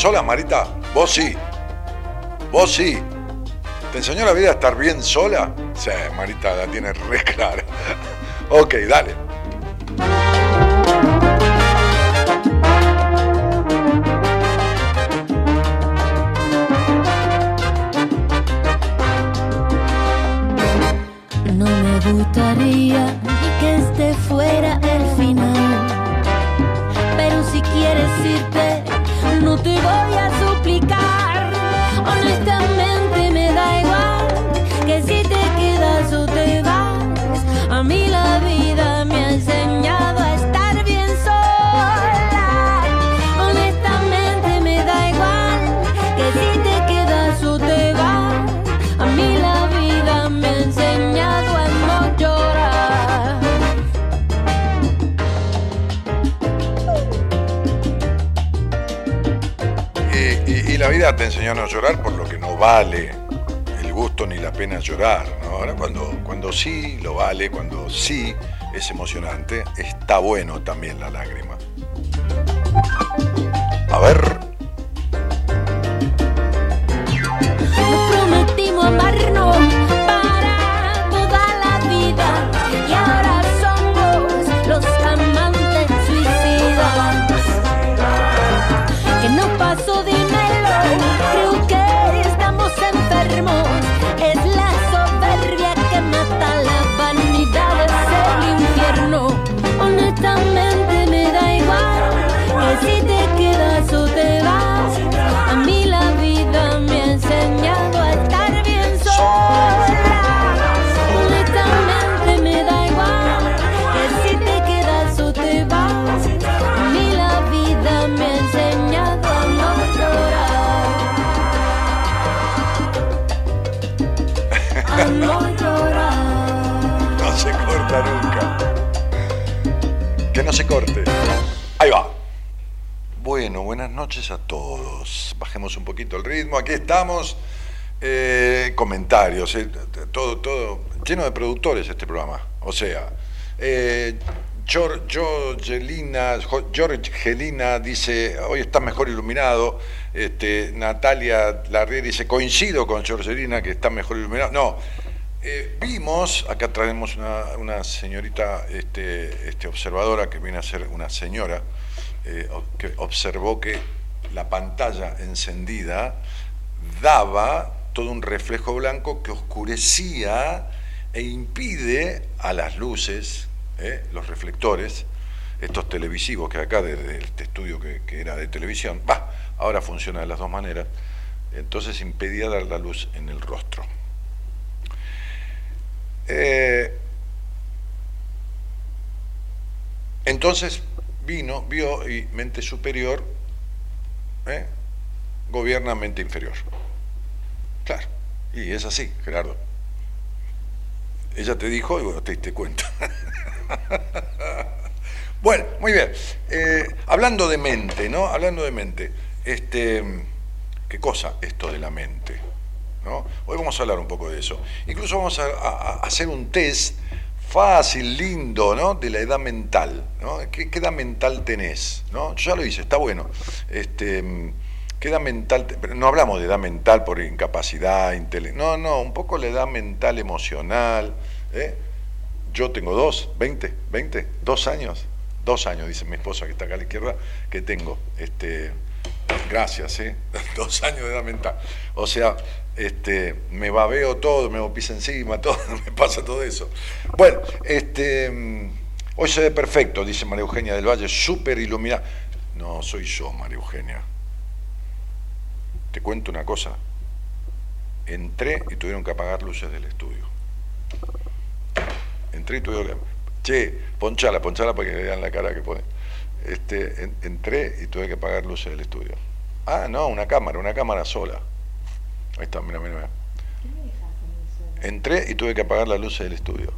Sola, Marita? Vos sí. Vos sí. ¿Te enseñó la vida a estar bien sola? Sí, Marita la tiene re clara. ok, dale. Sí lo vale, cuando sí es emocionante, está bueno también la lágrima. Corte. Ahí va. Bueno, buenas noches a todos. Bajemos un poquito el ritmo. Aquí estamos. Eh, comentarios. eh, todo, todo. Lleno de productores este programa. O sea, eh, Geor- Georgelina, Georgelina dice, hoy está mejor iluminado. Este, Natalia Larrier dice, coincido con Georgelina que está mejor iluminado. No, eh, vimos, acá traemos una, señorita este, este, observadora que viene a ser una señora, eh, que observó que la pantalla encendida daba todo un reflejo blanco que oscurecía e impide a las luces, eh, los reflectores, estos televisivos que acá desde este estudio que, que era de televisión, va, ahora funciona de las dos maneras, entonces impedía dar la luz en el rostro. Eh, entonces vino, vio y mente superior ¿eh? gobierna mente inferior. Claro, y es así, Gerardo. Ella te dijo y vos te diste cuenta. bueno, muy bien. Eh, hablando de mente, ¿no? Hablando de mente. Este, ¿Qué cosa esto de la mente? ¿No? Hoy vamos a hablar un poco de eso. Incluso vamos a, hacer un test fácil, lindo, ¿no? De la edad mental, ¿no? ¿Qué, edad mental tenés? ¿no? Yo ya lo hice, está bueno. Este, ¿Qué edad mental? no hablamos de edad mental por incapacidad, intele- No, no, un poco la edad mental emocional. ¿eh? Yo tengo dos, 20, 20, dos años. Dos años, dice mi esposa que está acá a la izquierda, que tengo. Este, gracias, ¿eh? Dos años de edad mental. O sea, este, me babeo todo, me hago pis encima, todo, me pasa todo eso. Bueno, este, mm, hoy se ve perfecto, dice María Eugenia del Valle, súper iluminada. No, soy yo, María Eugenia. Te cuento una cosa. Entré y tuvieron que apagar luces del estudio. Entré y tuvieron que... Che, ponchala, ponchala para que vean la cara que pone. Este, en- entré y tuve que apagar luces del estudio. Ah, no, una cámara, una cámara sola. Ahí está, mira, mira, mira. Entré y tuve que apagar las luces del estudio.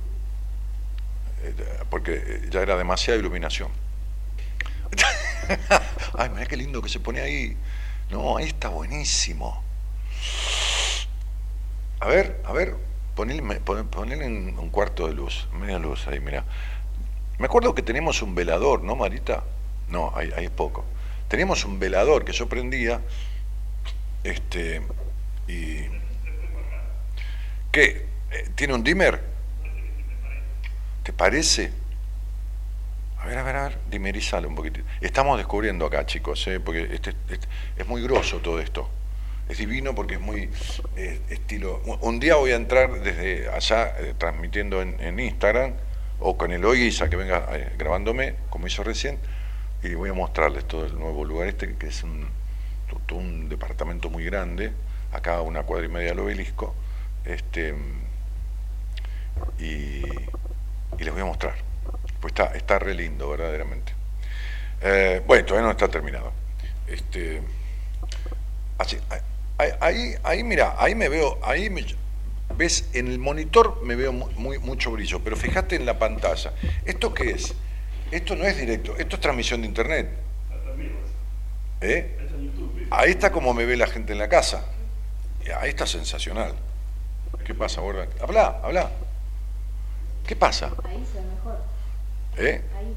Porque eh, ya era demasiada iluminación. Ay, mira qué lindo que se pone ahí. No, ahí está buenísimo. A ver, a ver, ponele, pon- ponele en un cuarto de luz, media luz ahí, mira. Me acuerdo que tenemos un velador, ¿no, Marita? No, ahí, ahí es poco. Teníamos un velador que yo prendía, este, y... ¿Qué? Eh, ¿Tiene un dimmer? ¿Te parece? A ver, a ver, a ver, dimerizale un poquitito. Estamos descubriendo acá, chicos, ¿eh? porque este, este- es muy grosso todo esto. Es divino porque es muy eh, estilo... Un- día voy a entrar desde allá eh, transmitiendo en, Instagram o con el Oiguisa que venga grabándome, como hizo recién, y voy a mostrarles todo el nuevo lugar este, que es un, un departamento muy grande, acá a una cuadra y media del obelisco, este, y, y les voy a mostrar. Pues está, está re lindo, verdaderamente. Eh, bueno, todavía no está terminado. Este, así, ahí, ahí, ahí, mira, ahí me veo, ahí me, ves, en el monitor me veo mu- muy, mucho brillo, pero fíjate en la pantalla. ¿Esto qué es? Esto no es directo, esto es transmisión de internet. ¿Eh? Ahí está como me ve la gente en la casa. Y Ahí está sensacional. ¿Qué pasa, gorda? Habla, habla. ¿Qué pasa? Ahí se ve mejor. ¿Eh? Ahí.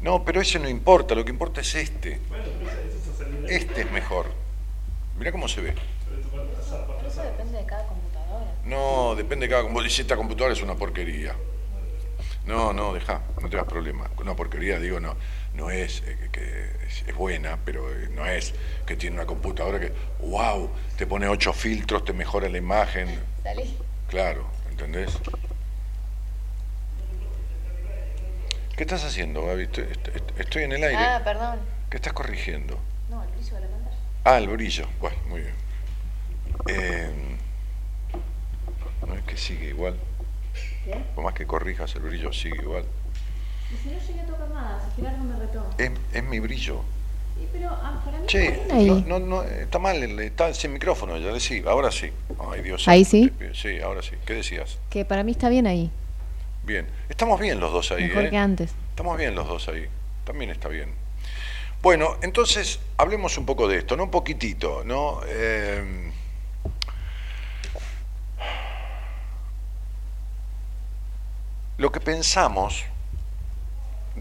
No, pero eso no importa, lo que importa es este. Este es mejor. Mira cómo se ve. Eso depende de cada computadora. No, depende de cada computadora. Si esta computadora es una porquería. No, no, deja, no te das problema. Una porquería, digo, no, no es eh, que es, buena, pero eh, no es que tiene una computadora que, wow, te pone ocho filtros, te mejora la imagen. Salí. Claro, ¿entendés? ¿Qué estás haciendo, Gaby? Estoy, estoy- estoy en el aire. Ah, perdón. ¿Qué estás corrigiendo? No, el brillo de la pantalla. Ah, el brillo. Bueno, muy bien. Eh, no es que sigue igual. ¿Qué? Por más que corrijas, el brillo sigue igual. Y si no llegué a tocar nada, si Gerardo me retó. Es, es mi brillo. Sí, pero ah, para mí Che, está bien ahí. no, no, no, está mal, está sin micrófono, ya sí, ahora sí. Ay, Dios ¿Ahí sí? Sí, ahora sí. ¿Qué decías? Que para mí está bien ahí, Bien. Estamos bien los dos ahí, mejor ¿eh? que antes. Estamos bien los dos ahí. También está bien. Bueno, entonces hablemos un poco de esto, ¿no? Un poquitito, ¿no? Eh, lo que pensamos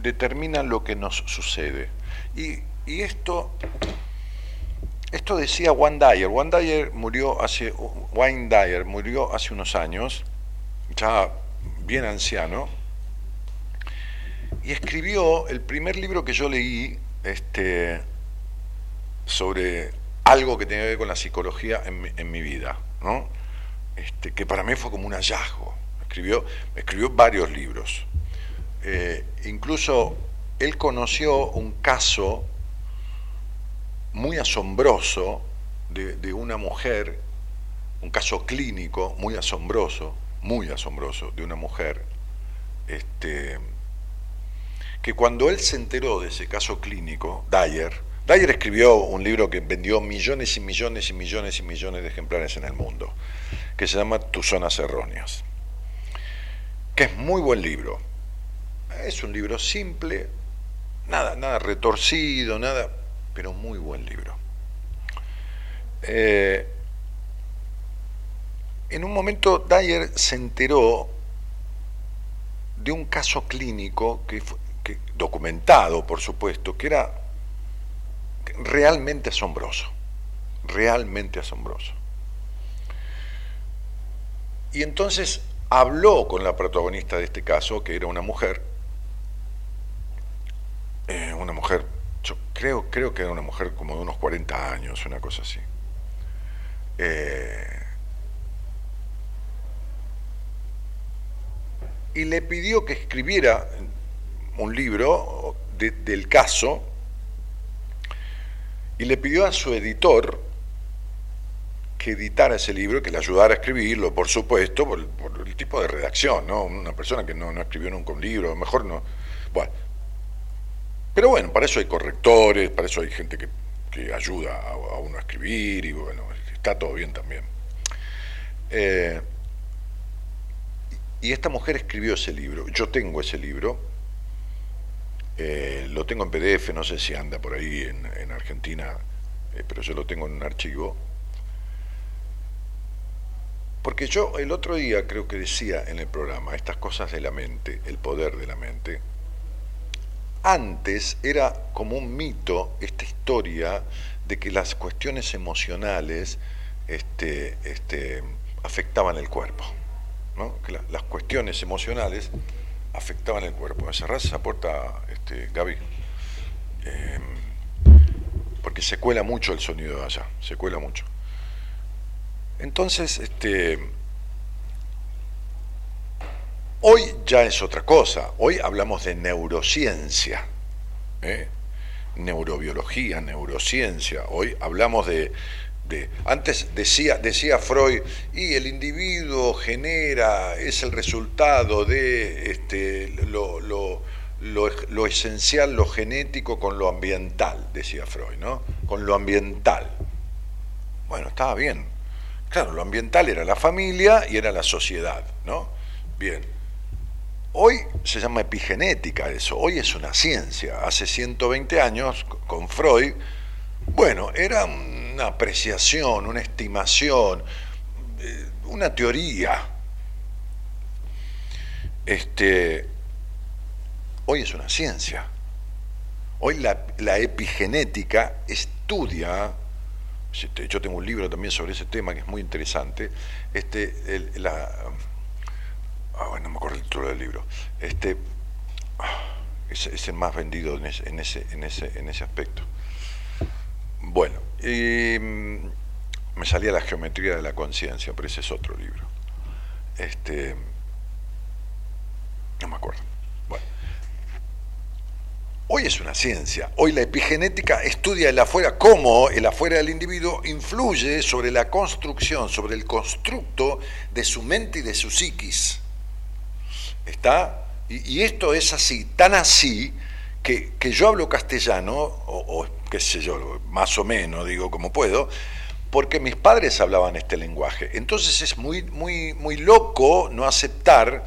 determinan lo que nos sucede. Y, esto, esto decía Juan Dyer. Juan Dyer murió hace, Wayne murió hace unos años, ya bien anciano, y escribió el primer libro que yo leí este, sobre algo que tenía que ver con la psicología en mi, en mi vida, ¿no? Este, que para mí fue como un hallazgo. Escribió, escribió varios libros. Eh, incluso él conoció un caso muy asombroso de, una mujer, un caso clínico muy asombroso, muy asombroso, de una mujer, este, que cuando él se enteró de ese caso clínico, Dyer, Dyer escribió un libro que vendió millones y millones y millones y millones de ejemplares en el mundo, que se llama Tus zonas erróneas, que es muy buen libro. Es un libro simple, nada, nada retorcido, nada, pero muy buen libro. Eh, en un momento Dyer se enteró de un caso clínico que, documentado, por supuesto, que era realmente asombroso, realmente asombroso. Y entonces habló con la protagonista de este caso, que era una mujer, eh, una mujer, yo creo, creo que era una mujer como de unos 40 años, una cosa así. Eh, y le pidió que escribiera un libro de- del caso y le pidió a su editor que editara ese libro, que le ayudara a escribirlo, por supuesto, por, por el tipo de redacción, ¿no? Una persona que no, no escribió nunca un libro, mejor no. Bueno. Pero bueno, para eso hay correctores, para eso hay gente que, que ayuda a, uno a escribir y bueno, está todo bien también. Eh, y esta mujer escribió ese libro, yo tengo ese libro, eh, lo tengo en PDF, no sé si anda por ahí en, en Argentina, eh, pero yo lo tengo en un archivo. Porque yo el otro día creo que decía en el programa, estas cosas de la mente, el poder de la mente, antes era como un mito esta historia de que las cuestiones emocionales este, este, afectaban el cuerpo, ¿no? que la- las cuestiones emocionales afectaban el cuerpo. ¿Me esa puerta, este, Gaby? Eh, porque se cuela mucho el sonido de allá, se cuela mucho. Entonces, este, hoy ya es otra cosa. Hoy hablamos de neurociencia, ¿eh? neurobiología, neurociencia. Hoy hablamos de, antes decía, decía Freud, y el individuo genera, es el resultado de este, lo- lo esencial, lo genético con lo ambiental, decía Freud, ¿no? Con lo ambiental. Bueno, estaba bien. Claro, lo ambiental era la familia y era la sociedad, ¿no? Bien. Hoy se llama epigenética eso, hoy es una ciencia. Hace 120 años, con Freud, bueno, era una apreciación, una estimación, eh, una teoría. Este, hoy es una ciencia. Hoy la, la epigenética estudia, este, yo tengo un libro también sobre ese tema que es muy interesante, este, la, ah, bueno, no me acuerdo el título del libro, este, ah, es, es el más vendido en ese, en ese, en ese, en ese aspecto. Bueno, y, mm, me salía la geometría de la conciencia, pero ese es otro libro. Este, no me acuerdo. Bueno. Hoy es una ciencia. Hoy la epigenética estudia el afuera, cómo el afuera del individuo influye sobre la construcción, sobre el constructo de su mente y de su psiquis. ¿Está? Y, esto es así, tan así, que, que yo hablo castellano, o, qué sé yo, más o menos, digo como puedo, porque mis padres hablaban este lenguaje. Entonces es muy, muy, muy loco no aceptar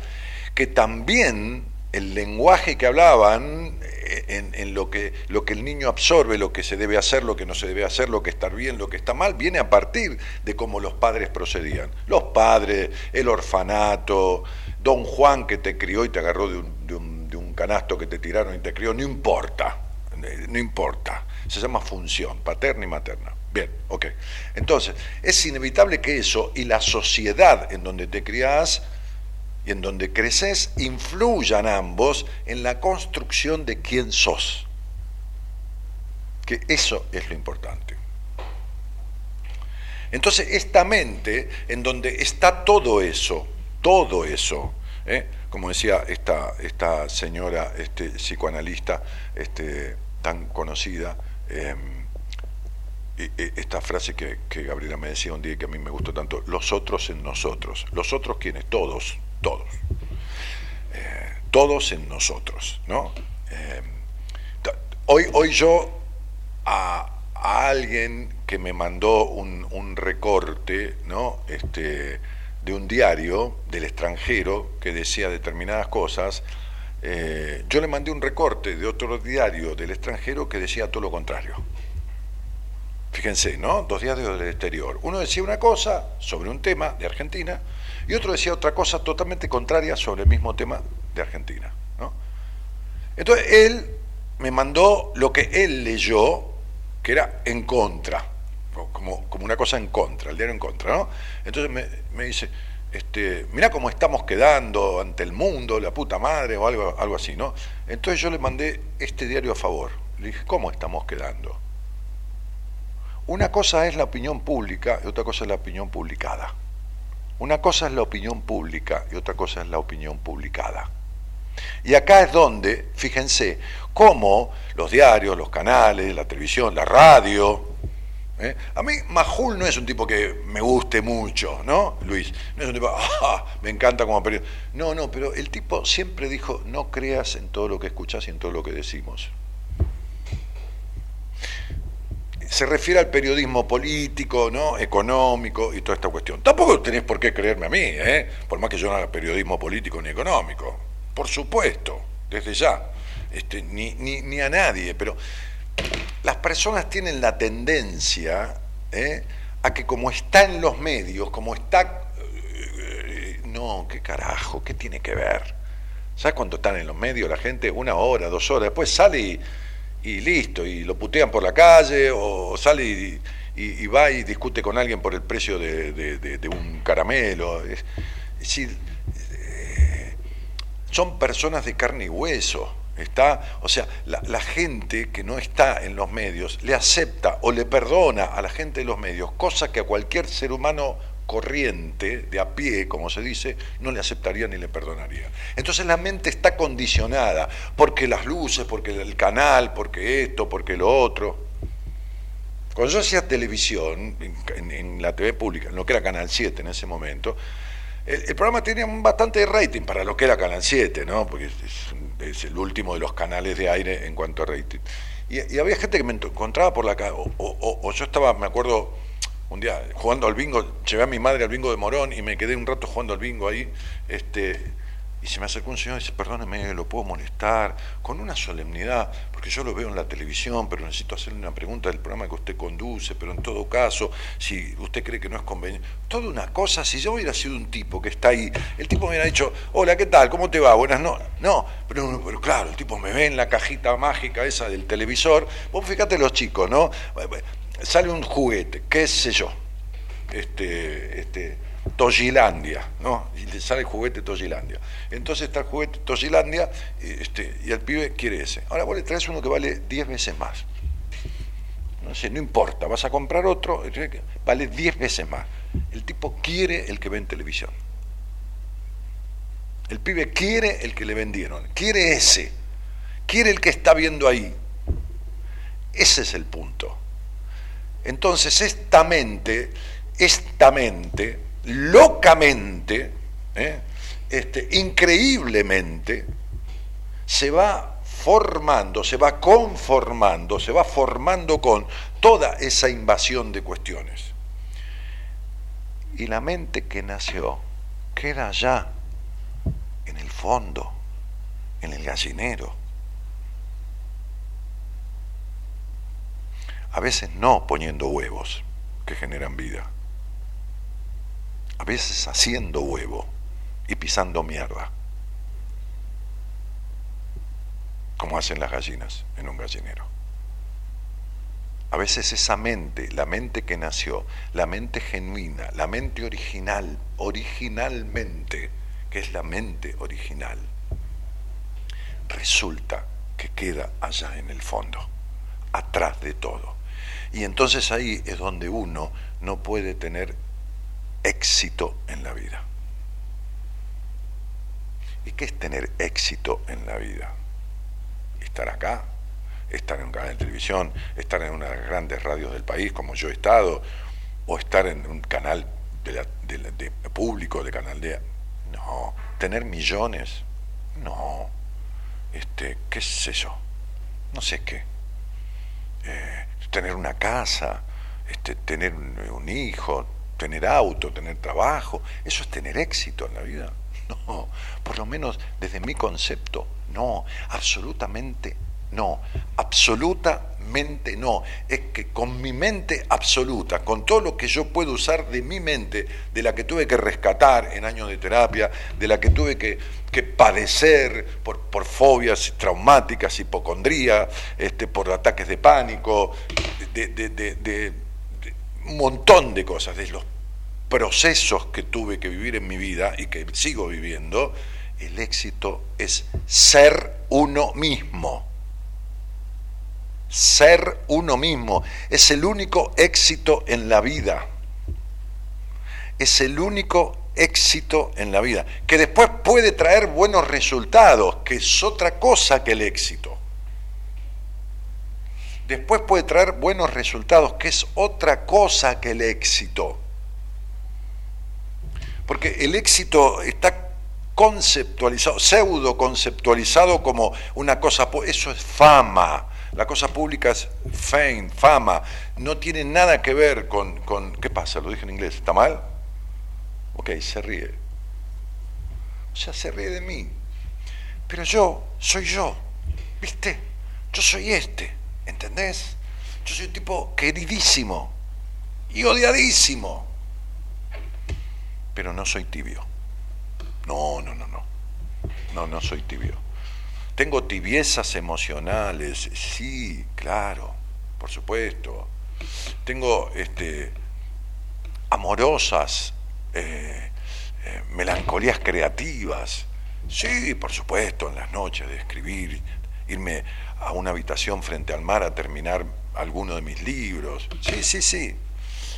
que también el lenguaje que hablaban eh, en, en lo, que, lo que el niño absorbe, lo que se debe hacer, lo que no se debe hacer, lo que está bien, lo que está mal, viene a partir de cómo los padres procedían. Los padres, el orfanato, don Juan que te crió y te agarró de un, canasto que te tiraron y te crió, no importa, no importa. Se llama función, paterna y materna. Bien, ok. Entonces, es inevitable que eso y la sociedad en donde te criás y en donde creces influyan ambos en la construcción de quién sos. Que eso es lo importante. Entonces, esta mente en donde está todo eso, todo eso, ¿eh? como decía esta, esta señora este, psicoanalista este, tan conocida, em, esta frase que, Gabriela me decía un día y que a mí me gustó tanto, los otros en nosotros. ¿Los otros quiénes? Todos, todos. Eh, todos en nosotros, ¿no? Em, hoy, hoy yo a, a, alguien que me mandó un, un recorte, ¿no? Este, de un diario del extranjero que decía determinadas cosas, eh, yo le mandé un recorte de otro diario del extranjero que decía todo lo contrario. Fíjense, ¿no? Dos diarios del exterior. Uno decía una cosa sobre un tema de Argentina y otro decía otra cosa totalmente contraria sobre el mismo tema de Argentina. Entonces él me mandó lo que él leyó, que era en contra como, como una cosa en contra, el diario en contra, ¿no? Entonces me, dice, este, mira cómo estamos quedando ante el mundo, la puta madre, o algo, algo así, ¿no? Entonces yo le mandé este diario a favor. Le dije, ¿cómo estamos quedando? Una cosa es la opinión pública y otra cosa es la opinión publicada. Una cosa es la opinión pública y otra cosa es la opinión publicada. Y acá es donde, fíjense, cómo los diarios, los canales, la televisión, la radio, ¿eh? A mí Majul no es un tipo que me guste mucho, ¿no, Luis? No es un tipo, ah, me encanta como periodista. No, no, pero el tipo siempre dijo, no creas en todo lo que escuchas y en todo lo que decimos. Se refiere al periodismo político, ¿no? económico y toda esta cuestión. Tampoco tenés por qué creerme a mí, ¿eh? por más que yo no haga periodismo político ni económico. Por supuesto, desde ya. Este, ni, ni, ni a nadie, pero las personas tienen la tendencia ¿eh? a que como está en los medios, como está... Eh, no, qué carajo, ¿qué tiene que ver? ¿Sabes cuánto están en los medios la gente? Una hora, dos horas, después sale y, listo, y lo putean por la calle, o sale y, va y discute con alguien por el precio de, un caramelo. Es, decir, eh, son personas de carne y hueso. Está, o sea, la, gente que no está en los medios le acepta o le perdona a la gente de los medios, cosa que a cualquier ser humano corriente, de a pie, como se dice, no le aceptaría ni le perdonaría. Entonces la mente está condicionada, porque las luces, porque el canal, porque esto, porque lo otro. Cuando yo hacía televisión, en, la TV pública, en lo que era Canal 7 en ese momento, el, programa tenía bastante rating para lo que era Canal 7, ¿no? Porque es, el último de los canales de aire en cuanto a rating. Y, había gente que me encontraba por la calle, o, yo estaba, me acuerdo, un día jugando al bingo, llevé a mi madre al bingo de Morón y me quedé un rato jugando al bingo ahí, este, y se me acercó un señor y dice, perdóneme, lo puedo molestar, con una solemnidad, porque yo lo veo en la televisión, pero necesito hacerle una pregunta del programa que usted conduce, pero en todo caso, si usted cree que no es conveniente, toda una cosa, si yo hubiera sido un tipo que está ahí, el tipo me hubiera dicho, hola, ¿qué tal? ¿Cómo te va? Buenas noches. No, pero, pero claro, el tipo me ve en la cajita mágica esa del televisor, vos fíjate los chicos, ¿no? Sale un juguete, qué sé yo, este, este, Togilandia, ¿no? Y le sale el juguete Togilandia. Entonces está el juguete Togilandia este, y el pibe quiere ese. Ahora vos le traes uno que vale 10 veces más. No sé, no importa, vas a comprar otro, vale 10 veces más. El tipo quiere el que ve en televisión. El pibe quiere el que le vendieron, quiere ese, quiere el que está viendo ahí. Ese es el punto. Entonces esta mente, esta mente, locamente, ¿eh? este, increíblemente, se va formando, se va conformando, se va formando con toda esa invasión de cuestiones. Y la mente que nació queda allá, en el fondo, en el gallinero. A veces no poniendo huevos que generan vida a veces haciendo huevo y pisando mierda. como hacen las gallinas en un gallinero. A veces esa mente, la mente que nació, la mente genuina, la mente original, originalmente, que es la mente original, resulta que queda allá en el fondo, atrás de todo. Y entonces ahí es donde uno no puede tener éxito en la vida. ¿Y qué es tener éxito en la vida? Estar acá, estar en un canal de televisión, estar en una de las grandes radios del país, como yo he estado, o estar en un canal de, público, de canal de... No, tener millones, no. Este, ¿Qué es eso? No sé qué. Eh, tener una casa, este, tener un hijo, tener auto, tener trabajo, eso es tener éxito en la vida. No, por lo menos desde mi concepto, no, absolutamente no, absolutamente no. Es que con mi mente absoluta, con todo lo que yo puedo usar de mi mente, de la que tuve que rescatar en años de terapia, de la que tuve que, padecer por, por, fobias traumáticas, hipocondría, este, por ataques de pánico, de, de un montón de cosas, de los procesos que tuve que vivir en mi vida y que sigo viviendo, el éxito es ser uno mismo ser uno mismo. Es el único éxito en la vida. Es el único éxito en la vida. Que después puede traer buenos resultados, que es otra cosa que el éxito. Después puede traer buenos resultados, que es otra cosa que el éxito. Porque el éxito está conceptualizado, pseudo conceptualizado como una cosa, eso es fama, la cosa pública es fame, fama, no tiene nada que ver con, con... ¿Qué pasa? Lo dije en inglés, ¿está mal? Ok, se ríe. O sea, se ríe de mí. Pero yo soy yo, ¿viste? Yo soy este, ¿entendés? Yo soy un tipo queridísimo y odiadísimo. Pero no soy tibio. No, no, no, no. No, no soy tibio. Tengo tibiezas emocionales, sí, claro, por supuesto. Tengo este, amorosas, eh, eh, melancolías creativas, sí, por supuesto, en las noches de escribir, irme a una habitación frente al mar a terminar alguno de mis libros, sí, sí, sí,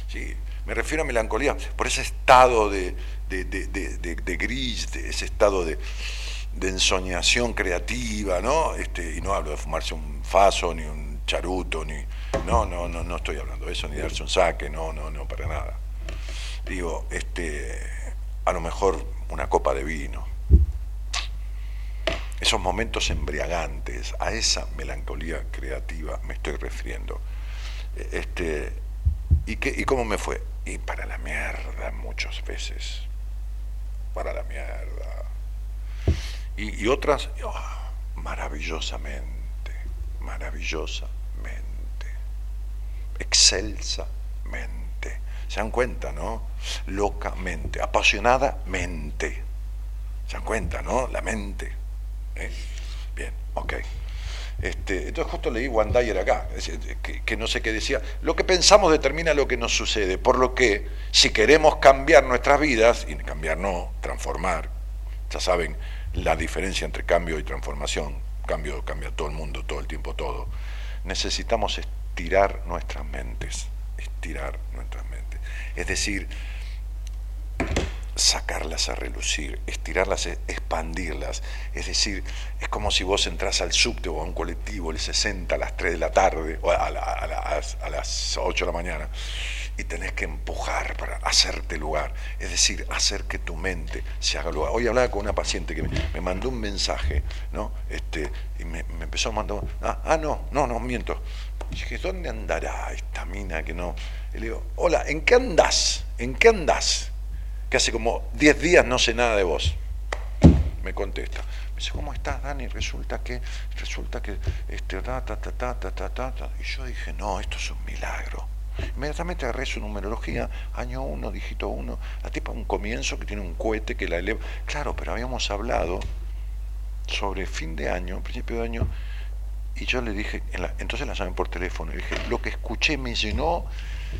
sí. Me refiero a melancolía por ese estado de, de, de gris, de ese estado de, ensoñación creativa, ¿no? Este, y no hablo de fumarse un faso, ni un charuto, ni. No, no, no, no estoy hablando de eso, ni darse un saque, no, no, no, para nada. Digo, este, a lo mejor una copa de vino. Esos momentos embriagantes, a esa melancolía creativa me estoy refiriendo. Este, ¿y, qué, ¿Y cómo me fue? Y para la mierda muchas veces. Para la mierda y, otras oh, maravillosamente, maravillosamente, excelsamente. ¿Se dan cuenta, no? Locamente, apasionadamente. ¿Se dan cuenta, no? La mente. ¿Eh? Bien, ok. Este, entonces justo leí One acá, que, que, no sé qué decía, lo que pensamos determina lo que nos sucede, por lo que si queremos cambiar nuestras vidas, y cambiar no, transformar, ya saben, la diferencia entre cambio y transformación, cambio cambia todo el mundo, todo el tiempo, todo, necesitamos estirar nuestras mentes, estirar nuestras mentes. Es decir, sacarlas a relucir, estirarlas, expandirlas. Es decir, es como si vos entras al subte o a un colectivo el 60 a las 3 de la tarde o a, las 8 de la mañana y tenés que empujar para hacerte lugar, es decir, hacer que tu mente se haga lugar. Hoy hablaba con una paciente que me, mandó un mensaje, ¿no? Este, y me, empezó a mandar, ah, ah, no, no, no, miento. Y dije, ¿dónde andará esta mina que no? Y le digo, hola, ¿en qué andás? ¿En qué andás? Que hace como 10 días no sé nada de vos. Me contesta. Me dice, ¿cómo estás, Dani? Resulta que, resulta que, este, ta, ta, ta, ta, ta, ta, ta. Y yo dije, no, esto es un milagro Inmediatamente agarré su numerología, año 1, dígito 1, la tipa un comienzo que tiene un cohete que la eleva. Claro, pero habíamos hablado sobre fin de año, principio de año, Y yo le dije, entonces la llamé por teléfono y dije, lo que escuché me llenó,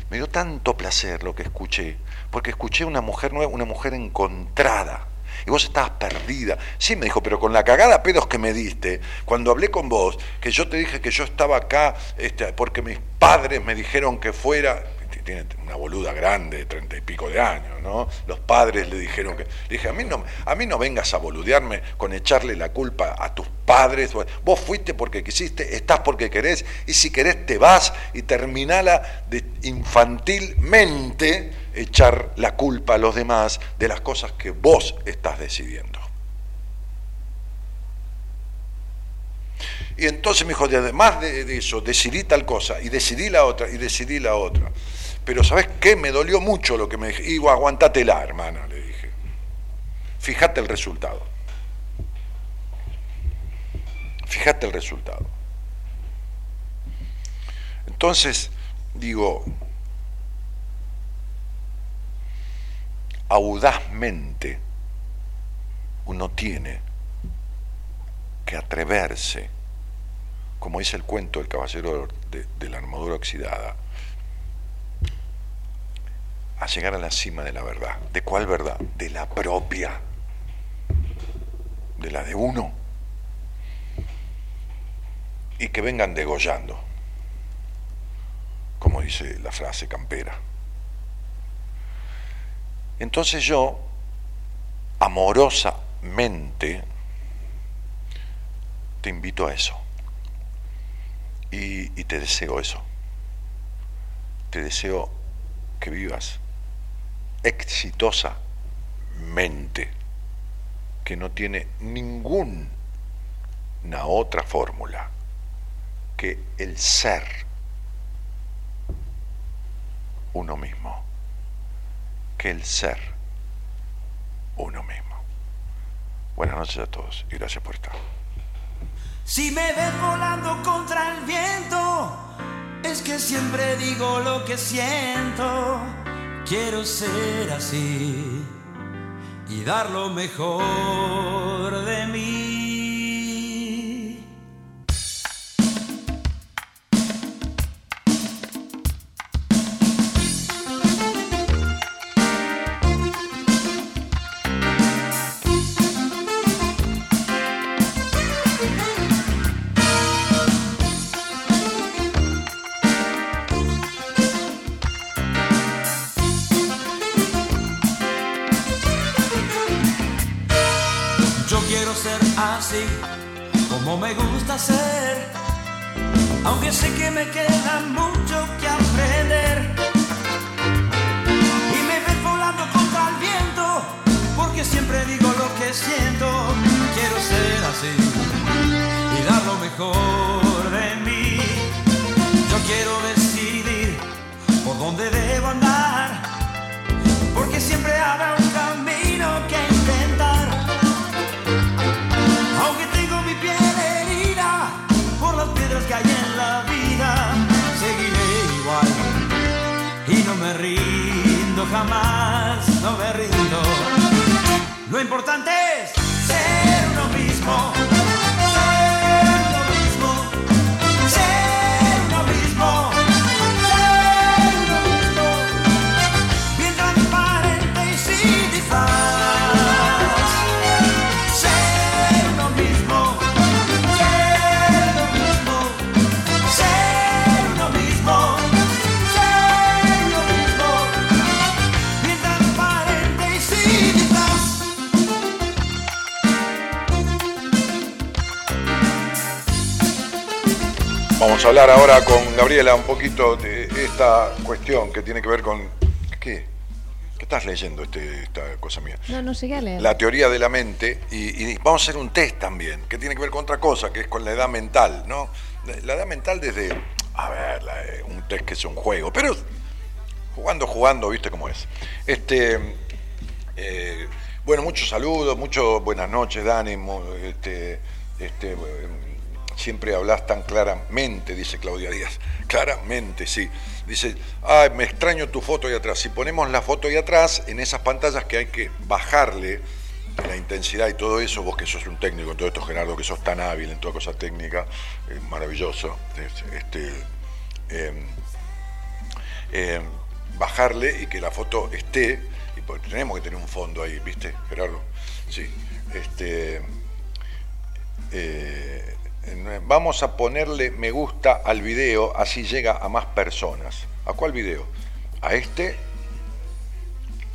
me dio tanto placer lo que escuché, porque escuché una mujer nueva, una mujer encontrada. Y vos estabas perdida. Sí, me dijo, pero con la cagada pedos que me diste, cuando hablé con vos, que yo te dije que yo estaba acá este, porque mis padres me dijeron que fuera, tiene una boluda grande de treinta y pico de años, ¿no? Los padres le dijeron que. Le dije, a mí no, a mí no vengas a boludearme con echarle la culpa a tus padres. Vos fuiste porque quisiste, estás porque querés, y si querés te vas y terminala de infantilmente echar la culpa a los demás de las cosas que vos estás decidiendo. Y entonces me dijo, además de, de eso, decidí tal cosa, y decidí la otra, y decidí la otra. Pero ¿sabes qué? Me dolió mucho lo que me dije. Digo, aguantatela, hermana, le dije. Fíjate el resultado. Fíjate el resultado. Entonces, digo, audazmente uno tiene que atreverse, como dice el cuento del caballero de, de la armadura oxidada, a llegar a la cima de la verdad. ¿De cuál verdad? De la propia, de la de uno. Y que vengan degollando, como dice la frase campera. Entonces yo, amorosamente, te invito a eso. Y, y te deseo eso. Te deseo que vivas exitosamente, que no tiene ninguna otra fórmula que el ser uno mismo, que el ser uno mismo. Buenas noches a todos y gracias por estar. Si me ves volando contra el viento, es que siempre digo lo que siento. Quiero ser así y dar lo mejor de mí. Como me gusta ser, aunque sé que me queda mucho que aprender. Y me ves volando contra el viento, porque siempre digo lo que siento. Importante Vamos a hablar ahora con Gabriela un poquito de esta cuestión que tiene que ver con... ¿Qué? ¿Qué estás leyendo este, esta cosa mía? No, no llegué a leer. La teoría de la mente y, y vamos a hacer un test también que tiene que ver con otra cosa, que es con la edad mental, ¿no? La edad mental desde, a ver, la- eh, un test que es un juego, pero jugando, jugando, viste cómo es. Este, eh, bueno, muchos saludos, muchas buenas noches, Dani. Este, este, siempre hablas tan claramente, dice Claudia Díaz. Claramente, sí. Dice, ay, me extraño tu foto ahí atrás. Si ponemos la foto ahí atrás, en esas pantallas que hay que bajarle la intensidad y todo eso, vos que sos un técnico en todo esto, Gerardo, que sos tan hábil en toda cosa técnica, maravilloso, es- este, em, em, bajarle y que la foto esté, y pues tenemos que tener un fondo ahí, ¿viste, Gerardo? Sí. Este, eh, vamos a ponerle me gusta al video, así llega a más personas. ¿A cuál video? ¿A este?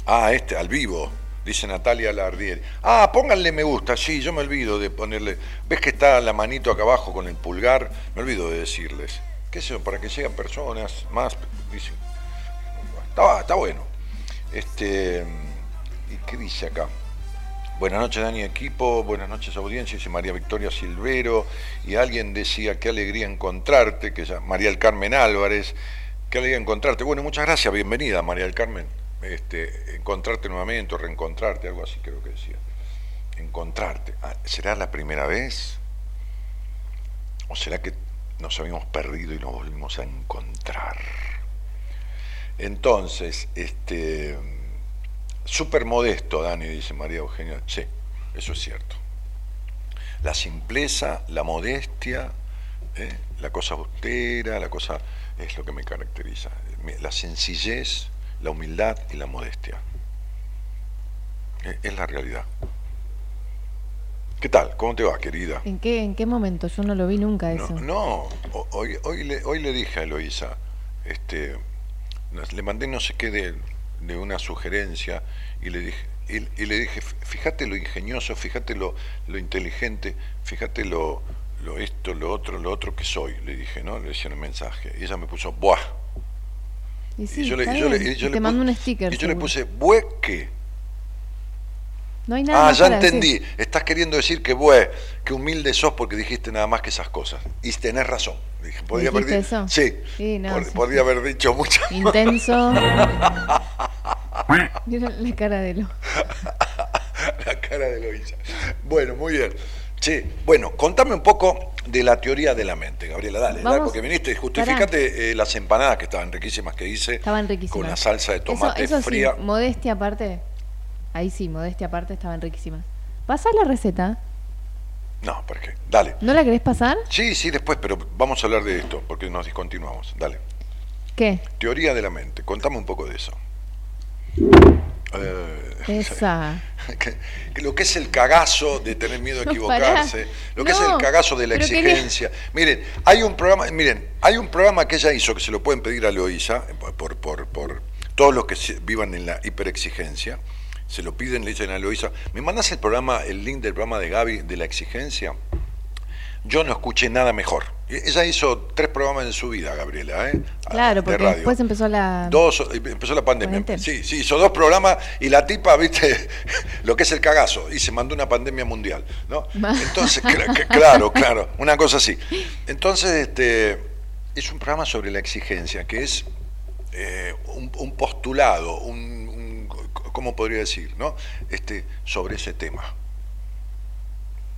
Ah, a este, al vivo, dice Natalia Lardieri. Ah, pónganle me gusta, sí, yo me olvido de ponerle. ¿Ves que está la manito acá abajo con el pulgar? Me olvido de decirles. ¿Qué es eso? Para que lleguen personas más. Está, está bueno. Este, ¿Y qué dice acá? Buenas noches, Dani Equipo. Buenas noches, audiencia. Dice María Victoria Silvero. Y alguien decía, qué alegría encontrarte, que María del Carmen Álvarez. Qué alegría encontrarte. Bueno, muchas gracias. Bienvenida, María del Carmen. Este, encontrarte nuevamente, o reencontrarte, algo así creo que decía. Encontrarte. Ah, ¿Será la primera vez? ¿O será que nos habíamos perdido y nos volvimos a encontrar? Entonces, este. Súper modesto, Dani, dice María Eugenia. Sí, eso es cierto. La simpleza, la modestia, ¿eh? la cosa austera, la cosa es lo que me caracteriza. La sencillez, la humildad y la modestia. Eh, Es la realidad. ¿Qué tal? ¿Cómo te va, querida? ¿En qué, ¿En qué momento? Yo no lo vi nunca No, eso. no, ho- hoy, hoy, le, hoy le dije a Eloisa, este, le mandé no sé qué de, de una sugerencia y le dije, y, y le dije, fíjate lo ingenioso, fíjate lo, lo inteligente, fíjate lo, lo esto, lo otro, lo otro que soy, le dije, ¿no? Le decía el mensaje. Y ella me puso, buah. Y sí, y yo le, yo le- yo te mando un sticker. Y yo le puse, ¿bue qué? No hay nada Ah, ya entendí. decir. Estás queriendo decir que, bue, que humilde sos porque dijiste nada más que esas cosas. Y tenés razón. Dije, podría haber ¿Dijiste di- eso? Sí. Sí, no, Pod- sí, podría haber dicho muchas Intenso. Mira la cara de lo. la cara de Loisa. Bueno, muy bien. Sí, bueno, contame un poco de la teoría de la mente, Gabriela, dale, dale, Vamos. porque viniste, justificate eh, las empanadas que estaban riquísimas que hice. Estaban riquísimas. Con la salsa de Eso- tomate eso, fría. sí, modestia aparte. Ahí sí, modestia aparte, estaban riquísimas. ¿Pasás la receta? No, ¿por qué? Dale. ¿No la querés pasar? Sí, sí, después, pero vamos a hablar de esto, porque nos discontinuamos. Dale. ¿Qué? Teoría de la mente, contame un poco de eso. Eh, Esa. que, que lo que es el cagazo de tener miedo a equivocarse, lo que es el cagazo de la quería- exigencia. Miren, hay un programa, miren, hay un programa que ella hizo que se lo pueden pedir a Loisa por, por, por, todos los que vivan en la hiperexigencia. Se lo piden, le dicen a Loisa, ¿me mandas el programa, el link del programa de Gaby de la exigencia? Yo no escuché nada mejor. Ella hizo tres programas en su vida, Gabriela, ¿eh? Claro, De porque radio. después empezó la. Dos, empezó la pandemia. Cuarentena. Sí, sí, hizo dos programas y la tipa, viste, lo que es el cagazo, y se mandó una pandemia mundial, ¿no? Entonces, claro, claro, una cosa así. Entonces, este, es un programa sobre la exigencia, que es eh, un, un postulado, un, un- ¿cómo podría decir, no? Este, sobre ese tema.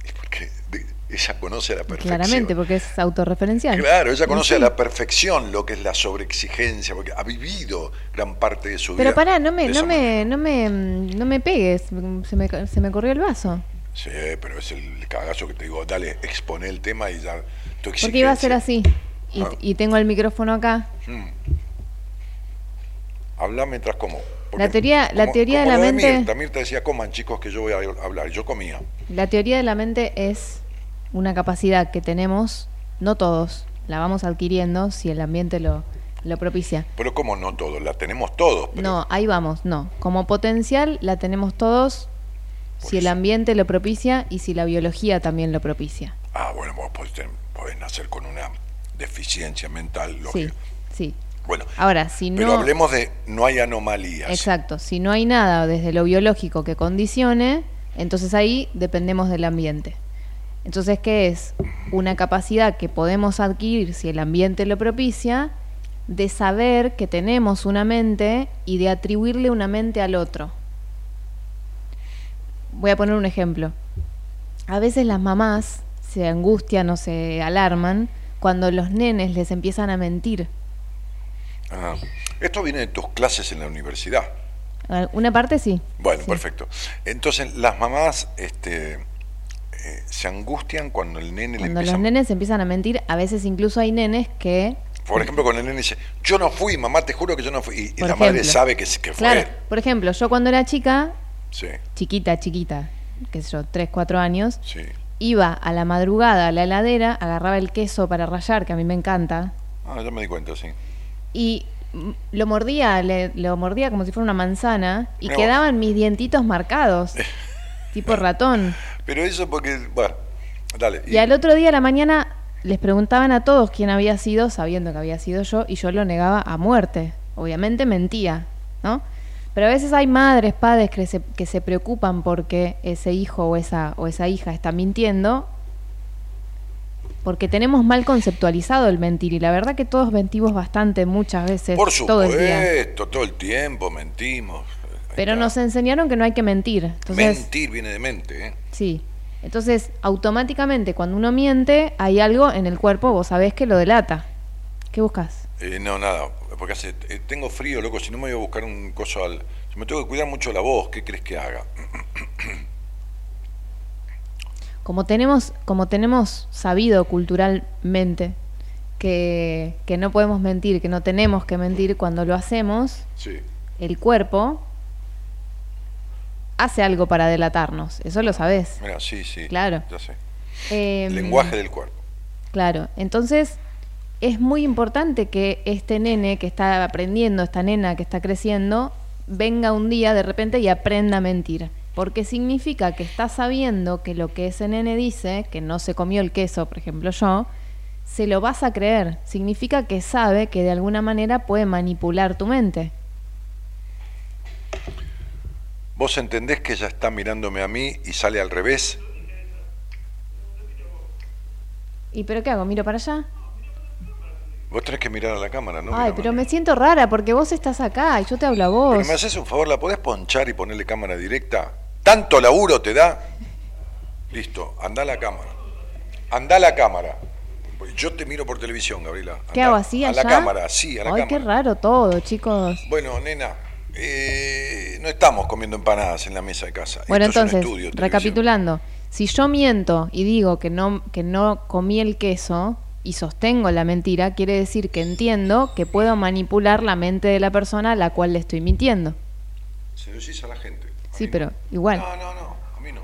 Y porque de- ella conoce a la perfección. Claramente, porque es autorreferencial. Claro, ella conoce a la perfección lo que es la sobreexigencia, porque ha vivido gran parte de su vida. Pero pará, no me, no me, no me, no me pegues, se me, se me corrió el vaso. Sí, pero es el cagazo que te digo, dale, expone el tema y ya tu Porque iba a ser así. Y, Ah. y tengo el micrófono acá. Mm. Habla mientras como. La teoría- la teoría de la mente- Mirta. Mirta decía, coman chicos que yo voy a hablar. Yo comía. La teoría de la mente es una capacidad que tenemos, no todos, la vamos adquiriendo si el ambiente lo, lo propicia. Pero como no todos, la tenemos todos. pero- No, ahí vamos, no. Como potencial la tenemos todos Por si el ambiente lo propicia y si la biología también lo propicia. Ah, bueno, vos podés, podés nacer con una deficiencia mental, Sí, lógica. sí. Bueno, Ahora, si pero no... hablemos de no hay anomalías. Exacto, si no hay nada desde lo biológico que condicione, entonces ahí dependemos del ambiente. Entonces, ¿qué es? Una capacidad que podemos adquirir si el ambiente lo propicia, de saber que tenemos una mente y de atribuirle una mente al otro. Voy a poner un ejemplo. A veces las mamás se angustian o se alarman cuando los nenes les empiezan a mentir. Ah, esto viene de tus clases en la universidad. Una parte sí. Bueno, Sí. perfecto. Entonces, las mamás este, eh, se angustian cuando el nene le Cuando empieza... los nenes empiezan a mentir, a veces incluso hay nenes que... Por ejemplo, cuando el nene dice, yo no fui, mamá, te juro que yo no fui. Y, la madre sabe que, fue. Claro, por ejemplo, yo cuando era chica, Sí, chiquita, chiquita, qué sé yo, 3, 4 años, sí. iba a la madrugada a la heladera, agarraba el queso para rallar, que a mí me encanta, Ah, ya me di cuenta, sí. y lo mordía, le- lo mordía como si fuera una manzana y quedaban mis dientitos marcados, tipo ratón. Pero eso porque, bueno, dale. Y al otro día a la mañana les preguntaban a todos quién había sido, sabiendo que había sido yo, y yo lo negaba a muerte. Obviamente mentía, ¿no? Pero a veces hay madres, padres que se, que se preocupan porque ese hijo o esa, o esa hija está mintiendo, porque tenemos mal conceptualizado el mentir, y la verdad que todos mentimos bastante, muchas veces, Por todo el día. supuesto, todo el tiempo mentimos. Pero nos enseñaron que no hay que mentir. Entonces, Mentir viene de mente, ¿eh? Sí. Entonces, automáticamente cuando uno miente, hay algo en el cuerpo, vos sabés que lo delata. ¿Qué buscas? Eh, no, nada, porque hace, eh, tengo frío, loco, si no me voy a buscar un coso al... Si me tengo que cuidar mucho la voz, ¿qué crees que haga? Como tenemos, como tenemos sabido culturalmente que, que no podemos mentir, que no tenemos que mentir cuando lo hacemos, Sí. el cuerpo hace algo para delatarnos. Eso lo. Mira, sí, sí. Claro. Sé. Em, Lenguaje del cuerpo. Claro, entonces es muy importante que este nene que está aprendiendo, esta nena que está creciendo, venga un día de repente y aprenda a mentir. Porque significa que está sabiendo que lo que ese nene dice, que no se comió el queso, por ejemplo yo, se lo vas a creer. Significa que sabe que de alguna manera puede manipular tu mente. ¿Vos entendés que ella está mirándome a mí y sale al revés? ¿Y pero qué hago? ¿Miro para allá? Vos tenés que mirar a la cámara, ¿no? Ay, pero a me siento rara porque vos estás acá y yo te hablo a vos. Pero me haces un favor, ¿la podés ponchar y ponerle cámara directa? ¿Tanto laburo te da? Listo, anda a la cámara. Anda a la cámara. Yo te miro por televisión, Gabriela. ¿Qué hago así A allá? la cámara, sí, a la Ay, cámara. qué raro todo, chicos. Bueno, nena, eh, no estamos comiendo empanadas en la mesa de casa. Bueno, Esto es un entonces, estudio, recapitulando, si yo miento y digo que no, que no comí el queso y sostengo la mentira, quiere decir que entiendo que puedo manipular la mente de la persona a la cual le estoy mintiendo. Se lo decís a la gente. A Sí, mí no. pero igual. No, no, no, a mí no.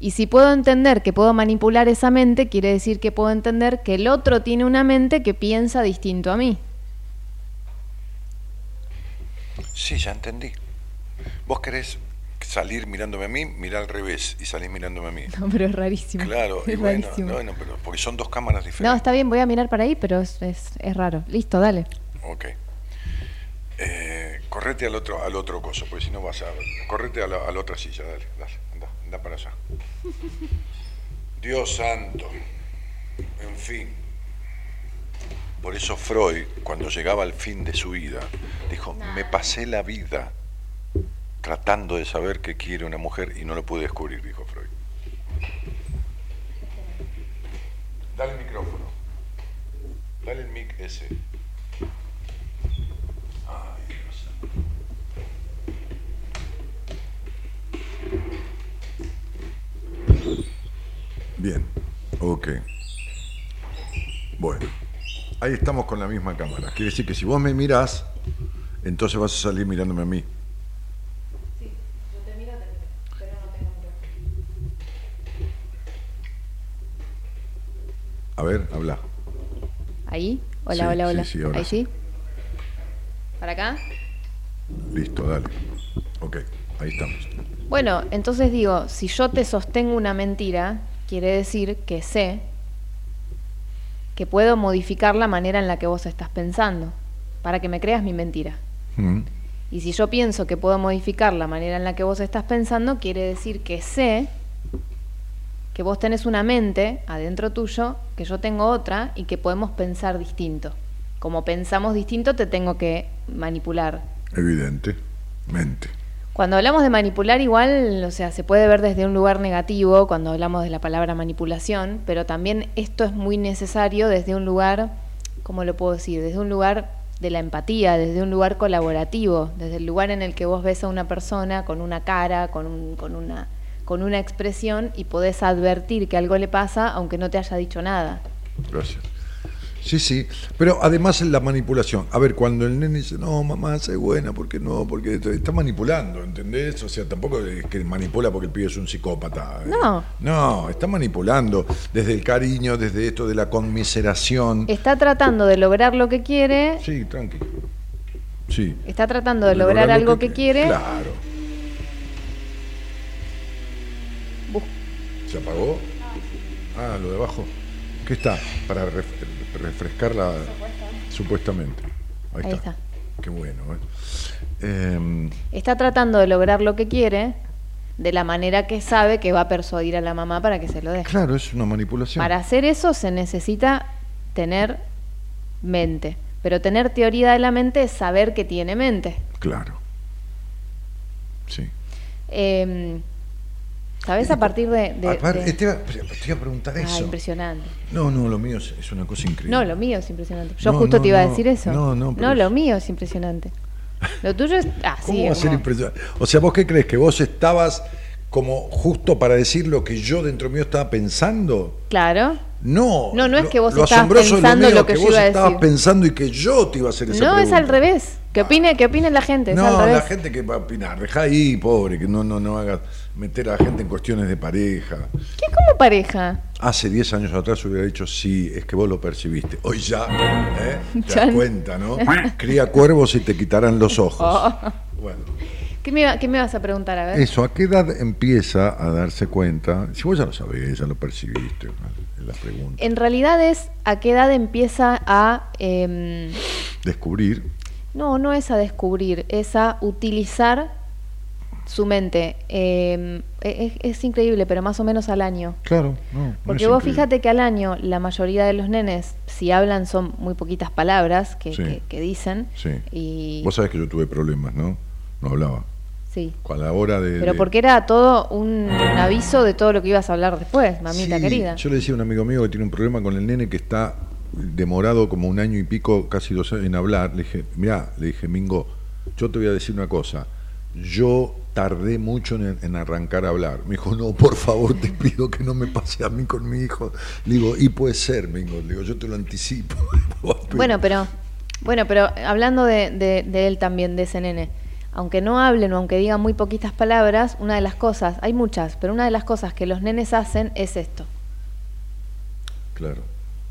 Y si puedo entender que puedo manipular esa mente, quiere decir que puedo entender que el otro tiene una mente que piensa distinto a mí. Sí, ya entendí. Vos querés salir mirándome a mí, mirar al revés y salís mirándome a mí. No, pero es rarísimo. Claro, y es bueno, rarísimo. bueno, pero porque son dos cámaras No, diferentes. está bien, voy a mirar para ahí, pero es, es, es raro. Listo, dale. Ok. Eh, correte al otro, al otro coso, porque si no vas a. Correte a la, a la otra silla, dale, dale, anda, anda para allá. Dios santo. En fin. Por eso Freud, cuando llegaba al fin de su vida, dijo, me pasé la vida tratando de saber qué quiere una mujer y no lo pude descubrir, dijo Freud. Dale el micrófono. Dale el mic ese. Ay, Dios santo. Bien, ok. Bueno, ahí estamos con la misma cámara. Quiere decir que si vos me mirás, entonces vas a salir mirándome a mí. A ver, habla. Ahí. Hola, Sí, hola, sí, hola. sí, ahora Ahí sí. sí. ¿Para acá? Listo, dale. Ok, ahí estamos. Bueno, entonces digo, si yo te sostengo una mentira, quiere decir que sé que puedo modificar la manera en la que vos estás pensando para que me creas mi mentira. Mm. Y si yo pienso que puedo modificar la manera en la que vos estás pensando, quiere decir que sé que vos tenés una mente adentro tuyo, que yo tengo otra y que podemos pensar distinto. Como pensamos distinto, te tengo que manipular. Evidente. Mente. Cuando hablamos de manipular igual, o sea, se puede ver desde un lugar negativo cuando hablamos de la palabra manipulación, pero también esto es muy necesario desde un lugar, ¿cómo lo puedo decir? Desde un lugar de la empatía, desde un lugar colaborativo, desde el lugar en el que vos ves a una persona con una cara, con, un- con una, con una expresión y podés advertir que algo le pasa aunque no te haya dicho nada. Gracias. Sí, sí, pero además la manipulación. A ver, cuando el nene dice, no, mamá, sé buena, ¿por qué no? Porque está manipulando, ¿entendés? O sea, tampoco es que manipula porque el pibe es un psicópata. ¿eh? No. No, está manipulando desde el cariño, desde esto de la conmiseración. Está tratando de lograr lo que quiere, Sí, tranqui. Sí. está tratando de lograr algo que quiere. Claro. Bus- ¿Se apagó? Ah, lo de abajo. ¿Qué está? Para refrescar la... Supuestamente. Ahí, Ahí está. está. Qué bueno. ¿eh? Em, Está tratando de lograr lo que quiere de la manera que sabe que va a persuadir a la mamá para que se lo deje. claro, es una manipulación. Para hacer eso se necesita tener mente. Pero tener teoría de la mente es saber que tiene mente. Claro. Sí. Eh, ¿Sabes a partir de...? de- Aparte, de- te, iba, te iba a preguntar Ah, eso. impresionante. No, no, lo mío es, es una cosa increíble. No, lo mío es impresionante. Yo No, justo no, te iba a no. decir eso. No, no, pero es- lo mío es impresionante. Lo tuyo es... Ah, ¿Cómo sí, va a ser impresionante? O sea, ¿vos qué crees? ¿Que vos estabas como justo para decir lo que yo dentro mío estaba pensando? Claro. No. No, no es lo- que vos lo estabas pensando mío lo es que yo vos iba a estabas decir. pensando y que yo te iba a hacer esa No, es pregunta. al revés. Que opine, que opine la gente, es No, al la gente que va a opinar, deja ahí, pobre, que no, no, no hagas meter a la gente en cuestiones de pareja. ¿Qué como pareja? Hace 10 años atrás hubiera dicho, sí, es que vos lo percibiste. Hoy ya, ¿eh? Te das cuenta, ¿no? Cría cuervos y te quitarán los ojos. Oh. Bueno, ¿Qué me, qué me vas a preguntar? A ver. eso, ¿a qué edad empieza a darse cuenta? Si vos ya lo sabés, ya lo percibiste, la pregunta. En realidad es a qué edad empieza a... em, Descubrir, no, no es a descubrir, es a utilizar su mente. Em, es, es increíble, pero más o menos al año. claro, no. no Porque vos increíble. fíjate que al año la mayoría de los nenes, si hablan, son muy poquitas palabras que, Sí. que- que dicen. Sí. Y, Vos sabés que yo tuve problemas, ¿no? No hablaba. sí. A la hora de... Pero de- porque era todo un, un aviso de todo lo que ibas a hablar después, mamita Sí, querida. Yo le decía a un amigo mío que tiene un problema con el nene que está demorado como un año y pico, casi dos años en hablar. Le dije, mira, le dije, Mingo, yo te voy a decir una cosa. Yo tardé mucho en, en arrancar a hablar. Me dijo, no, por favor, te pido que no me pase a mí con mi hijo. Le digo, y puede ser, Mingo. Le digo, yo te lo anticipo. Bueno, pero bueno, pero hablando de, de- de él también, de ese nene, aunque no hablen o aunque digan muy poquitas palabras, una de las cosas, hay muchas, pero una de las cosas que los nenes hacen es esto. Claro.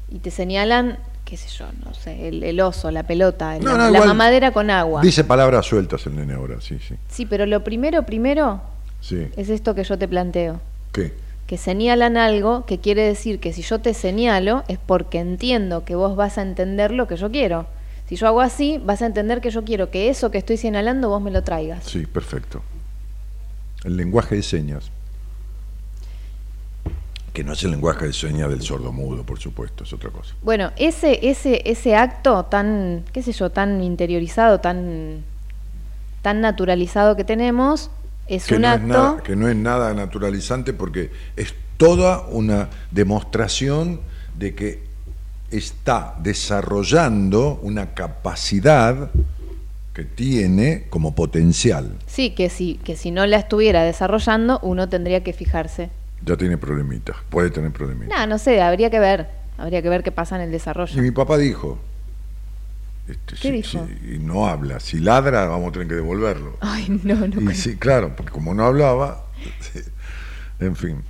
Y te señalan, qué sé yo, no sé, el, el oso, la pelota, No, la, no, la mamadera con agua. Dice palabras sueltas el nene ahora, sí, sí. Sí, pero lo primero, primero, Sí. es esto que yo te planteo. ¿Qué? que señalan algo que quiere decir que si yo te señalo es porque entiendo que vos vas a entender lo que yo quiero. Si yo hago así, vas a entender que yo quiero que eso que estoy señalando vos me lo traigas. Sí, perfecto. El lenguaje de señas. Que no es el lenguaje de señas del sordomudo, por supuesto, es otra cosa. Bueno, ese, ese, ese acto tan, qué sé yo, tan interiorizado, tan, tan naturalizado que tenemos, es Que un no, es acto. nada, que no es nada naturalizante porque es toda una demostración de que está desarrollando una capacidad que tiene como potencial. Sí, que si, que si no la estuviera desarrollando, uno tendría que fijarse. Ya tiene problemitas, puede tener problemitas. No, no sé, habría que ver. Habría que ver qué pasa en el Y desarrollo. mi papá dijo, este, ¿Qué si- dijo? si- y no habla, si ladra vamos a tener que devolverlo. Ay, no, no. Y creo. sí, claro, porque como no hablaba, en fin.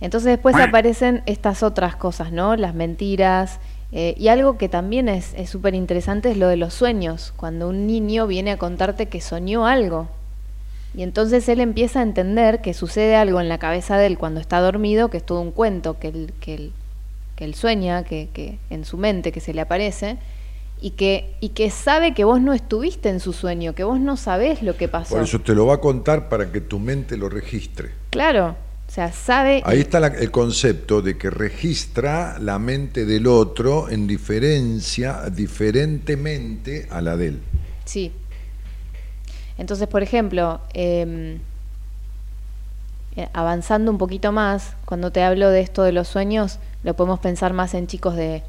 Entonces después aparecen estas otras cosas, ¿no? Las mentiras. eh, y algo que también es es súper interesante es lo de los sueños. Cuando un niño viene a contarte que soñó algo. Y entonces él empieza a entender que sucede algo en la cabeza de él cuando está dormido, que es todo un cuento que él, que él, que él sueña, que, que en su mente, que se le aparece, y que, y que sabe que vos no estuviste en su sueño, que vos no sabés lo que pasó. Por eso te lo va a contar para que tu mente lo registre. Claro, o sea, sabe... Ahí está la- el concepto de que registra la mente del otro en diferencia, diferentemente a la de él. Sí. Entonces, por ejemplo, eh, eh, avanzando un poquito más, cuando te hablo de esto de los sueños, lo podemos pensar más en chicos de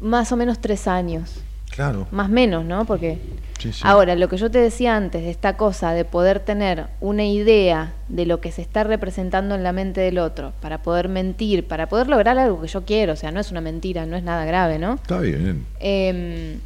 Más o menos tres años. Claro. Más menos, ¿no? Porque Sí, sí. ahora, lo que yo te decía antes, de esta cosa de poder tener una idea de lo que se está representando en la mente del otro, para poder mentir, para poder lograr algo que yo quiero, o sea, no es una mentira, no es nada grave, ¿no? Está bien. Em,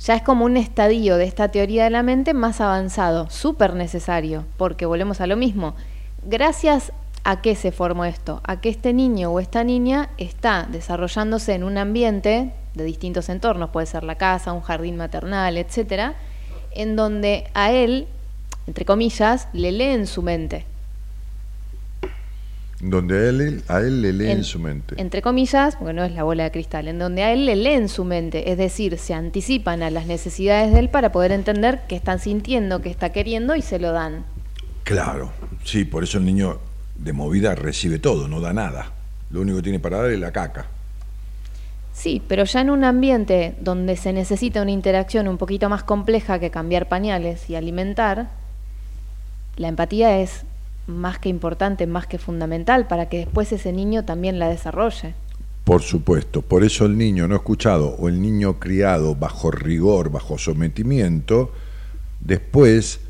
ya es como un estadio de esta teoría de la mente más avanzado, súper necesario, porque volvemos a lo mismo. Gracias a qué se formó esto, a que este niño o esta niña está desarrollándose en un ambiente de distintos entornos, puede ser la casa, un jardín maternal, etcétera, en donde a él, entre comillas, le leen su mente. Donde a él, a él le lee en, En- su mente. Entre comillas, porque no es la bola de cristal, en donde a él le leen su mente, es decir, se anticipan a las necesidades de él para poder entender qué están sintiendo, qué está queriendo y se lo dan. Claro, sí, por eso el niño de movida recibe todo, no da nada. Lo único que tiene para dar es la caca. Sí, pero ya en un ambiente donde se necesita una interacción un poquito más compleja que cambiar pañales y alimentar, la empatía es más que importante, más que fundamental para que después ese niño también la desarrolle. Por supuesto, por eso el niño no escuchado o el niño criado bajo rigor, bajo sometimiento, después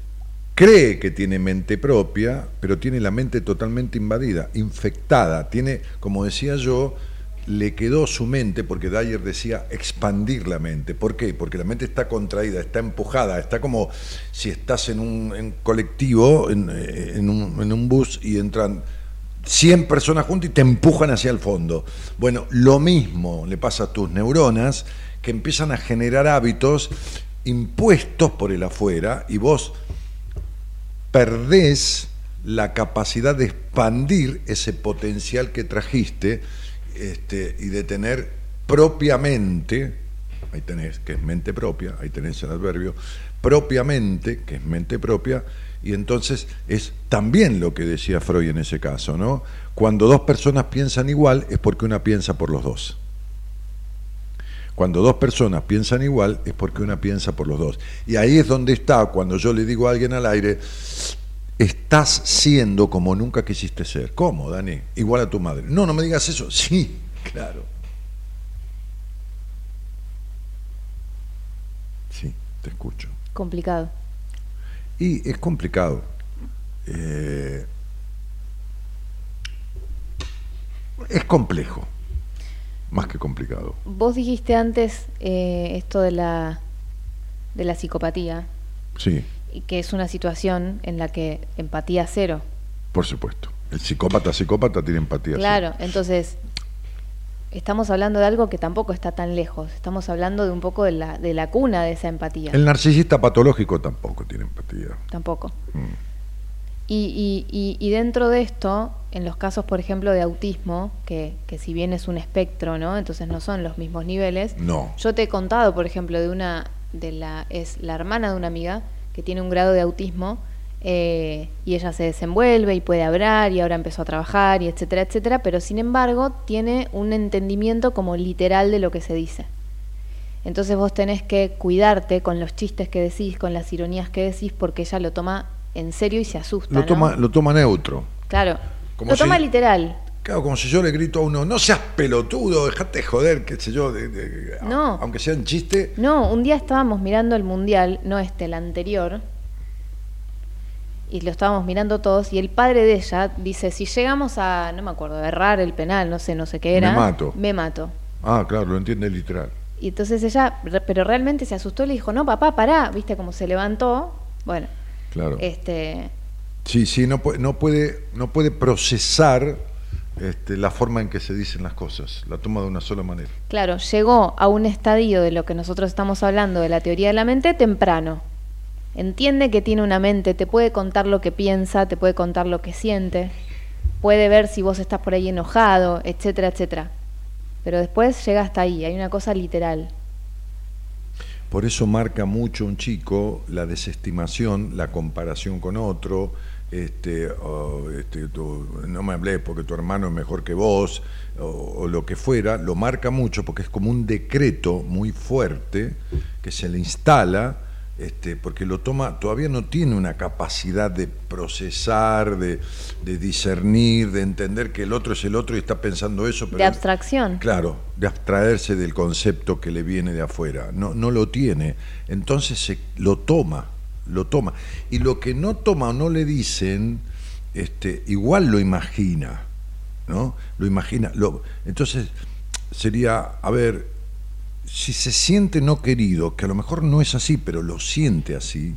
cree que tiene mente propia, pero tiene la mente totalmente invadida, infectada. Tiene, como decía yo, le quedó su mente, porque Dyer decía expandir la mente. ¿Por qué? Porque la mente está contraída, está empujada, está como si estás en un colectivo, en, eh, en un, en un bus y entran 100 personas juntas y te empujan hacia el fondo. Bueno, lo mismo le pasa a tus neuronas que empiezan a generar hábitos impuestos por el afuera y vos perdés la capacidad de expandir ese potencial que trajiste este, y de tener propiamente, ahí tenés, que es mente propia, ahí tenés el adverbio, propiamente, que es mente propia, y entonces es también lo que decía Freud en ese caso, ¿no? Cuando dos personas piensan igual es porque una piensa por los dos. Cuando dos personas piensan igual es porque una piensa por los dos. Y ahí es donde está, cuando yo le digo a alguien al aire, estás siendo como nunca quisiste ser. ¿Cómo, Dani? Igual a tu madre. No, no me digas eso. Sí, claro. Sí, te escucho. Complicado. Y es complicado. Eh, es complejo, más que complicado. Vos dijiste antes eh, esto de la, de la psicopatía, Sí, y que es una situación en la que empatía cero. por supuesto. El psicópata, psicópata tiene empatía. sí. Claro, entonces estamos hablando de algo que tampoco está tan lejos. Estamos hablando de un poco de la, de la cuna de esa empatía. El narcisista patológico tampoco tiene empatía. Tampoco. Mm. Y, y, y, y dentro de esto, en los casos, por ejemplo, de autismo, que, que si bien es un espectro, ¿no? Entonces no son los mismos niveles. No. Yo te he contado, por ejemplo, de una, de la, es la hermana de una amiga que tiene un grado de autismo eh, y ella se desenvuelve y puede hablar y ahora empezó a trabajar y etcétera, etcétera, pero sin embargo tiene un entendimiento como literal de lo que se dice. Entonces vos tenés que cuidarte con los chistes que decís, con las ironías que decís, porque ella lo toma en serio y se asusta. Lo ¿no? toma, lo toma neutro. Claro. Como lo toma literal. Claro, como si yo le grito a uno, no seas pelotudo, dejate joder, qué sé yo, de- de- No. aunque sea un chiste. No, un día estábamos mirando el mundial, no este, el anterior, y lo estábamos mirando todos, y el padre de ella dice, si llegamos a, no me acuerdo, a errar el penal, no sé, no sé qué era, Me mato. Me mato. Ah, claro, lo entiende literal. Y entonces ella, pero realmente se asustó y le dijo, no, papá, pará, viste cómo se levantó. Bueno, Claro. este, Sí, sí, no no puede, no puede procesar este, la forma en que se dicen las cosas. La toma de una sola manera. claro, llegó a un estadio de lo que nosotros estamos hablando de la teoría de la mente temprano. Entiende que tiene una mente, te puede contar lo que piensa, te puede contar lo que siente, puede ver si vos estás por ahí enojado, etcétera, etcétera. Pero después llega hasta ahí, hay una cosa literal. Por eso marca mucho un chico la desestimación, la comparación con otro. Este, o, este, tú- no me hablé porque tu hermano es mejor que vos, o, o lo que fuera, lo marca mucho porque es como un decreto muy fuerte que se le instala este, porque lo toma, todavía no tiene una capacidad de procesar, de, de discernir, de entender que el otro es el otro y está pensando eso. Pero De abstracción. Claro, de abstraerse del concepto que le viene de afuera. No, no lo tiene. Entonces se, lo toma, lo toma. Y lo que no toma o no le dicen, este, igual lo imagina. ¿No? Lo imagina. Lo, entonces sería, a ver, si se siente no querido, que a lo mejor no es así, pero lo siente así,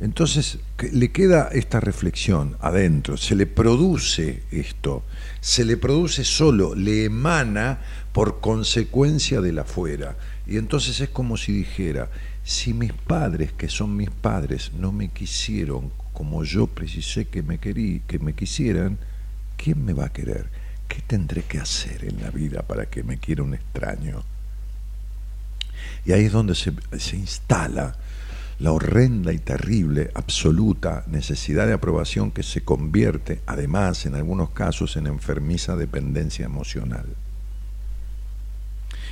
entonces le queda esta reflexión adentro, se le produce esto, se le produce solo, le emana por consecuencia del afuera. Y entonces es como si dijera, si mis padres, que son mis padres, no me quisieron como yo precisé que me, querí, que me quisieran, ¿quién me va a querer? ¿Qué tendré que hacer en la vida para que me quiera un extraño? Y ahí es donde se, se instala la horrenda y terrible, absoluta necesidad de aprobación que se convierte, además, en algunos casos, en enfermiza dependencia emocional.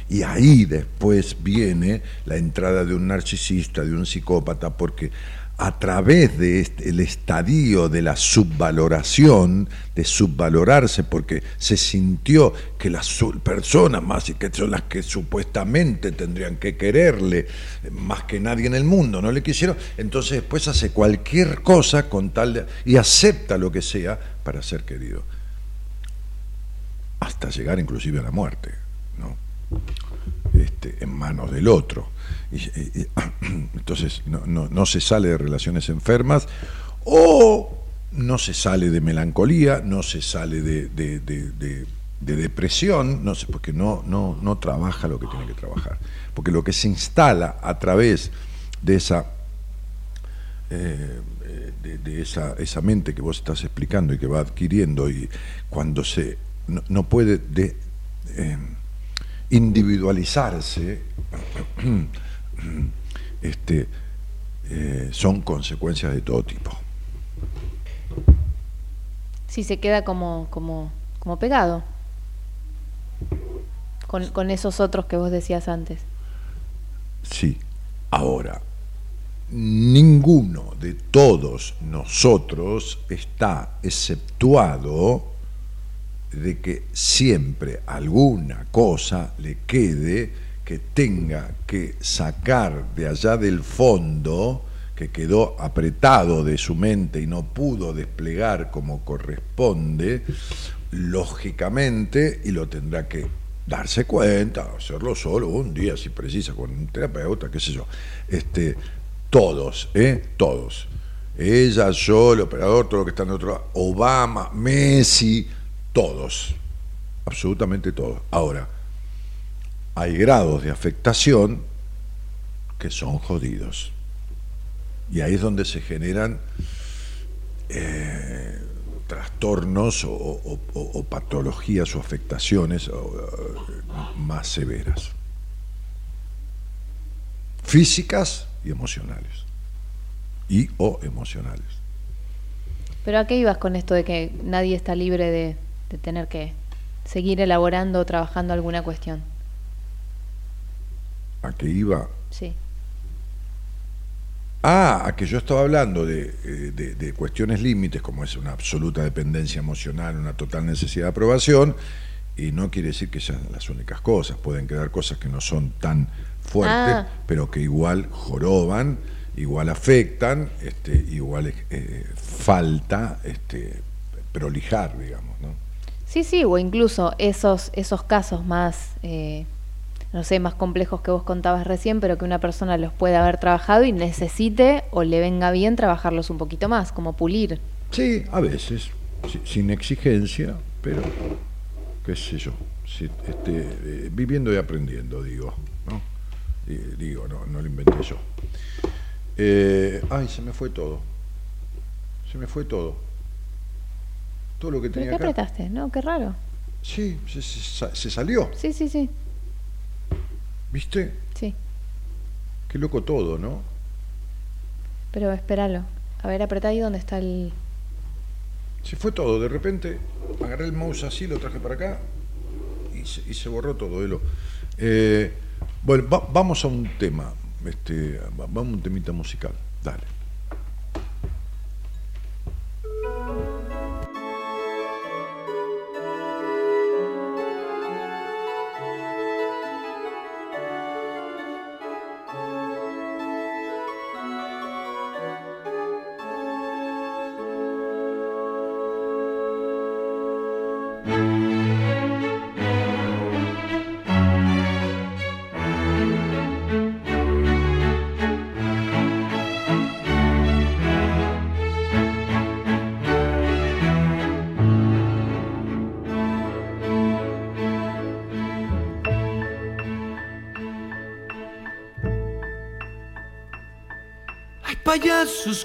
Y ahí después viene la entrada de un narcisista, de un psicópata, porque a través del este, el estadio de la subvaloración, de subvalorarse, porque se sintió que las personas más y que son las que supuestamente tendrían que quererle eh, más que nadie en el mundo, no le quisieron, entonces después hace cualquier cosa con tal de- y acepta lo que sea para ser querido, hasta llegar inclusive a la muerte. Este, en manos del otro. Y, entonces no, no- no se sale de relaciones enfermas o no se sale de melancolía, no se sale de, de- de- de- de depresión, no sé, porque no, no, no trabaja lo que tiene que trabajar. Porque lo que se instala a través de esa eh, de, esa, esa mente que vos estás explicando y que va adquiriendo y cuando se no, no puede de, eh, individualizarse este, eh, son consecuencias de todo tipo. Sí, se queda como, como, como pegado. Con, con esos otros que vos decías antes. Sí. Ahora, ninguno de todos nosotros está exceptuado de que siempre alguna cosa le quede que tenga que sacar de allá del fondo, que quedó apretado de su mente y no pudo desplegar como corresponde, lógicamente, y lo tendrá que darse cuenta, hacerlo solo un día si precisa, con un terapeuta, qué sé yo. Este, todos, ¿eh? Todos. Ella, yo, el operador, todo lo que está en otro lado, Obama, Messi, todos. Absolutamente todos. Ahora, hay grados de afectación que son jodidos. Y ahí es donde se generan eh, trastornos o, o- patologías o afectaciones eh, más severas. Físicas y emocionales. Y o emocionales. Pero ¿a qué ibas con esto de que nadie está libre de, de tener que seguir elaborando o trabajando alguna cuestión? ¿A qué iba? Sí. Ah, a que yo estaba hablando de, eh, de- de cuestiones límites, como es una absoluta dependencia emocional, una total necesidad de aprobación, y no quiere decir que sean las únicas cosas, pueden quedar cosas que no son tan fuertes, Ah. pero que igual joroban, igual afectan, este, igual eh, falta este, prolijar, digamos. ¿no? Sí, sí, o incluso esos, esos casos más, eh, no sé, más complejos que vos contabas recién, pero que una persona los puede haber trabajado y necesite o le venga bien trabajarlos un poquito más, como pulir. Sí, a veces, si- sin exigencia, pero qué sé yo, si- este, eh, viviendo y aprendiendo, digo, ¿no? Di- Digo, no, no lo inventé yo. Eh, ay, se me fue todo. Se me fue todo. Todo lo que ¿Pero tenía qué acá. apretaste? No, qué raro. Sí, se, se sa- se salió. Sí, sí, sí, ¿Viste? sí. Qué loco todo, ¿no? Pero espéralo. A ver, apretá ahí donde está el... Se fue todo. De repente agarré el mouse así, lo traje para acá y se, y se borró todo. Eh, bueno, va- vamos a un tema. este, va- vamos a un temita musical. Dale.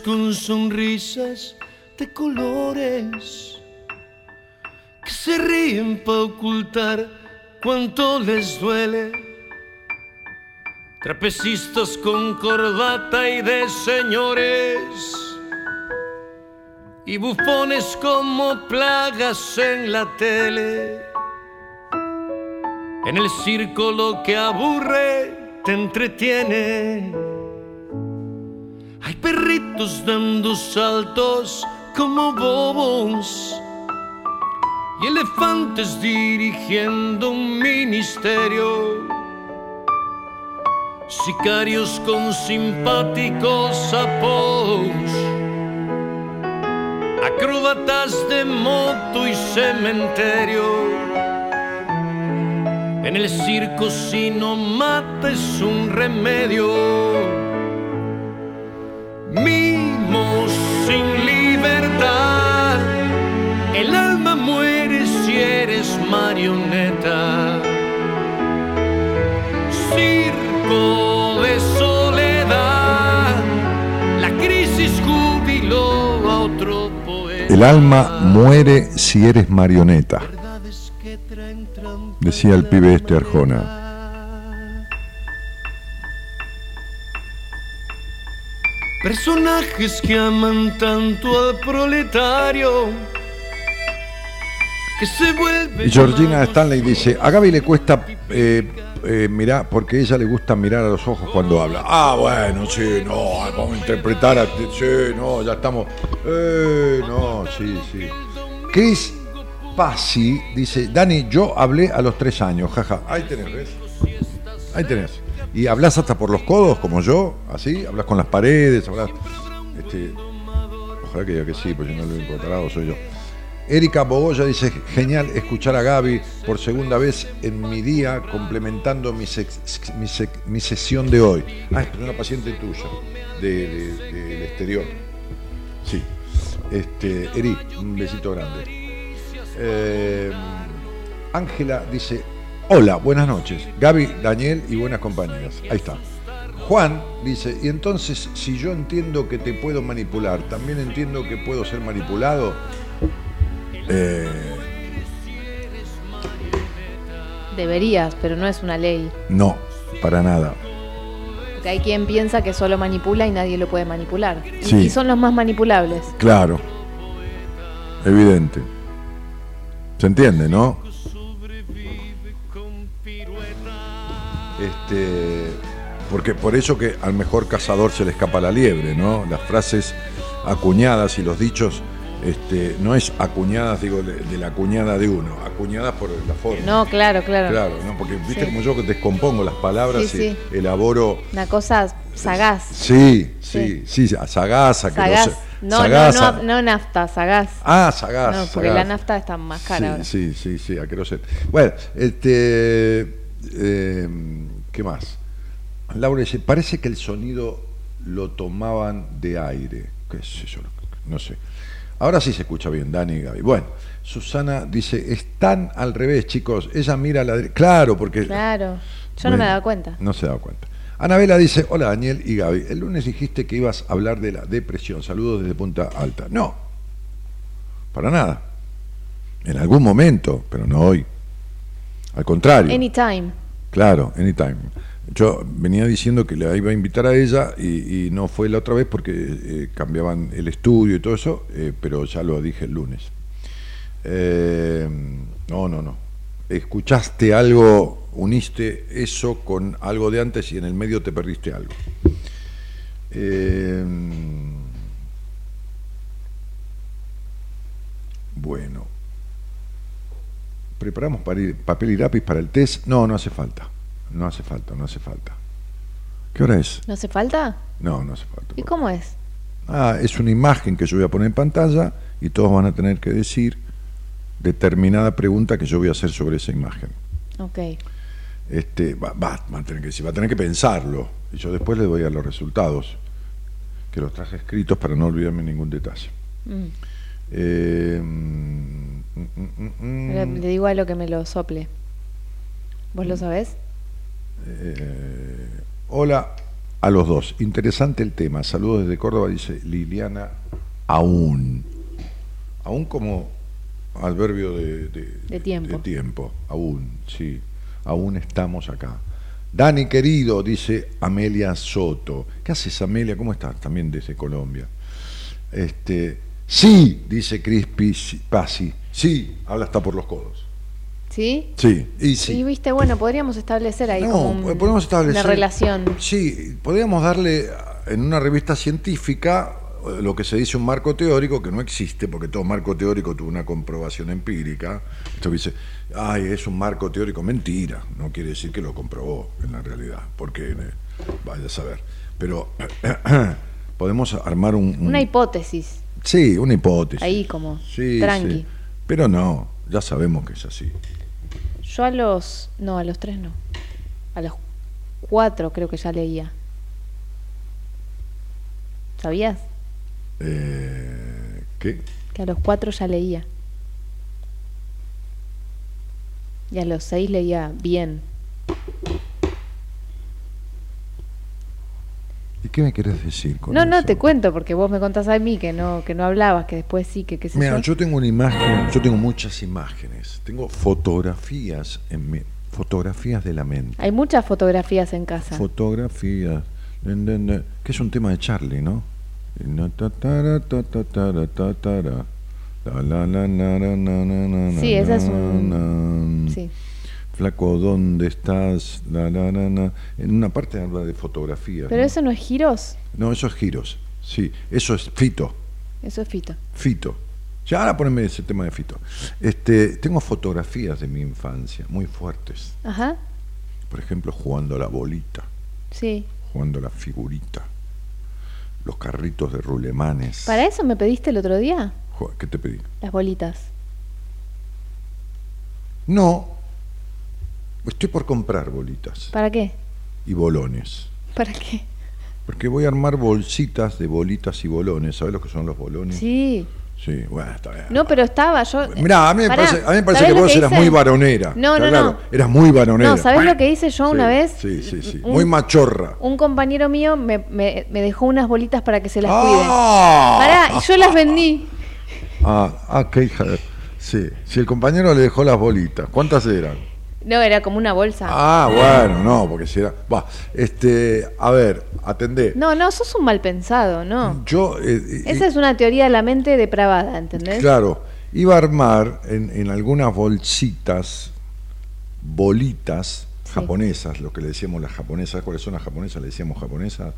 Con sonrisas de colores que se ríen para ocultar cuánto les duele. Trapecistas con corbata y de señores y bufones como plagas en la tele. En el circo lo que aburre te entretiene. Hay perritos dando saltos como bobos y elefantes dirigiendo un ministerio. Sicarios con simpáticos sapos, acróbatas de moto y cementerio. En el circo si no mata es un remedio El alma muere si eres marioneta, decía el pibe este Arjona. Personajes que aman tanto al proletario que se vuelve Y Georgina Stanley dice, a Gaby le cuesta eh, eh, mirar, porque ella le gusta mirar a los ojos cuando habla. Ah, bueno, sí, no, vamos a interpretar, a, sí, no, ya estamos, eh, no, sí, sí. Chris Pasi dice, Dani, yo hablé a los tres años, jaja. Ahí tenés, ¿ves? Ahí tenés. Y hablas hasta por los codos, como yo, así, hablas con las paredes, hablas... Este, ojalá que diga que sí, porque yo no lo encontrado, soy yo. Erika Bogoya dice, genial escuchar a Gaby por segunda vez en mi día, complementando mi, sesión de hoy. Ah, es una paciente tuya, de- de- del exterior. Sí. Este, Eri, un besito grande. Eh, Ángela dice, hola, buenas noches. Gaby, Daniel y buenas compañeras. Ahí está. Juan dice, y entonces si yo entiendo que te puedo manipular, también entiendo que puedo ser manipulado. Eh, Deberías, pero no es una ley. no, para nada. Porque hay quien piensa que solo manipula y nadie lo puede manipular. Y, Sí. y son los más manipulables. Claro. Evidente. ¿Se entiende, no? Este, porque por eso que al mejor cazador se le escapa la liebre, ¿no? Las frases acuñadas y los dichos, este, no es acuñadas, digo, de, de la cuñada de uno, acuñadas por la forma. No, claro, claro. Claro, ¿no? Porque viste Sí. como yo descompongo las palabras Sí, y elaboro. Una cosa sagaz. Sí, sí, sí, sagaz, que Sagaz. sé- No, no, no, no nafta, sagaz. Ah, sagaz. No, porque sagaz. la nafta está más cara Sí, ahora. sí, sí, sí, aqueroset. Bueno, este, eh, ¿qué más? Laura dice, parece que el sonido lo tomaban de aire. ¿Qué sé yo? No sé. Ahora sí se escucha bien, Dani y Gaby. Bueno, Susana dice, están al revés, chicos. Ella mira a la derecha. Claro, porque... Claro. Yo no me Bueno, daba cuenta. No se da cuenta. Anabela dice, hola Daniel y Gaby, el lunes dijiste que ibas a hablar de la depresión. Saludos desde Punta Alta. No, para nada. En algún momento, pero no hoy. Al contrario. Anytime. Claro, anytime. Yo venía diciendo que la iba a invitar a ella y, no fue la otra vez porque eh, cambiaban el estudio y todo eso, eh, pero ya lo dije el lunes. Eh, no, no, no. escuchaste algo, uniste eso con algo de antes y en el medio te perdiste algo. Bueno. ¿Preparamos papel y lápiz para el test? No, no hace falta. No hace falta, no hace falta. ¿Qué hora es? ¿No hace falta? No, no hace falta. ¿Y cómo es? Ah, es una imagen que yo voy a poner en pantalla y todos van a tener que decir determinada pregunta que yo voy a hacer sobre esa imagen. Ok. Este, va, va- va a tener que decir, va a tener que pensarlo y yo después le doy a los resultados que los traje escritos para no olvidarme ningún detalle. Mm. Eh, mm, mm, mm, Le, mm, le digo a lo que me lo sople. ¿Vos lo sabés? Eh, hola a los dos. Interesante el tema. Saludos desde Córdoba, dice Liliana. Aún. Aún como adverbio de, De tiempo. de tiempo. Aún, sí. Aún estamos acá. Dani querido, dice Amelia Soto. ¿Qué haces, Amelia? ¿Cómo estás? También desde Colombia. Este, sí, dice Crispy Pasi. Sí, habla hasta por los codos. ¿Sí? Sí, y sí. Y viste, bueno, podríamos establecer ahí No, como un- podemos establecer. una relación. Sí, podríamos darle en una revista científica eh, lo que se dice un marco teórico que no existe, porque todo marco teórico tuvo una comprobación empírica. Esto dice, ay, es un marco teórico. Mentira, no quiere decir que lo comprobó en la realidad, porque eh, vaya a saber. Pero podemos armar un. un- Una hipótesis. Sí, una hipótesis. Ahí como, Sí, tranqui. sí. Pero no, ya sabemos que es así. Yo a los. No, a los tres no. A los cuatro creo que ya leía. ¿Sabías? Eh, ¿Qué? Que a los cuatro ya leía. Y a los seis leía bien. ¿Y qué me querés decir con No, no, eso? te cuento, porque vos me contás a mí que no, que no hablabas, que después sí, que qué sé Mira, yo. yo tengo una imagen, yo tengo muchas imágenes, tengo fotografías en mi, fotografías de la mente. Hay muchas fotografías en casa. Fotografías, que es un tema de Charlie, ¿no? Sí, esa es un-. Sí. Flaco, ¿dónde estás? La, la, la. En una parte habla de fotografías. Pero ¿no? eso no es giros, No, eso es giros. Sí, eso es fito. eso es fito. Fito. Ya ahora poneme ese tema de Fito. Este, tengo fotografías de mi infancia muy fuertes. Ajá, Por ejemplo, jugando a la bolita, sí. jugando a la figurita, los carritos de rulemanes. ¿Para eso me pediste el otro día? ¿Qué te pedí? Las bolitas. No, estoy por comprar bolitas ¿Para qué? y bolones. ¿Para qué? Porque voy a armar bolsitas de bolitas y bolones. ¿Sabes lo que son los bolones? Sí. Sí, bueno, está bien. No, pero estaba yo. Mirá, a mí me Pará, parece, a mí me parece ¿sabés que vos eras muy varonera. No, no, claro, no. Eras muy varonera. No, ¿sabés lo que hice yo Sí, una vez? Sí, sí, sí. Un- Muy machorra. Un compañero mío me, me- me dejó unas bolitas para que se las cuide. ¡Ah! Pará, y yo las vendí. Ah, ah, qué hija de- Sí, si el compañero le dejó las bolitas, ¿cuántas eran? No, era como una bolsa. Ah, bueno, no, porque si era. Va, este, a ver, atendé. No, no, sos un mal pensado, ¿no? Yo. eh, eh, Esa es una teoría de la mente depravada, ¿entendés? Claro, iba a armar en, en algunas bolsitas, bolitas Sí. japonesas, lo que le decíamos las japonesas, ¿cuáles son las japonesas? Le decíamos japonesas.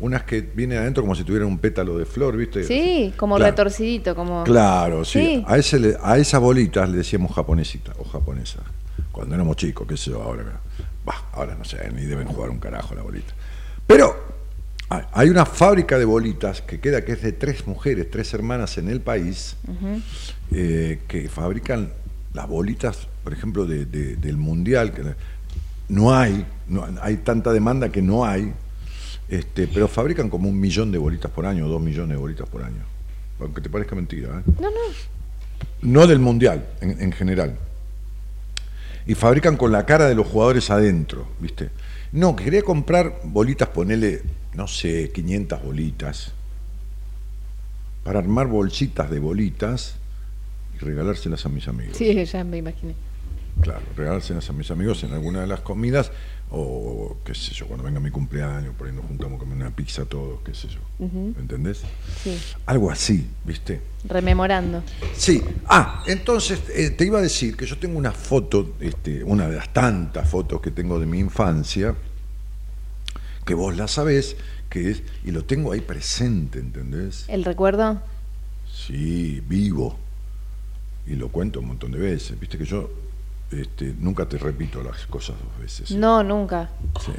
Unas que vienen adentro como si tuvieran un pétalo de flor, ¿viste? Sí, como Claro. retorcidito, como... Claro, sí. Sí. A, ese a esas bolitas le decíamos japonesita o japonesa. Cuando éramos chicos, qué sé yo, ahora. Bah, ahora no sé, ni deben jugar un carajo la bolita. Pero hay- una fábrica de bolitas que queda que es de tres mujeres, tres hermanas en el país, eh, que fabrican las bolitas, por ejemplo, de- de- del mundial. Que no hay, no, hay tanta demanda que no hay, este, pero fabrican como un millón de bolitas por año, dos millones de bolitas por año. Aunque te parezca mentira. ¿eh? No, no. No del mundial, en, en general. Y fabrican con la cara de los jugadores adentro, ¿viste? No, quería comprar bolitas, ponele, no sé, 500 bolitas, para armar bolsitas de bolitas y regalárselas a mis amigos. Sí, ya me imaginé. Claro, regálselas a mis amigos en alguna de las comidas o qué sé yo, cuando venga mi cumpleaños, por ahí nos juntamos a comer una pizza todos, qué sé yo. ¿Entendés? Sí, Algo así, ¿viste? rememorando. Sí. Ah, entonces eh, te iba a decir que yo tengo una foto, este, una de las tantas fotos que tengo de mi infancia, que vos la sabés, que es, y lo tengo ahí presente, ¿entendés? ¿El recuerdo? Sí, vivo. Y lo cuento un montón de veces. Viste que yo este, nunca te repito las cosas dos veces. No, nunca. Sí.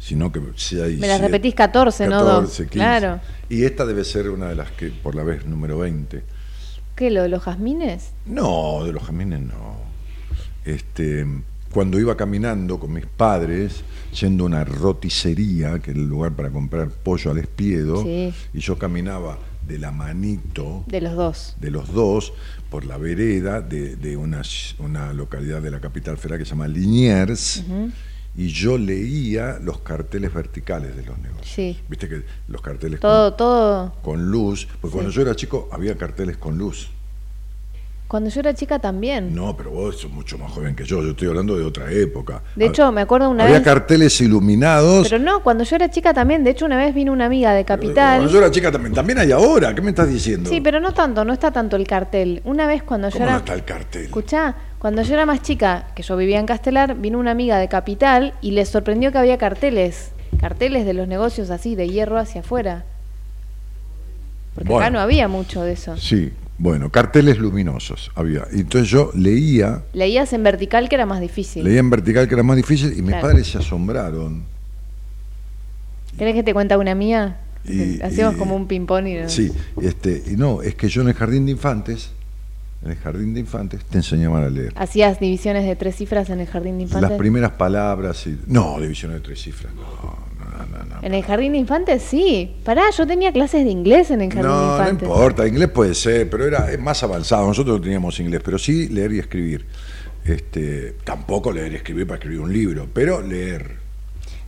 Sino que seis, Me las siete, repetís 14, no dos. 14, 15. Claro. Y esta debe ser una de las que, por la vez número 20. ¿Qué, lo de los jazmines? No, de los jamines no. Este, cuando iba caminando con mis padres, yendo a una roticería, que era el lugar para comprar pollo al espiedo, Sí. y yo caminaba de la manito De los dos. de los dos por la vereda de, de una, una localidad de la capital federal que se llama Liniers, y yo leía los carteles verticales de los negocios. Sí. Viste que los carteles Todo, todo. con, con luz, porque cuando yo era chico había carteles con luz. Cuando yo era chica también. No, pero vos sos mucho más joven que yo, yo estoy hablando de otra época. De hecho, me acuerdo una había vez. carteles iluminados. Pero no, cuando yo era chica también. De hecho, una vez vino una amiga de Capital. Cuando yo era chica también, también hay ahora, ¿qué me estás diciendo? Sí, pero no tanto, no está tanto el cartel. Una vez cuando yo ¿Cómo era. no está el cartel? Escuchá, cuando yo era más chica, que yo vivía en Castelar, vino una amiga de Capital y le sorprendió que había carteles. Carteles de los negocios así, de hierro hacia afuera. Porque acá Bueno. no había mucho de eso. Sí, bueno, carteles luminosos había. Entonces yo leía, Leías en vertical que era más difícil. leía en vertical que era más difícil y mis Claro. padres se asombraron. ¿Querés que te cuente una mía? Y- y- como un ping-pong y... Sí, este, y no, es que yo en el jardín de infantes, en el jardín de infantes te enseñaban a leer. ¿Hacías divisiones de tres cifras en el jardín de infantes? Las primeras palabras y no, divisiones de tres cifras, no, no, no, no. En el jardín de infantes sí. Pará, yo tenía clases de inglés en el jardín de No, no infantes. importa, inglés puede ser, pero era más avanzado. Nosotros no teníamos inglés, pero sí leer y escribir. Este, tampoco leer y escribir para escribir un libro, pero leer.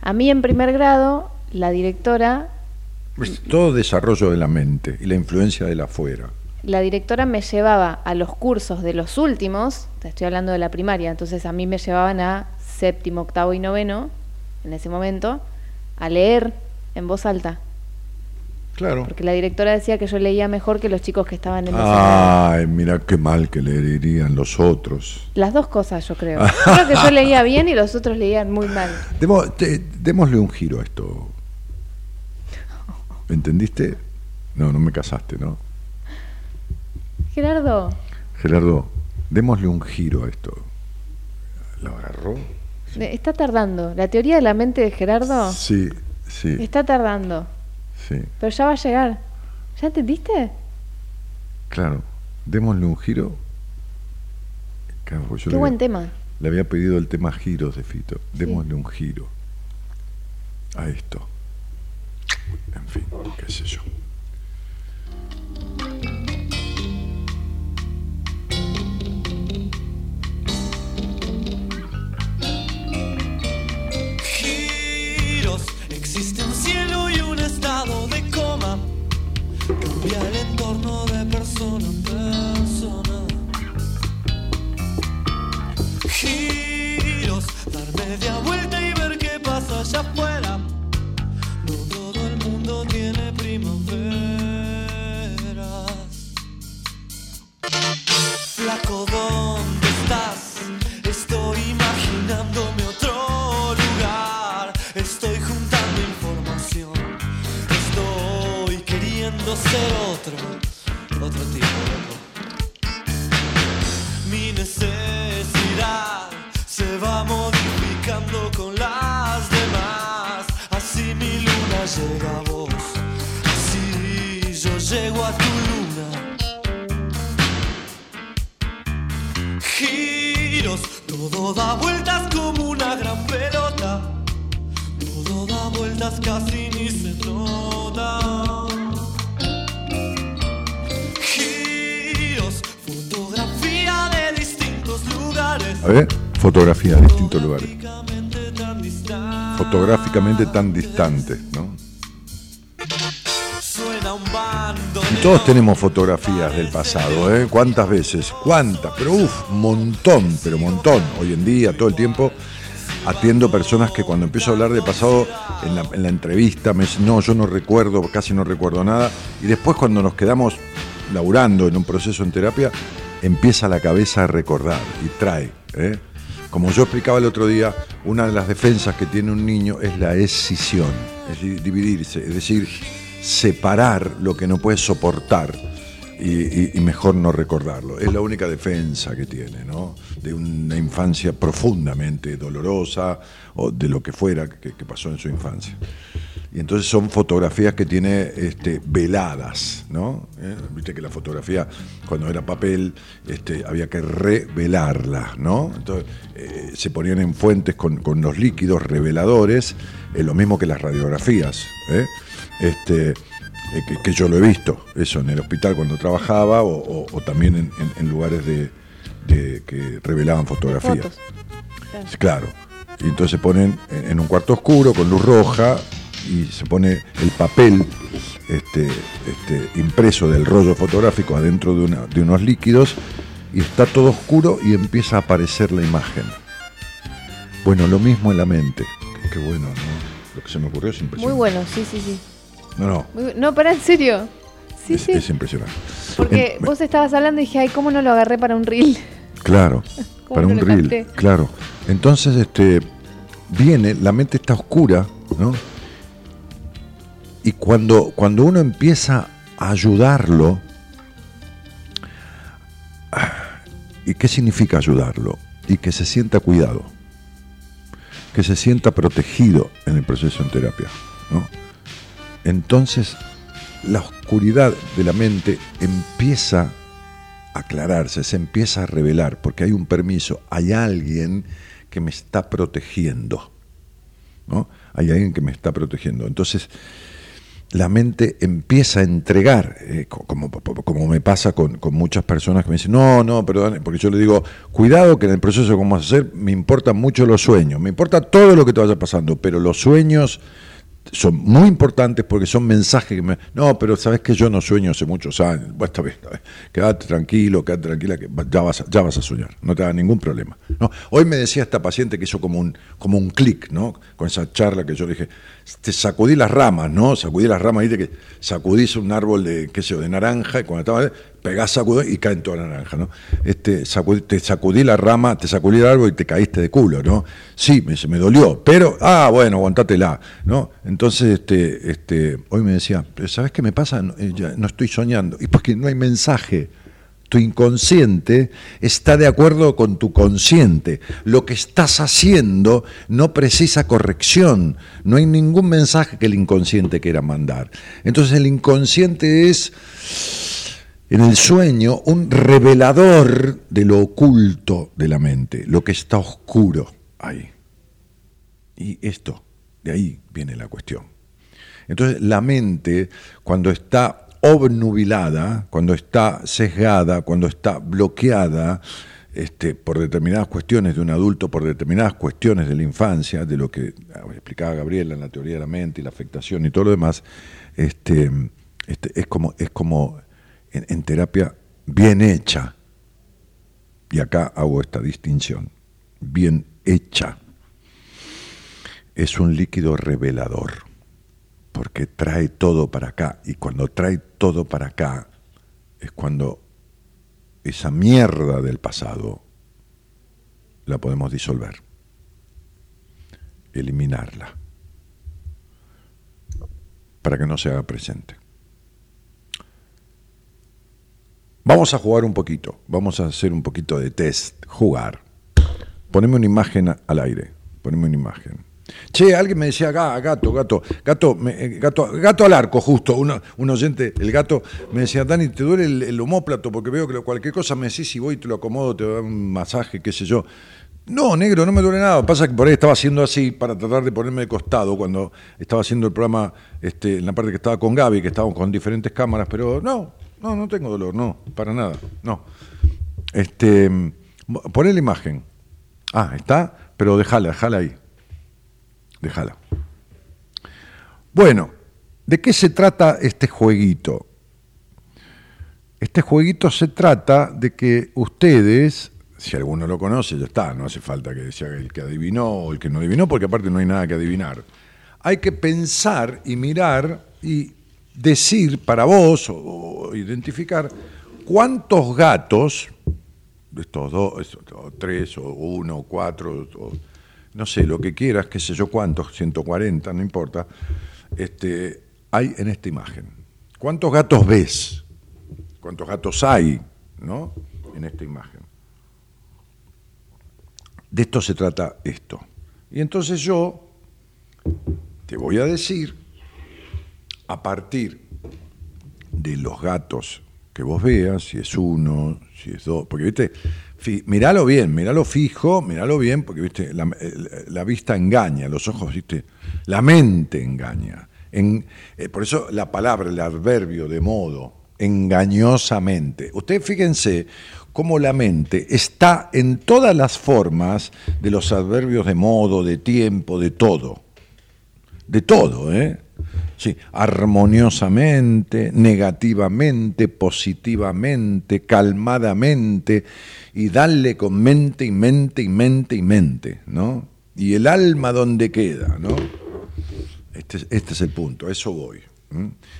A mí en primer grado, la directora, Es todo desarrollo de la mente y la influencia del afuera. la directora me llevaba a los cursos de los últimos, te estoy hablando de la primaria, entonces a mí me llevaban a séptimo, octavo y noveno, en ese momento, a leer en voz alta. Claro. Porque la directora decía que yo leía mejor que los chicos que estaban en grado. Ay, mira qué mal que leerían los otros. Las dos cosas, yo creo. Yo creo que yo leía bien y los otros leían muy mal. Demo- te- démosle un giro a esto. ¿Entendiste? No, no me casaste, ¿no? Gerardo, Gerardo, démosle un giro a esto. ¿Lo agarró? Eh, está tardando. La teoría de la mente de Gerardo Sí, sí, está tardando. sí. Pero ya va a llegar. ¿Ya entendiste? Claro, démosle un giro. Claro, porque yo Qué buen había, tema. le había pedido el tema giros de Fito. Démosle un giro a esto. En fin, qué sé yo. Giros. Existe un cielo y un estado de coma. Cambia el entorno de persona en persona. Giros, dar media vuelta y ver qué pasa allá afuera. No todo el mundo tiene primaveras. Flaco, ¿dónde fotográficamente tan distantes, ¿no? Bando. Todos tenemos fotografías del pasado, ¿eh? ¿Cuántas veces? ¿Cuántas? Pero uff, montón, pero montón. Hoy en día, todo el tiempo, atiendo personas que cuando empiezo a hablar de pasado en la, en la entrevista me dicen, no, yo no recuerdo, casi no recuerdo nada. Y después cuando nos quedamos laburando en un proceso en terapia, empieza la cabeza a recordar y trae. ¿eh? Como yo explicaba el otro día, una de las defensas que tiene un niño es la escisión, es decir, dividirse, es decir, separar lo que no puede soportar y, mejor no recordarlo. Es la única defensa que tiene, ¿no? De una infancia profundamente dolorosa o de lo que fuera que, que pasó en su infancia. Y entonces son fotografías que tiene este, veladas, ¿no? ¿Eh? Viste que la fotografía, cuando era papel, este, había que revelarla, ¿no? Entonces eh, se ponían en fuentes con, con los líquidos reveladores, eh, lo mismo que las radiografías, ¿eh? Este, que, que yo lo he visto, eso en el hospital cuando trabajaba o, o- o también en, en- en lugares de, de- que revelaban fotografías. Claro. Y entonces se ponen en, en un cuarto oscuro con luz roja y se pone el papel este, este, impreso del rollo fotográfico adentro de, una- de unos líquidos y está todo oscuro y empieza a aparecer la imagen. Bueno, lo mismo en la mente. Qué, bueno, ¿no? Lo que se me ocurrió es Muy impresionante. bueno, sí, sí, sí. No, no, Muy no, para en serio. Sí, es, sí. es impresionante. Porque En- vos estabas hablando y dije, ay, ¿cómo no lo agarré para un reel? Claro, ¿Cómo para un reel, claro. Entonces, este, viene, la mente está oscura, ¿no? Y cuando, cuando uno empieza a ayudarlo, ¿y qué significa ayudarlo? Y que se sienta cuidado, que se sienta protegido en el proceso en terapia. Entonces, la oscuridad de la mente empieza a aclararse, se empieza a revelar, porque hay un permiso, hay alguien que me está protegiendo, ¿no? Hay alguien que me está protegiendo. Entonces, la mente empieza a entregar, eh, co- como, como me pasa con, con muchas personas que me dicen, no, no, perdón, porque yo le digo, cuidado que en el proceso que vamos a hacer me importan mucho los sueños, me importa todo lo que te vaya pasando, pero los sueños son muy importantes porque son mensajes que me... No, pero sabes que yo no sueño hace muchos años. Bueno, está bien, está bien. Quédate tranquilo, quédate tranquila, que ya vas, a, ya vas a soñar. No te da ningún problema. ¿no? Hoy me decía esta paciente que hizo como un, como un clic, ¿no? Con esa charla que yo le dije, te sacudí las ramas, ¿no? Sacudí las ramas, viste que sacudís un árbol de, qué sé yo, de naranja y cuando estaba pegás sacudón y cae en toda la naranja, ¿no? Este, te sacudí la rama, te sacudí el árbol y te caíste de culo, ¿no? Sí, me, me dolió, pero, ah, bueno, aguantátela, ¿no? Entonces, este, este, hoy me decía, "Pero ¿sabes qué me pasa? No, eh, no estoy soñando. Y porque no hay mensaje. Tu inconsciente está de acuerdo con tu consciente. Lo que estás haciendo no precisa corrección. No hay ningún mensaje que el inconsciente quiera mandar. Entonces el inconsciente es en el sueño un revelador de lo oculto de la mente, lo que está oscuro ahí. Y esto, de ahí viene la cuestión. Entonces la mente, cuando está obnubilada, cuando está sesgada, cuando está bloqueada este, por determinadas cuestiones de un adulto, por determinadas cuestiones de la infancia, de lo que ah, explicaba Gabriela en la teoría de la mente y la afectación y todo lo demás, este, este, es como, es como en, terapia bien hecha, y acá hago esta distinción, bien hecha, es un líquido revelador, porque trae todo para acá, y cuando trae todo para acá, es cuando esa mierda del pasado la podemos disolver, eliminarla, para que no se haga presente. Vamos a jugar un poquito, vamos a hacer un poquito de test, jugar. Poneme una imagen al aire, poneme una imagen. Che, alguien me decía, "Ga- gato, gato, gato, eh, gato, gato al arco, justo, uno- un oyente, el gato, me decía, Dani, ¿te duele el, el homóplato? Porque veo que cualquier cosa me decís, si voy y te lo acomodo, te doy un masaje, qué sé yo. No, negro, no me duele nada. Pasa que por ahí estaba haciendo así para tratar de ponerme de costado cuando estaba haciendo el programa este, en la parte que estaba con Gaby, que estábamos con diferentes cámaras, pero no, no, no tengo dolor, no, para nada, no. Este, poné la imagen. Ah, está, pero déjala, déjala ahí. Déjala. Bueno, ¿de qué se trata este jueguito? Este jueguito se trata de que ustedes, si alguno lo conoce, ya está, no hace falta que sea el que adivinó o el que no adivinó, porque aparte no hay nada que adivinar. Hay que pensar y mirar y decir para vos o, identificar cuántos gatos, estos dos, tres o uno cuatro, no sé, lo que quieras, qué sé yo cuántos, 140, no importa, este, hay en esta imagen. ¿Cuántos gatos ves? ¿Cuántos gatos hay? ¿No? En esta imagen. De esto se trata esto. Y entonces yo te voy a decir, a partir de los gatos que vos veas, si es uno, si es dos, porque viste, miralo bien, miralo fijo, miralo bien, porque viste, la, la vista engaña, los ojos, viste, la mente engaña. En- eh, por eso la palabra, el adverbio de modo, engañosamente. Ustedes fíjense cómo la mente está en todas las formas de los adverbios de modo, de tiempo, de todo de todo, ¿eh? Sí, armoniosamente, negativamente, positivamente, calmadamente, y darle con mente y mente y mente y mente, ¿no? Y el alma donde queda, ¿no? Este, es- este es el punto, eso voy.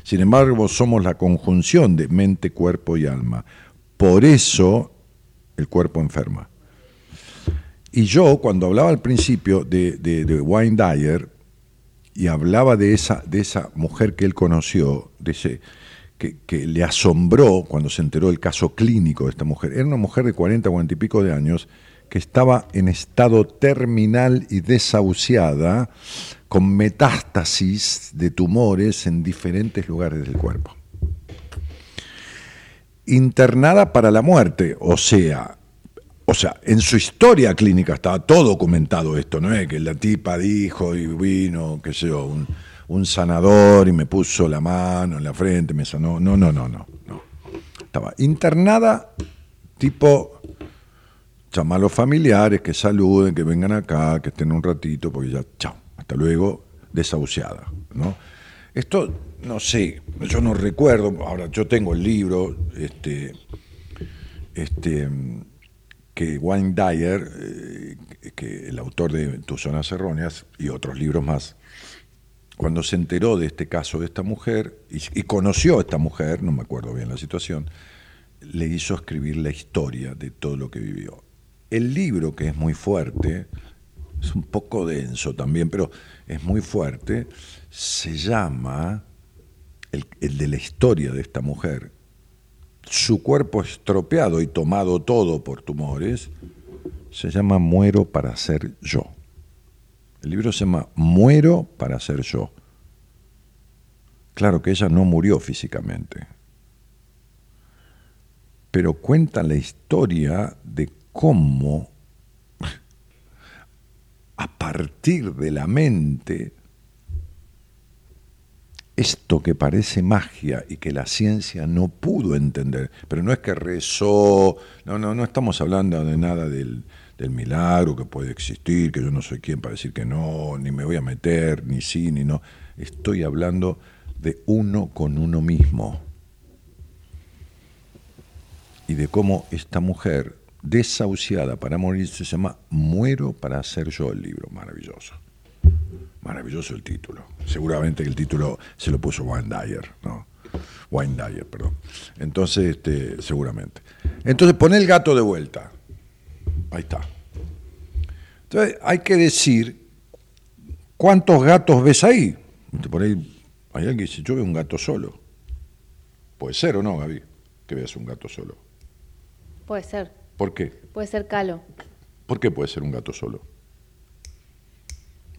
Sin embargo, somos la conjunción de mente, cuerpo y alma. Por eso el cuerpo enferma. Y yo, cuando hablaba al principio de, de, de Dyer, y hablaba de esa, de esa mujer que él conoció, de ese, que, le asombró cuando se enteró del caso clínico de esta mujer. Era una mujer de 40, 40 y pico de años que estaba en estado terminal y desahuciada, con metástasis de tumores en diferentes lugares del cuerpo. Internada para la muerte, o sea, o sea, en su historia clínica estaba todo documentado esto, ¿no? Que la tipa dijo y vino, qué sé yo, un, sanador y me puso la mano en la frente, me sanó. No, no, no, no. no. Estaba internada, tipo, llama a los familiares que saluden, que vengan acá, que estén un ratito, porque ya, chao, hasta luego, desahuciada, ¿no? Esto, no sé, yo no recuerdo, ahora yo tengo el libro, este, este, que Wayne Dyer, eh, que el autor de Tus zonas erróneas y otros libros más, cuando se enteró de este caso de esta mujer y, conoció a esta mujer, no me acuerdo bien la situación, le hizo escribir la historia de todo lo que vivió. El libro, que es muy fuerte, es un poco denso también, pero es muy fuerte, se llama, el, el de la historia de esta mujer, su cuerpo estropeado y tomado todo por tumores, se llama Muero para ser yo. El libro se llama Muero para ser yo. Claro que ella no murió físicamente, pero cuenta la historia de cómo a partir de la mente esto que parece magia y que la ciencia no pudo entender, pero no es que rezó, no, no, no estamos hablando de nada del, del milagro que puede existir, que yo no soy quien para decir que no, ni me voy a meter, ni sí, ni no. Estoy hablando de uno con uno mismo. Y de cómo esta mujer, desahuciada para morir, se llama Muero para ser yo el libro, maravilloso. Maravilloso el título. Seguramente que el título se lo puso Wayne Dyer, ¿no? Wayne Dyer, perdón. Entonces, este, seguramente. Entonces, pon el gato de vuelta. Ahí está. Entonces, hay que decir cuántos gatos ves ahí. Por ahí hay alguien que dice, yo veo un gato solo. Puede ser o no, Gaby, que veas un gato solo. Puede ser. ¿Por qué? Puede ser calo. ¿Por qué puede ser un gato solo?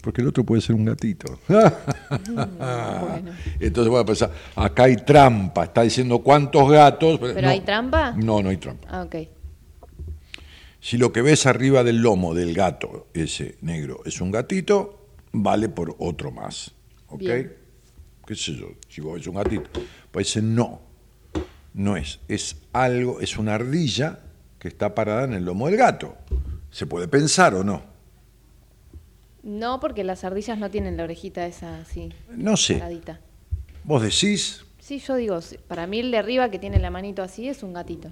Porque el otro puede ser un gatito. Bueno. Entonces voy a pensar, acá hay trampa, está diciendo cuántos gatos. ¿Pero no. hay trampa? No, no hay trampa. Ah, ok. Si lo que ves arriba del lomo del gato, ese negro, es un gatito, vale por otro más. ¿Ok? Bien. ¿Qué sé yo? Si vos ves un gatito, pues ese no. No es. Es algo, es una ardilla que está parada en el lomo del gato. ¿Se puede pensar o no? No, porque las ardillas no tienen la orejita esa así, No sé. paradita. Vos decís, Sí, yo digo, para mí el de arriba que tiene la manito así es un gatito.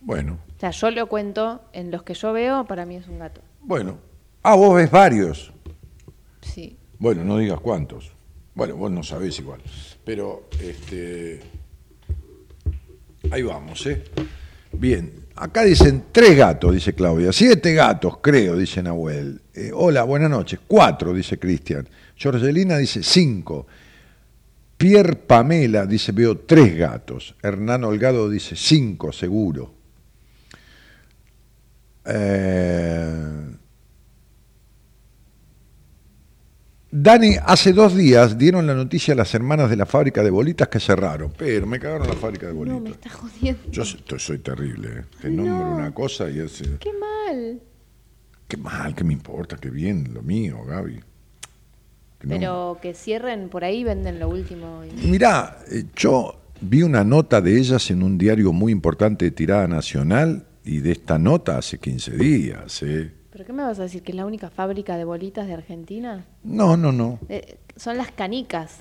Bueno, O sea, yo lo cuento en los que yo veo, para mí es un gato. bueno. Ah, vos ves varios. Sí. Bueno, no digas cuántos. Bueno, vos no sabés igual. Pero, este. Ahí vamos, ¿eh? Bien. Acá dicen tres gatos, dice Claudia. Siete gatos, creo, dice Nahuel. Eh, hola, buenas noches. Cuatro, dice Cristian. Georgelina dice cinco. Pierre Pamela dice veo tres gatos. Hernán Holgado dice cinco, seguro. Eh, Dani, hace dos días dieron la noticia a las hermanas de la fábrica de bolitas que cerraron. Pero me cagaron la fábrica de No, me bolitas. está jodiendo. Yo soy, soy terrible, ¿eh? Te nombro una cosa y es... eh, Qué mal. Qué mal, qué me importa, qué bien, lo mío, Gaby. Que no- Pero que cierren por ahí, venden lo último. y- Mirá, eh, yo vi una nota de ellas en un diario muy importante de tirada nacional y de esta nota hace 15 días. ¿eh? ¿Pero qué me vas a decir? ¿Que es la única fábrica de bolitas de Argentina? No, no, no. Eh, son las canicas.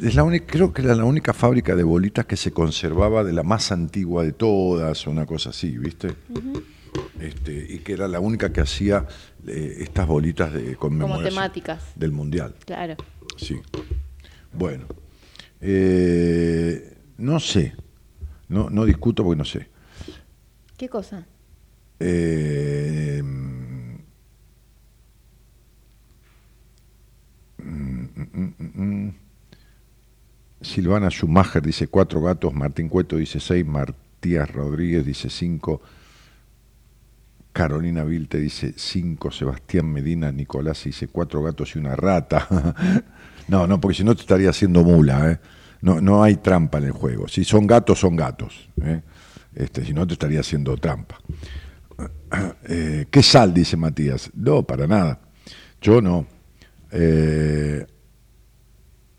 Es la única, creo que era la única fábrica de bolitas que se conservaba de la más antigua de todas, o una cosa así, ¿viste? este, y que era la única que hacía eh, estas bolitas de conmemoración temáticas. del mundial. Claro. Sí. Bueno. Eh, no sé. No, no discuto porque no sé. ¿Qué cosa? Eh, mm, mm, mm. Silvana Schumacher dice cuatro gatos, Martín Cueto dice seis, Martías Rodríguez dice cinco, Carolina Vilte dice cinco, Sebastián Medina Nicolás dice cuatro gatos y una rata. no, no, porque si no te estaría haciendo mula, ¿eh? No, no hay trampa en el juego. Si son gatos, son gatos. ¿eh? Este, si no, te estaría haciendo trampa. Eh, ¿Qué sal? Dice Matías. No, para nada. Yo no. Eh,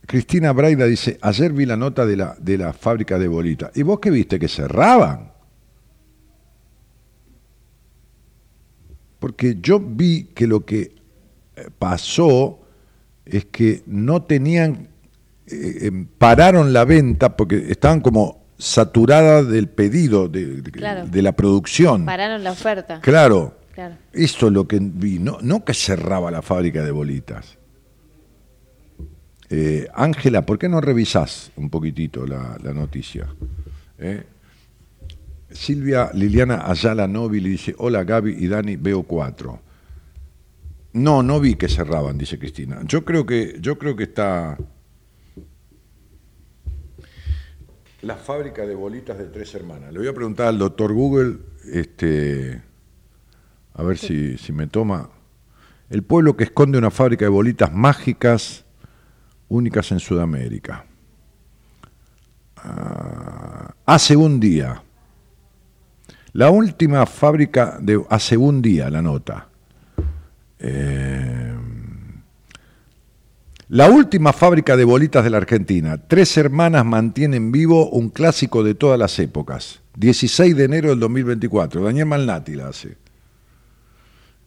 Cristina Braida dice, ayer vi la nota de la, de la fábrica de bolitas. ¿Y vos qué viste? ¿Que cerraban? Porque yo vi que lo que eh, pasó es que no tenían, eh, em, pararon la venta porque estaban como saturadas del pedido, de, de- Claro. de la producción. Pararon la oferta. Claro, Claro. esto es lo que vi, no, no que cerraba la fábrica de bolitas. Eh, Ángela, ¿por qué no revisás un poquitito la, la noticia? Eh, Silvia Liliana Ayala Novi dice, hola Gaby y Dani, veo cuatro. No, no vi que cerraban, dice Cristina. Yo creo que, yo creo que está la fábrica de bolitas de tres hermanas. Le voy a preguntar al doctor Google, este, a ver si, si me toma. El pueblo que esconde una fábrica de bolitas mágicas únicas en Sudamérica. Ah, hace un día. La última fábrica de hace un día, la nota. Eh, la última fábrica de bolitas de la Argentina. Tres hermanas mantienen vivo un clásico de todas las épocas. 16 de enero del 2024. Daniel Malnati la hace.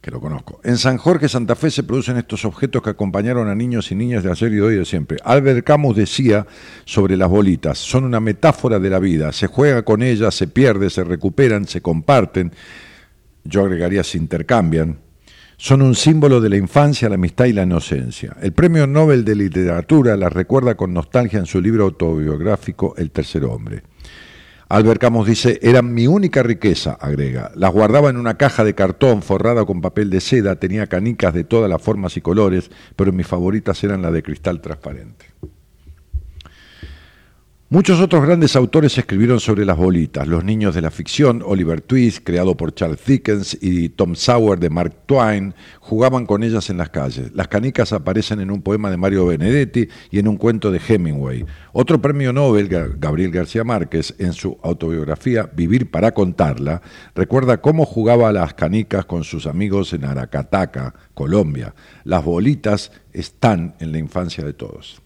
Que lo conozco. En San Jorge, Santa Fe, se producen estos objetos que acompañaron a niños y niñas de ayer y de hoy de siempre. Albert Camus decía sobre las bolitas: son una metáfora de la vida. Se juega con ellas, se pierde, se recuperan, se comparten. Yo agregaría se intercambian son un símbolo de la infancia, la amistad y la inocencia. El Premio Nobel de Literatura las recuerda con nostalgia en su libro autobiográfico El tercer hombre. Albert Camus dice, eran mi única riqueza, agrega. Las guardaba en una caja de cartón forrada con papel de seda, tenía canicas de todas las formas y colores, pero mis favoritas eran las de cristal transparente. Muchos otros grandes autores escribieron sobre las bolitas. Los niños de la ficción, Oliver Twist, creado por Charles Dickens, y Tom Sawyer de Mark Twain, jugaban con ellas en las calles. Las canicas aparecen en un poema de Mario Benedetti y en un cuento de Hemingway. Otro premio Nobel, Ga- Gabriel García Márquez, en su autobiografía Vivir para contarla, recuerda cómo jugaba a las canicas con sus amigos en Aracataca, Colombia. Las bolitas están en la infancia de todos.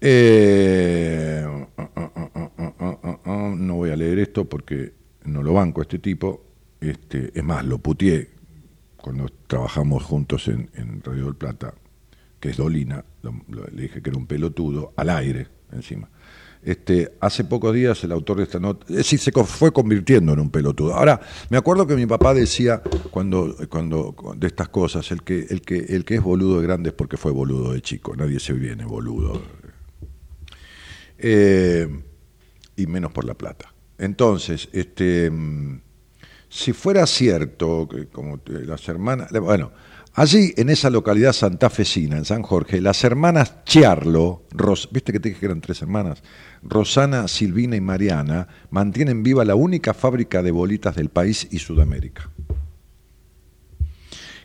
Eh, uh, uh, uh, uh, uh, uh, uh, no voy a leer esto porque no lo banco a este tipo. Este, es más, lo putié cuando trabajamos juntos en, en Radio del Plata. que es Dolina, le dije que era un pelotudo, al aire encima. Este, hace pocos días el autor de esta nota, es decir, se fue convirtiendo en un pelotudo. Ahora, me acuerdo que mi papá decía cuando, cuando de estas cosas, el que, el que, el que es boludo de grande es porque fue boludo de chico, nadie se viene boludo. Eh, y menos por la plata. Entonces, este, si fuera cierto, como las hermanas, bueno, allí en esa localidad santafesina, en San Jorge, las hermanas Chiarlo, Ros- viste que te dije que eran tres hermanas, Rosana, Silvina y Mariana, mantienen viva la única fábrica de bolitas del país y Sudamérica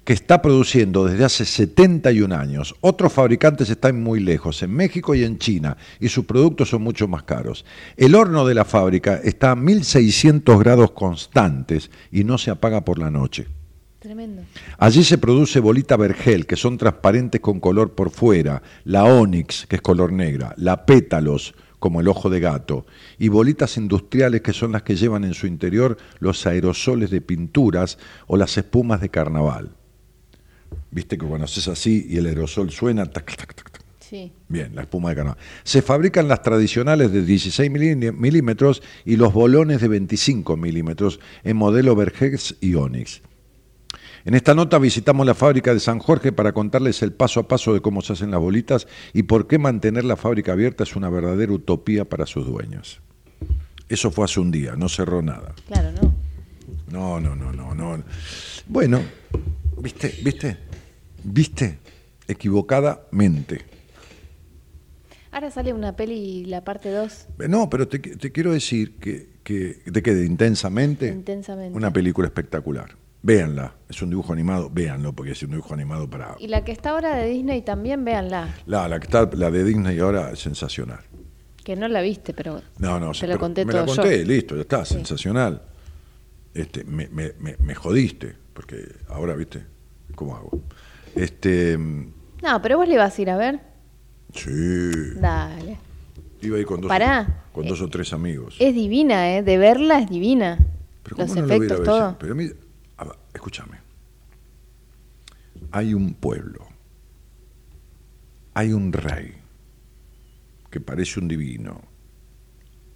que está produciendo desde hace 71 años. Otros fabricantes están muy lejos, en México y en China, y sus productos son mucho más caros. El horno de la fábrica está a 1600 grados constantes y no se apaga por la noche. Tremendo. Allí se produce bolita vergel, que son transparentes con color por fuera, la onix, que es color negra, la pétalos, como el ojo de gato, y bolitas industriales que son las que llevan en su interior los aerosoles de pinturas o las espumas de carnaval. Viste que cuando haces así y el aerosol suena, tac, tac, tac, tac. Sí. Bien, la espuma de carnaval. Se fabrican las tradicionales de 16 milí- milímetros y los bolones de 25 milímetros en modelo Vergex y Onyx. En esta nota visitamos la fábrica de San Jorge para contarles el paso a paso de cómo se hacen las bolitas y por qué mantener la fábrica abierta es una verdadera utopía para sus dueños. Eso fue hace un día, no cerró nada. Claro, ¿no? No, no, no, no, no. Bueno, ¿viste? ¿Viste? ¿Viste? Equivocadamente. Ahora sale una peli, la parte 2, No, pero te, te quiero decir que, que de de intensamente, Intensamente. una película espectacular. Véanla, es un dibujo animado, véanlo porque es un dibujo animado para y la que está ahora de Disney también, véanla. la, la que está la de Disney ahora es sensacional. Que no la viste, pero No, no, te lo conté me todo la conté, yo. listo, ya está, sensacional. Este, me, me, me, me jodiste, porque ahora, viste, ¿cómo hago? Este, No, pero vos le vas a ir a ver. sí, Dale. iba a ir con dos, Pará. con dos o tres amigos. Es divina, ¿eh? De verla es divina. Pero Los ¿cómo no lo voy a ir a efectos, ver? todo. Pero a mí- escúchame. Hay un pueblo, hay un rey que parece un divino.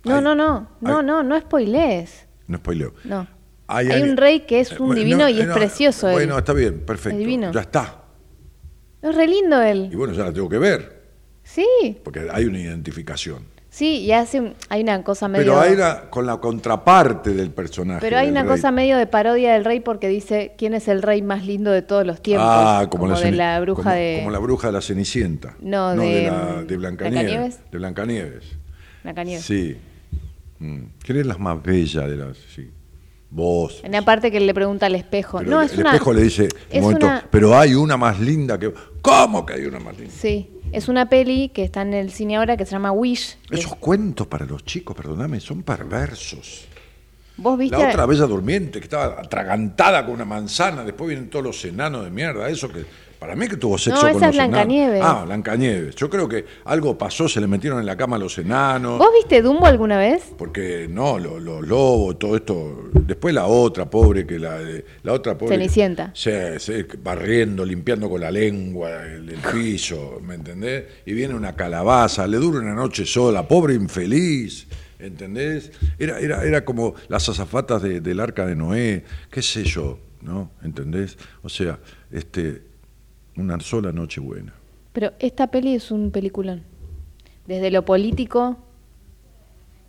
No, Hay- no, no. No, hay- no, no spoilees. No spoileo. No. Hay, Hay un rey que es Eh, un bueno, divino no, y es no, precioso él. Bueno, está bien, perfecto. Es divino. Ya está. Es re lindo Y él. bueno, ya la tengo que ver, Sí, porque hay una identificación. sí, y hace hay una cosa medio. Pero hay la, con la contraparte del personaje. Pero hay una rey. cosa medio de parodia del rey porque dice quién es el rey más lindo de todos los tiempos. Ah, como, la, de la bruja como- de como la bruja de la Cenicienta. No, de, de, la, de mm, Blancanieves. ¿Blancanieves? De Blancanieves. Blancanieves. Sí. Mm. ¿Quién es la más bella de las? Sí. Vos. En la parte que le pregunta al espejo. Pero no, el, es el una. espejo le dice, es momento, una- pero hay una más linda que... ¿Cómo que hay una más linda? Sí, es una peli que está en el cine ahora que se llama Wish. es- Esos cuentos para los chicos, perdóname, son perversos. Vos viste. La otra bella durmiente que estaba atragantada con una manzana, después vienen todos los enanos de mierda, eso que para mí que tuvo sexo esa con es los enanos. Blancanieves. Ah, Blancanieves. Yo creo que algo pasó, se le metieron en la cama a los enanos. ¿Vos viste Dumbo alguna vez? Porque no, lo- los lobos, todo esto. Después la otra pobre que la, la otra pobre. Cenicienta. Se, se- barriendo, limpiando con la lengua el, el piso, ¿me entendés? Y viene una calabaza, le dura una noche sola, pobre infeliz, ¿entendés? Era, era, era como las azafatas de- del arca de Noé, qué sé yo, ¿no? ¿Entendés? O sea, este, una sola noche buena. Pero esta peli es un peliculón. Desde lo político,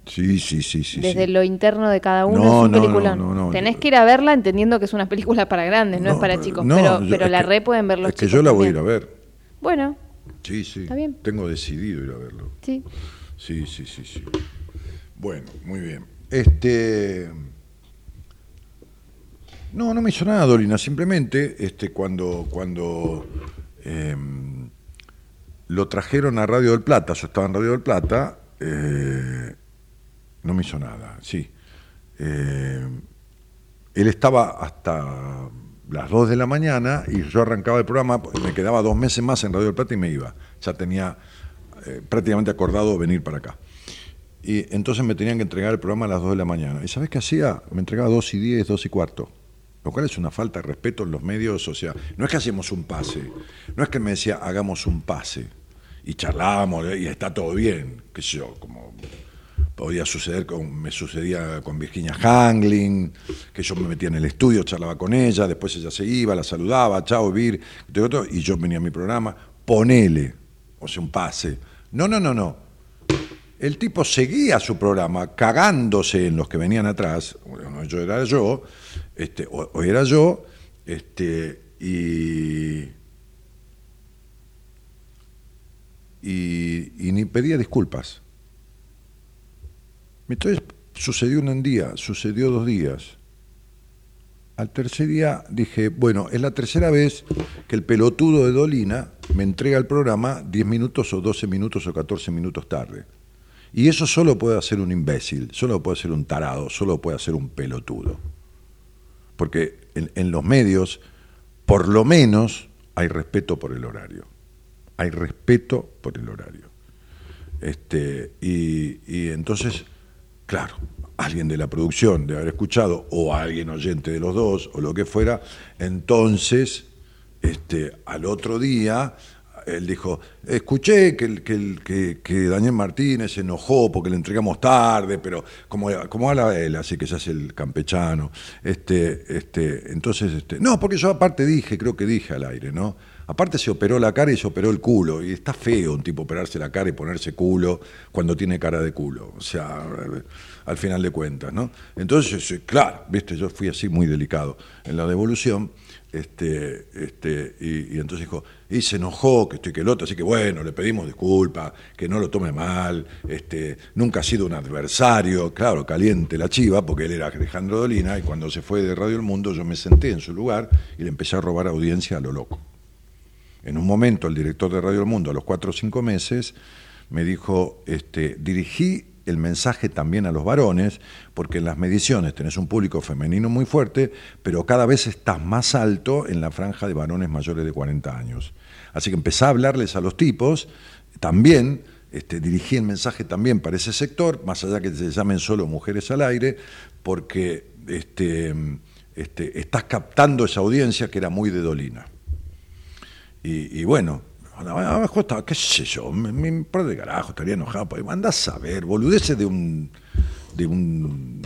Sí, sí, sí, sí. desde sí. lo interno de cada uno, No, es un no, no, peliculón. no, no, Tenés que ir a verla entendiendo que es una película para grandes, no, es para chicos. no, pero pero la que- re pueden ver los Es que chicos yo la voy a ir a ver. Bueno, Sí, sí. Está bien. Tengo decidido ir a verlo. sí. Sí, sí, sí, sí. Bueno, muy bien. Este. No, no me hizo nada, Dolina. Simplemente, este, cuando, cuando em, lo trajeron a Radio del Plata, yo estaba en Radio del Plata, eh, no me hizo nada, sí. Eh, él estaba hasta las 2 de la mañana y yo arrancaba el programa, me quedaba dos meses más en Radio del Plata y me iba. Ya tenía eh, prácticamente acordado venir para acá. Y entonces me tenían que entregar el programa a las 2 de la mañana. ¿Y sabes qué hacía? Me entregaba 2 y 10, 2 y cuarto. Lo cual es una falta de respeto en los medios, o sea, no es que hacemos un pase, no es que me decía hagamos un pase y charlábamos y está todo bien, qué sé yo, como podía suceder me sucedía con Virginia Hangling, que yo me metía en el estudio, charlaba con ella, después ella se iba, la saludaba, chao, Vir, y yo venía a mi programa, ponele, o sea, un pase. No, no, no, no. El tipo seguía su programa cagándose en los que venían atrás, bueno, yo era yo, este, o, era yo, este, y, y, y ni pedía disculpas. Entonces sucedió un día, sucedió dos días. Al tercer día dije, bueno, es la tercera vez que el pelotudo de Dolina me entrega el programa 10 minutos o 12 minutos o 14 minutos tarde. Y eso solo puede hacer un imbécil, solo puede hacer un tarado, solo puede hacer un pelotudo. Porque en, los medios, por lo menos, hay respeto por el horario. Hay respeto por el horario. Este, y, y entonces, claro, alguien de la producción de haber escuchado, o alguien oyente de los dos, o lo que fuera, entonces, este, al otro día, él dijo, escuché que, que, que, que Daniel Martínez se enojó porque le entregamos tarde, pero como, como habla él, así que se hace el campechano, este, este, entonces, este, no, porque yo aparte dije, creo que dije al aire, ¿no? Aparte se operó la cara y se operó el culo, y está feo un tipo operarse la cara y ponerse culo cuando tiene cara de culo, o sea, al final de cuentas, ¿no? Entonces, claro, viste, yo fui así muy delicado en la devolución, este, este, y, entonces dijo, y se enojó, que estoy que el otro, así que bueno, le pedimos disculpas, que no lo tome mal, este, nunca ha sido un adversario, claro, caliente la chiva, porque él era Alejandro Dolina, y cuando se fue de Radio El Mundo yo me senté en su lugar y le empecé a robar audiencia a lo loco. En un momento el director de Radio El Mundo, a los cuatro o cinco meses, me dijo, este, dirigí el mensaje también a los varones, porque en las mediciones tenés un público femenino muy fuerte, pero cada vez estás más alto en la franja de varones mayores de 40 años. Así que empecé a hablarles a los tipos, también este, dirigí el mensaje también para ese sector, más allá que se llamen solo mujeres al aire, porque este, este, estás captando esa audiencia que era muy de Dolina. Y, y bueno, abajo estaba, qué sé yo, me par de carajo, estaría enojado. Pues, andás a ver, boludeces de un, de un,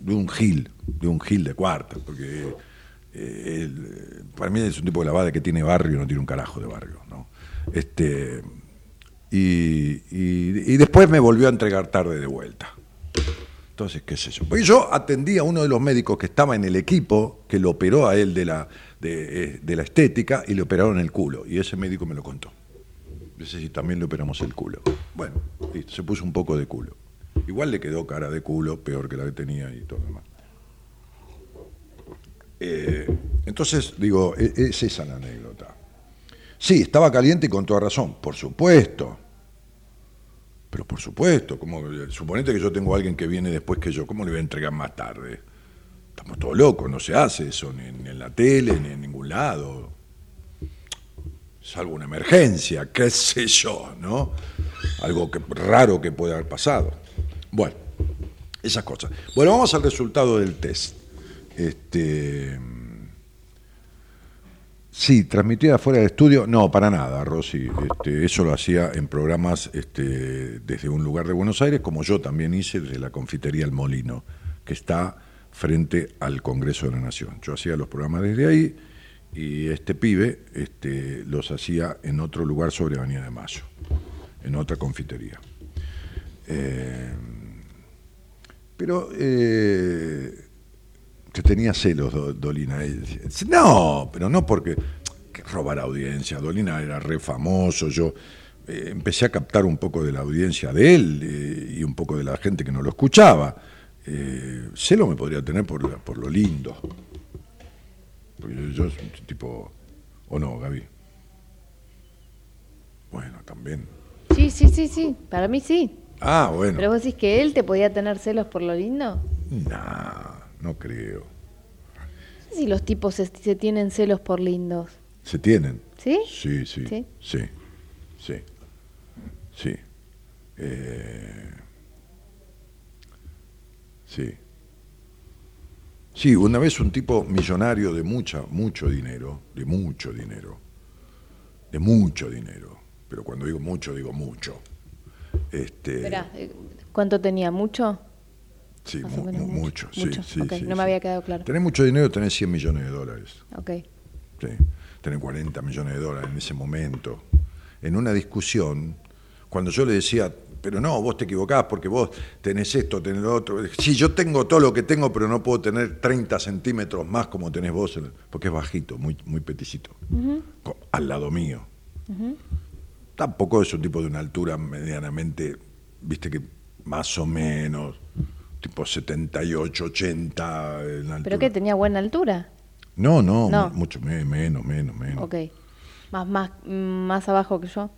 de un gil, de un gil de cuarta, porque eh, eh, para mí es un tipo de lavada que tiene barrio y no tiene un carajo de barrio, ¿no? Este, y, y- y después me volvió a entregar tarde de vuelta. Entonces, qué sé yo. Porque yo atendí a uno de los médicos que estaba en el equipo que lo operó a él de la, de, eh, de la estética y le operaron el culo. Y ese médico me lo contó. Dice, si también le operamos el culo. Bueno, listo, se puso un poco de culo. Igual le quedó cara de culo, peor que la que tenía y todo lo demás. Eh, entonces, digo, e- es esa la anécdota. Sí, estaba caliente y con toda razón, por supuesto. Pero por supuesto, como suponete que yo tengo a alguien que viene después que yo, ¿cómo le voy a entregar más tarde? Estamos todos locos, no se hace eso ni, en la tele, ni en ningún lado. Salvo una emergencia, qué sé yo, ¿no? Algo raro que puede haber pasado. Bueno, esas cosas. Bueno, vamos al resultado del test. Este. Sí, transmitida fuera del estudio, no, para nada, Rosy. Este, eso lo hacía en programas este, desde un lugar de Buenos Aires, como yo también hice desde la confitería El Molino, que está frente al Congreso de la Nación. Yo hacía los programas desde ahí y este pibe este, los hacía en otro lugar sobre Avenida de Mayo, en otra confitería. Eh, pero eh, tenía celos Do- Dolina. No, pero no porque que robar audiencia. Dolina era re famoso. Yo eh, empecé a captar un poco de la audiencia de él eh, y un poco de la gente que no lo escuchaba. Eh, celo me podría tener por, por lo lindo. Porque yo, yo soy un tipo. ¿O no, Gaby? Bueno, también. Sí, sí, sí, sí. Para mí sí. Ah, bueno. Pero vos decís que él te podía tener celos por lo lindo. Nah, no creo. No sé si los tipos se, se tienen celos por lindos. ¿Se tienen? ¿Sí? Sí, sí. ¿Sí? Sí. Sí. Sí. Eh, sí. Sí, una vez un tipo millonario de mucha, mucho dinero, de mucho dinero, de mucho dinero, pero cuando digo mucho, digo mucho. Este, eh, ¿cuánto tenía? ¿Mucho? sí, mu- mucho. mucho, sí, Mucho, sí, no me había quedado claro. Tenés mucho dinero, tenés 100 millones de dólares. Ok. Sí, tener 40 millones de dólares en ese momento. En una discusión, cuando yo le decía, pero no, vos te equivocás porque vos tenés esto, tenés lo otro. Sí, yo tengo todo lo que tengo, pero no puedo tener 30 centímetros más como tenés vos, porque es bajito, muy, muy peticito, al lado mío. Tampoco es un tipo de una altura medianamente, viste que más o menos, tipo 78, 80 en la ¿Pero altura. qué? ¿Tenía buena altura? No, no, No. mucho me- menos, menos, menos. Ok. Más, más, más abajo que yo.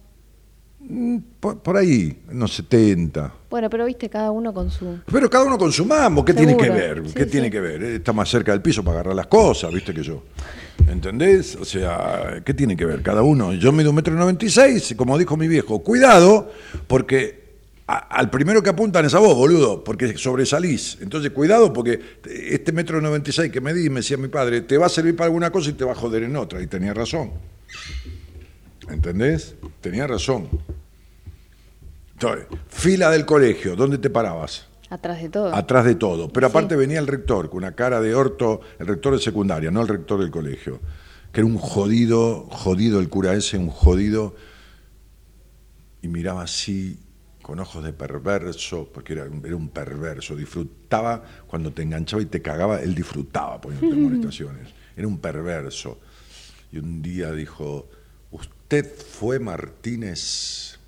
Mm, Por, por ahí, unos 70. Bueno, pero viste, cada uno con su... Pero cada uno con su mambo, ¿qué tiene que ver? Sí, ¿Qué sí. tiene que ver? Eh, Está más cerca del piso para agarrar las cosas, viste que yo. ¿Entendés? O sea, ¿qué tiene que ver? Cada uno. Yo mido un metro noventa y seis, como dijo mi viejo, cuidado, porque a- al primero que apuntan es a vos, boludo, porque sobresalís. Entonces, cuidado, porque este metro noventa y seis que me di, me decía mi padre, te va a servir para alguna cosa y te va a joder en otra. Y tenía razón. ¿Entendés? Tenía razón. Entonces, fila del colegio, ¿dónde te parabas? Atrás de todo. Atrás de todo. Pero Sí. aparte venía el rector, con una cara de orto, el rector de secundaria, no el rector del colegio, que era un jodido, jodido el cura ese, un jodido, y miraba así, con ojos de perverso, porque era, era un perverso, disfrutaba cuando te enganchaba y te cagaba, él disfrutaba poniéndote molestaciones, era un perverso. Y un día dijo, usted fue Martínez,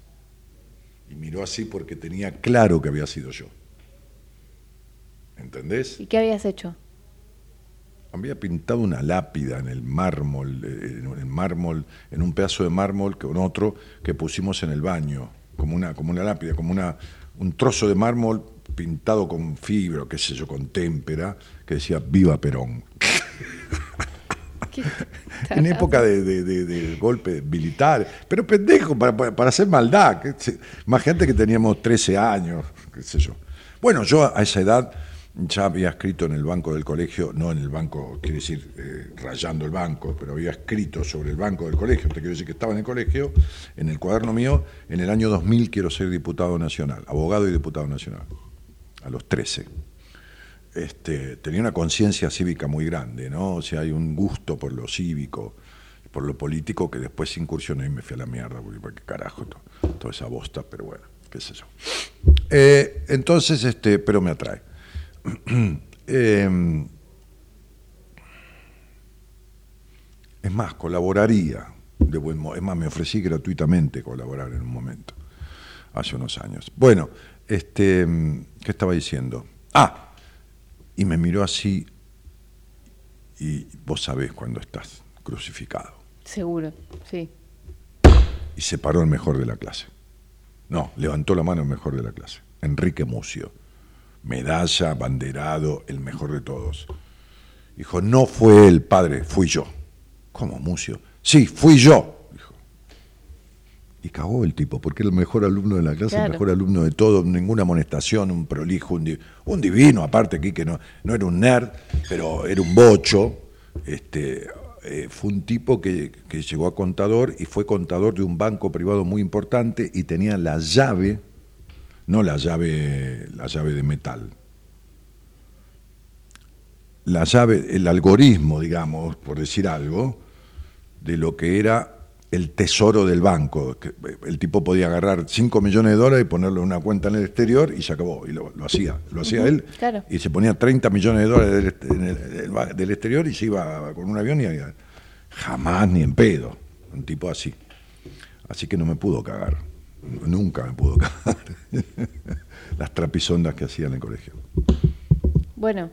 y miró así porque tenía claro que había sido yo. ¿Entendés? ¿Y qué habías hecho? Había pintado una lápida en el mármol, eh, en el mármol, en un pedazo de mármol con otro que pusimos en el baño, como una, como una lápida, como una, un trozo de mármol pintado con fibra, qué sé yo, con témpera, que decía Viva Perón. en época de, de- de- de golpe militar, pero pendejo, para, hacer maldad. Imagínate que teníamos 13 años, qué sé yo. Bueno, yo a esa edad ya había escrito en el banco del colegio, no en el banco, quiere decir, eh, rayando el banco, pero había escrito sobre el banco del colegio, te quiero decir que estaba en el colegio, en el cuaderno mío, en el año 2000 quiero ser diputado nacional, abogado y diputado nacional, a los 13 este, tenía una conciencia cívica muy grande, ¿no? O sea, hay un gusto por lo cívico, por lo político, que después incursioné y me fui a la mierda, porque ¿para qué carajo? to- toda esa bosta, pero bueno, qué sé yo. Eh, entonces, este, pero me atrae. Eh, es más, colaboraría. De buen es más, me ofrecí gratuitamente colaborar en un momento, hace unos años. Bueno, este, ¿qué estaba diciendo? Ah, y me miró así y vos sabés cuando estás crucificado. Seguro, sí. Y se paró el mejor de la clase. No, levantó la mano el mejor de la clase. Enrique Mucio. Medalla, banderado, el mejor de todos. Dijo, no fue él, padre, fui yo. ¿Cómo, Mucio? Sí, fui yo. Y cagó el tipo, porque era el mejor alumno de la clase, el mejor alumno de todo, ninguna amonestación, un prolijo, un, di- un divino, aparte aquí que no, no era un nerd, pero era un bocho. Este, eh, fue un tipo que, que llegó a contador y fue contador de un banco privado muy importante y tenía la llave, no la llave, la llave de metal, la llave, el algoritmo, digamos, por decir algo, de lo que era el tesoro del banco. que El tipo podía agarrar 5 millones de dólares y ponerlo en una cuenta en el exterior y se acabó. Y lo, lo hacía. Lo hacía él. claro. Y se ponía 30 millones de dólares del exterior y se iba con un avión y jamás ni en pedo. Un tipo así. Así que no me pudo cagar. Nunca me pudo cagar. Las trapisondas que hacía en el colegio. Bueno,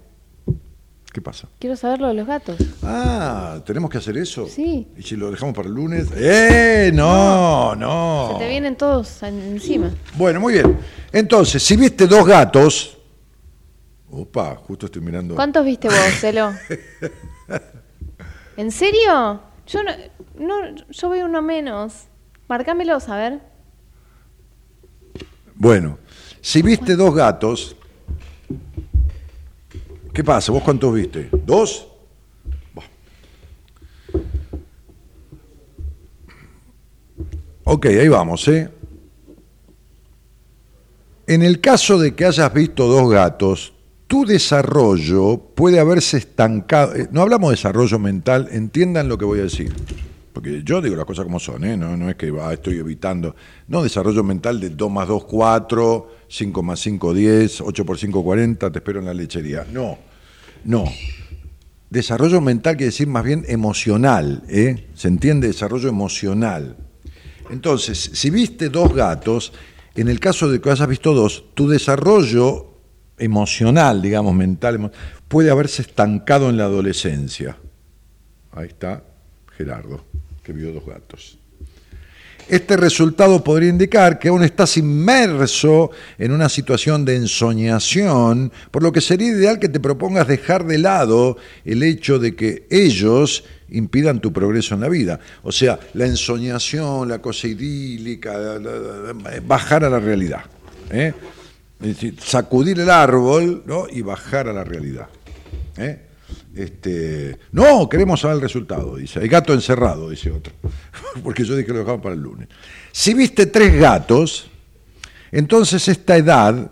¿Qué pasa? quiero saber lo de los gatos. Ah, ¿tenemos que hacer eso? Sí. ¿Y si lo dejamos para el lunes? ¡Eh! No, no. Se te vienen todos en- encima. Bueno, muy bien. Entonces, si viste dos gatos. Opa, justo estoy mirando. ¿Cuántos viste vos, Celo? ¿En serio? Yo no, no, yo veo uno menos. Marcámelos, a ver. Bueno, si viste dos gatos. ¿Qué pasa? ¿Vos cuántos viste? ¿Dos? Ok, ahí vamos, ¿eh? En el caso de que hayas visto dos gatos, tu desarrollo puede haberse estancado. eh, No hablamos de desarrollo mental, entiendan lo que voy a decir. Porque yo digo las cosas como son, ¿eh? no, no es que estoy evitando. No, desarrollo mental de 2 más 2, 4, 5 más 5, 10, 8 por 5, 40, te espero en la lechería. No, no. Desarrollo mental quiere decir más bien emocional, ¿eh? ¿Se entiende? Desarrollo emocional. Entonces, si viste dos gatos, en el caso de que hayas visto dos, tu desarrollo emocional, digamos, mental, puede haberse estancado en la adolescencia. Ahí está Gerardo, que vio dos gatos. Este resultado podría indicar que aún estás inmerso en una situación de ensoñación, por lo que sería ideal que te propongas dejar de lado el hecho de que ellos impidan tu progreso en la vida. O sea, la ensoñación, la cosa idílica, bajar a la realidad. ¿eh? Es decir, sacudir el árbol ¿no? y bajar a la realidad. ¿eh? Este, no, queremos saber el resultado, dice. Hay gato encerrado, dice otro. Porque yo dije que lo dejamos para el lunes. Si viste tres gatos, entonces esta edad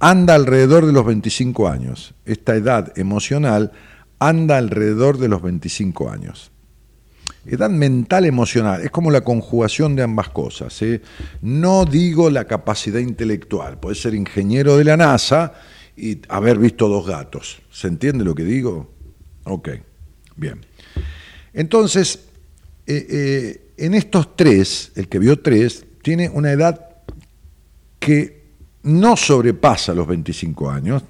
anda alrededor de los 25 años. Esta edad emocional anda alrededor de los 25 años. Edad mental emocional, es como la conjugación de ambas cosas. ¿eh? No digo la capacidad intelectual, puede ser ingeniero de la NASA y haber visto dos gatos. ¿Se entiende lo que digo? Ok, bien. Entonces, eh, eh, en estos tres, el que vio tres, tiene una edad que no sobrepasa los 25 años,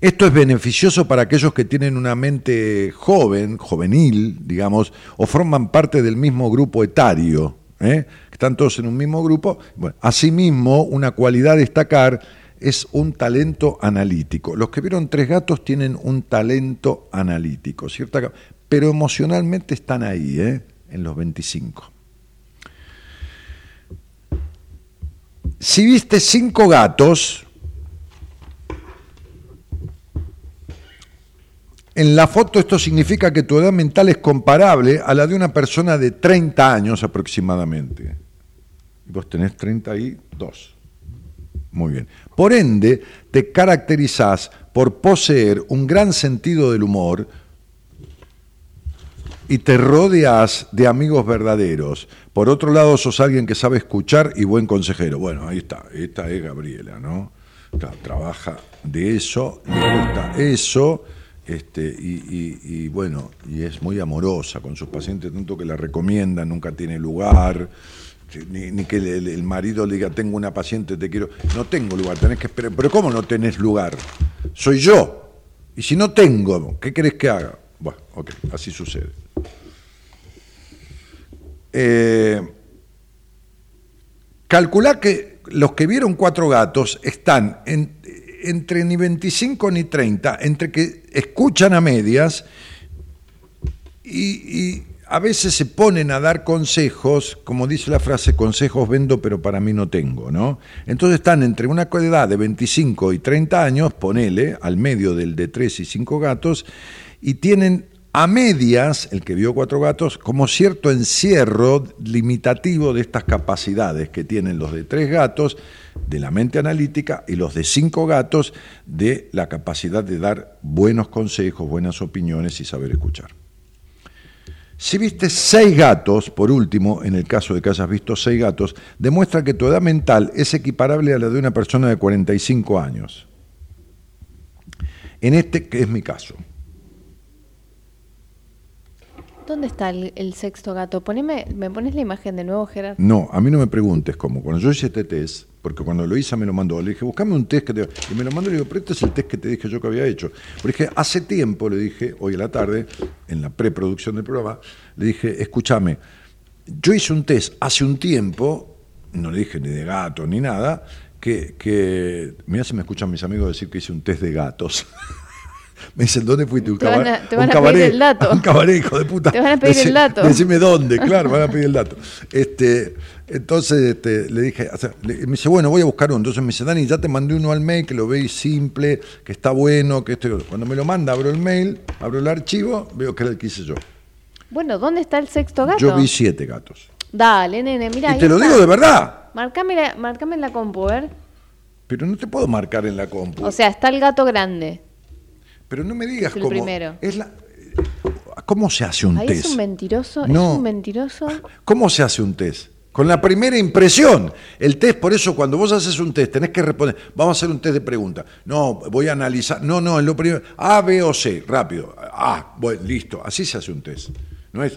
esto es beneficioso para aquellos que tienen una mente joven, juvenil, digamos, o forman parte del mismo grupo etario. ¿eh? Están todos en un mismo grupo. Bueno, asimismo, una cualidad a destacar es un talento analítico. Los que vieron tres gatos tienen un talento analítico, ¿cierta? Pero emocionalmente están ahí, ¿eh? en los 25. Si viste cinco gatos, En la foto esto significa que tu edad mental es comparable a la de una persona de 30 años aproximadamente. Vos tenés 32. Muy bien. Por ende, te caracterizás por poseer un gran sentido del humor y te rodeas de amigos verdaderos. Por otro lado, sos alguien que sabe escuchar y buen consejero. Bueno, ahí está. Esta es Gabriela, ¿no? Tra- Trabaja de eso, le gusta eso. Este, y, y- y, bueno, y es muy amorosa con sus pacientes, tanto que la recomienda, nunca tiene lugar, ni, que el, marido le diga, tengo una paciente, te quiero. No tengo lugar, tenés que esperar. Pero ¿cómo no tenés lugar? Soy yo. Y si no tengo, ¿qué querés que haga? Bueno, ok, así sucede. Eh, calculá que los que vieron cuatro gatos están en- entre ni 25 ni 30, entre que escuchan a medias y a veces se ponen a dar consejos, como dice la frase, consejos vendo pero para mí no tengo, ¿no? Entonces están entre una edad de 25 y 30 años, ponele, al medio del de 3 y 5 gatos, y tienen a medias, el que vio cuatro gatos, como cierto encierro limitativo de estas capacidades que tienen los de tres gatos, de la mente analítica, y los de cinco gatos, de la capacidad de dar buenos consejos, buenas opiniones y saber escuchar. Si viste seis gatos, por último, en el caso de que hayas visto seis gatos, demuestra que tu edad mental es equiparable a la de una persona de 45 años. En este, que es mi caso. ¿Dónde está el, sexto gato? Poneme, ¿Me pones la imagen de nuevo, Gerard? No, a mí no me preguntes cómo. Cuando yo hice este test, porque cuando lo hice me lo mandó, le dije, buscame un test que te... Y me lo mandó y le digo, pero este es el test que te dije yo que había hecho. Dije, hace tiempo, le dije, hoy a la tarde, en la preproducción del programa, le dije, escúchame, yo hice un test hace un tiempo, no le dije ni de gato ni nada, que, que mira si me escuchan mis amigos decir que hice un test de gatos. Me dicen, ¿dónde fuiste? Un Te van a- cabaret. te van un a pedir cabaret, el dato. Un cabaret, hijo de puta. Te van a pedir el dato. Decime dónde, claro, van a pedir el dato. Este, entonces este, le dije, o sea, le- me dice, bueno, voy a buscar uno. Entonces me dice, Dani, ya te mandé uno al mail, que lo veis simple, que está bueno, que esto y. Cuando me lo manda, abro el mail, abro el archivo, veo que era el que hice yo. Bueno, ¿dónde está el sexto gato? Yo vi siete gatos. Dale, nene, mira. y te lo digo de verdad. Marcame, la- marcame en la compu, a ver. Pero no te puedo marcar en la compu. O sea, está el gato grande. Pero no me digas el cómo. primero. Es la, ¿Cómo se hace un Ahí test? es un mentiroso, No. es un mentiroso. ¿Cómo se hace un test? Con la primera impresión. El test, por eso, cuando vos haces un test, tenés que responder. Vamos a hacer un test de preguntas. No, voy a analizar. No, no, en lo primero. A, B o C, rápido. Ah, bueno, listo. Así se hace un test. No es.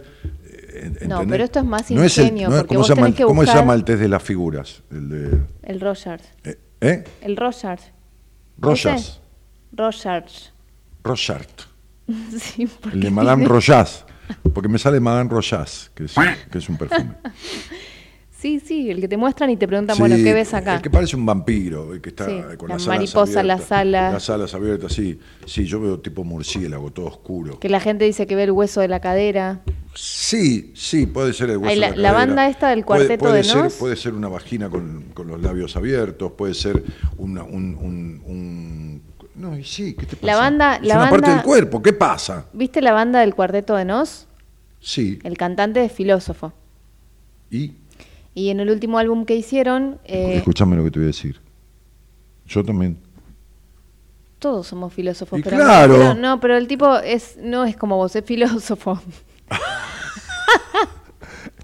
eh, ¿entendés? No, pero esto es más No es el- ingenio, no es- porque ¿cómo vos se llama, tenés que ¿Cómo se llama el test de las figuras? El de. El Rogers. eh, ¿Eh? El Rogers. Rogers. Rogers. Sí, porque El de Madame Rojas. Porque me sale Madame Rojas, que es, que es un perfume. Sí, sí, el que te muestran y te preguntan, bueno, ¿qué ves acá? El que parece un vampiro, el que está Sí, con la las alas mariposa, abiertas, las alas. Las alas abiertas, sí. Sí, yo veo tipo murciélago, todo oscuro. Que la gente dice que ve el hueso de la cadera. Sí, sí, puede ser el hueso Ay, de la- la, la cadera. banda esta del Puede- Cuarteto puede de ser, Nos. Puede ser una vagina con, con los labios abiertos, puede ser una, un, un, un- No, y sí, ¿qué te pasa? La banda- es la una parte banda- del cuerpo, ¿qué pasa? ¿Viste la banda del Cuarteto de Nos? Sí, El cantante es filósofo. y... Y en el último álbum que hicieron, eh, Escúchame lo que te voy a decir. Yo también. todos somos filósofos. Y pero claro. no, pero el tipo es no es como vos, es filósofo.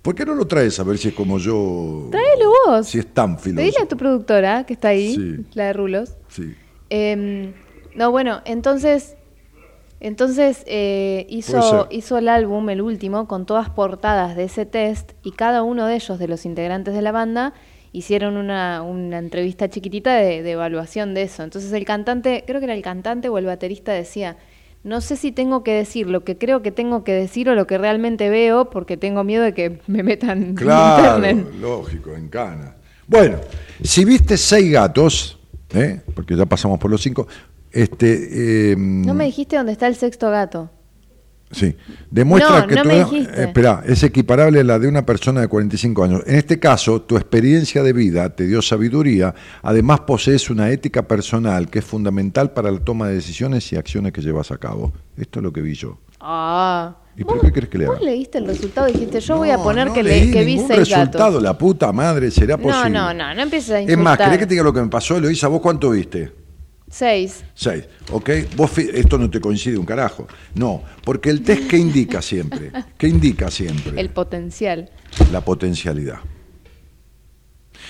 ¿Por qué no lo traes a ver si es como yo? Tráelo vos. Si es tan Pedile a filósofo. tu productora, que está ahí, Sí. la de Rulos. Sí. Eh, no, bueno, entonces, entonces eh, hizo, hizo el álbum, el último, con todas portadas de ese test y cada uno de ellos, de los integrantes de la banda, hicieron una, una entrevista chiquitita de, de evaluación de eso. Entonces el cantante, creo que era el cantante o el baterista, decía, no sé si tengo que decir lo que creo que tengo que decir o lo que realmente veo porque tengo miedo de que me metan Claro, me internen". lógico, en cana. Bueno, si viste seis gatos, ¿eh? porque ya pasamos por los cinco, este, eh, No me dijiste dónde está el sexto gato. sí, demuestra No, que no tu- eh, espera, es equiparable a la de una persona de 45 años. En este caso, tu experiencia de vida te dio sabiduría, además posees una ética personal que es fundamental para la toma de decisiones y acciones que llevas a cabo. Esto es lo que vi yo. Ah. ¿Y por ¿Vos- qué querés que le Vos leíste el resultado y dijiste, yo voy a No, poner no que, leí le, que vi seis resultado, gatos. la puta madre, será No, posible. no, no, no empieces a Es insultar. más, ¿querés que te diga lo que me pasó, Eloisa? ¿Vos cuánto viste? Seis. Seis, ¿ok? Vos esto no te coincide un carajo. No, porque el test, ¿qué indica siempre? ¿Qué indica siempre? El potencial. La potencialidad.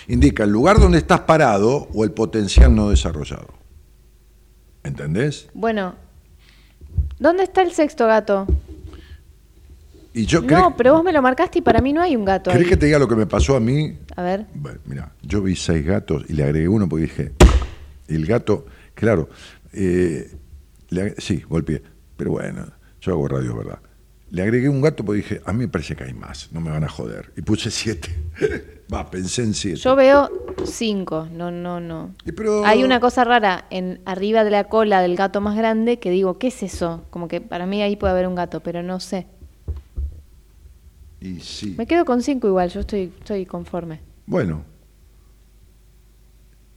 Indica el lugar donde estás parado o el potencial no desarrollado. ¿Entendés? Bueno, ¿dónde está el sexto gato? Y yo no, pero vos me lo marcaste y para mí no hay un gato ahí. ¿Querés que te diga lo que me pasó a mí? A ver. Bueno, mira, yo vi seis gatos y le agregué uno porque dije, y el gato, claro, eh, le sí, golpeé, pero bueno, yo hago radio, ¿verdad? Le agregué un gato porque dije, a mí me parece que hay más, no me van a joder. Y puse siete. Va, pensé en siete. Yo veo cinco. No, no, no. Pero- Hay una cosa rara en arriba de la cola del gato más grande que digo, ¿qué es eso? Como que para mí ahí puede haber un gato, pero no sé. Y sí. Me quedo con cinco igual, yo estoy, estoy conforme. Bueno.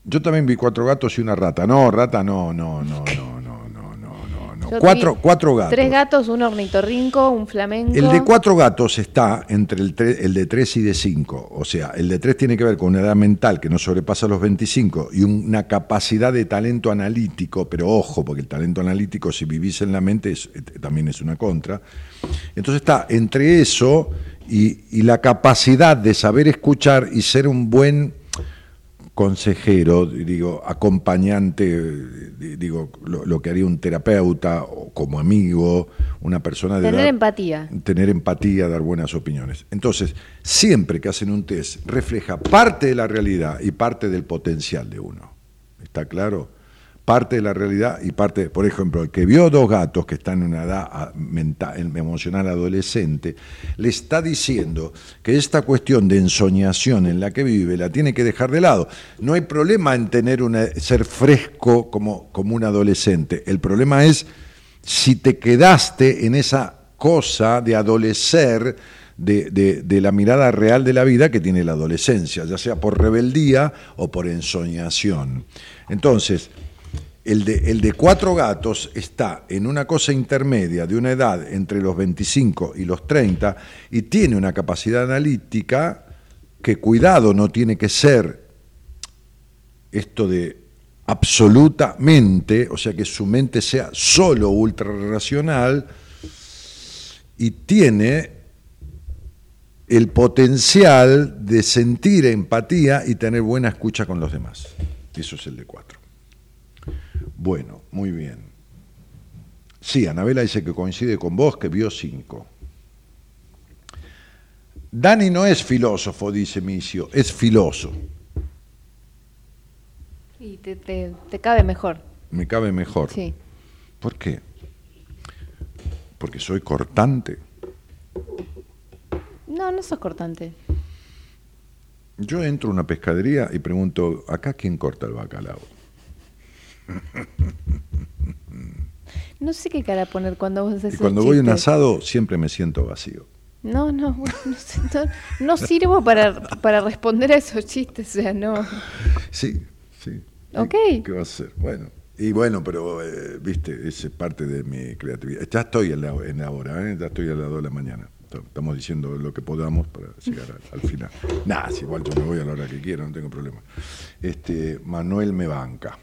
Yo también vi cuatro gatos y una rata. No, rata no, no, no, no, no, no, no, no. Cuatro, cuatro gatos. Tres gatos, un ornitorrinco, un flamenco. El de cuatro gatos está entre el, de tres y de cinco. O sea, el de tres tiene que ver con una edad mental que no sobrepasa los 25 y una capacidad de talento analítico, pero ojo, porque el talento analítico, si vivís en la mente, eh, también es una contra. Entonces está entre eso y la capacidad de saber escuchar y ser un buen consejero, digo, acompañante, digo, lo, lo que haría un terapeuta o como amigo, una persona de Tener empatía. tener empatía, dar buenas opiniones. Entonces, siempre que hacen un test, refleja parte de la realidad y parte del potencial de uno. ¿Está claro? Parte de la realidad y parte, por ejemplo, el que vio dos gatos que están en una edad ah, mental, emocional adolescente, le está diciendo que esta cuestión de ensoñación en la que vive la tiene que dejar de lado. No hay problema en tener una, ser fresco como, como un adolescente. El problema es si te quedaste en esa cosa de adolecer de, de- de la mirada real de la vida que tiene la adolescencia, ya sea por rebeldía o por ensoñación. Entonces, el de, cuatro gatos está en una cosa intermedia de una edad entre los 25 y los 30 y tiene una capacidad analítica que cuidado no tiene que ser esto de absolutamente, o sea que su mente sea solo ultra racional y tiene el potencial de sentir empatía y tener buena escucha con los demás. Eso es el de cuatro. Bueno, muy bien. Sí, Anabela dice que coincide con vos, que vio cinco. Dani no es filósofo, dice Micio, es filoso. Y te, te- te cabe mejor. Me cabe mejor. Sí. ¿Por qué? Porque soy cortante. No, no sos cortante. Yo entro a una pescadería y pregunto, ¿acá quién corta el bacalao? No sé qué cara poner cuando vos haces cuando voy a un asado siempre me siento vacío. No, no, no, sé, no- no sirvo para, para responder a esos chistes, o sea, no. Sí, sí. ¿Y Ok. ¿Qué va a hacer? Bueno. Y bueno, pero, eh, viste, es parte de mi creatividad. Ya estoy en la, en la hora, ¿eh? ya estoy a las 2 de la mañana. Estamos diciendo lo que podamos para llegar al, al final. Nada, si igual yo me voy a la hora que quiero, no tengo problema. Este, Manuel me banca.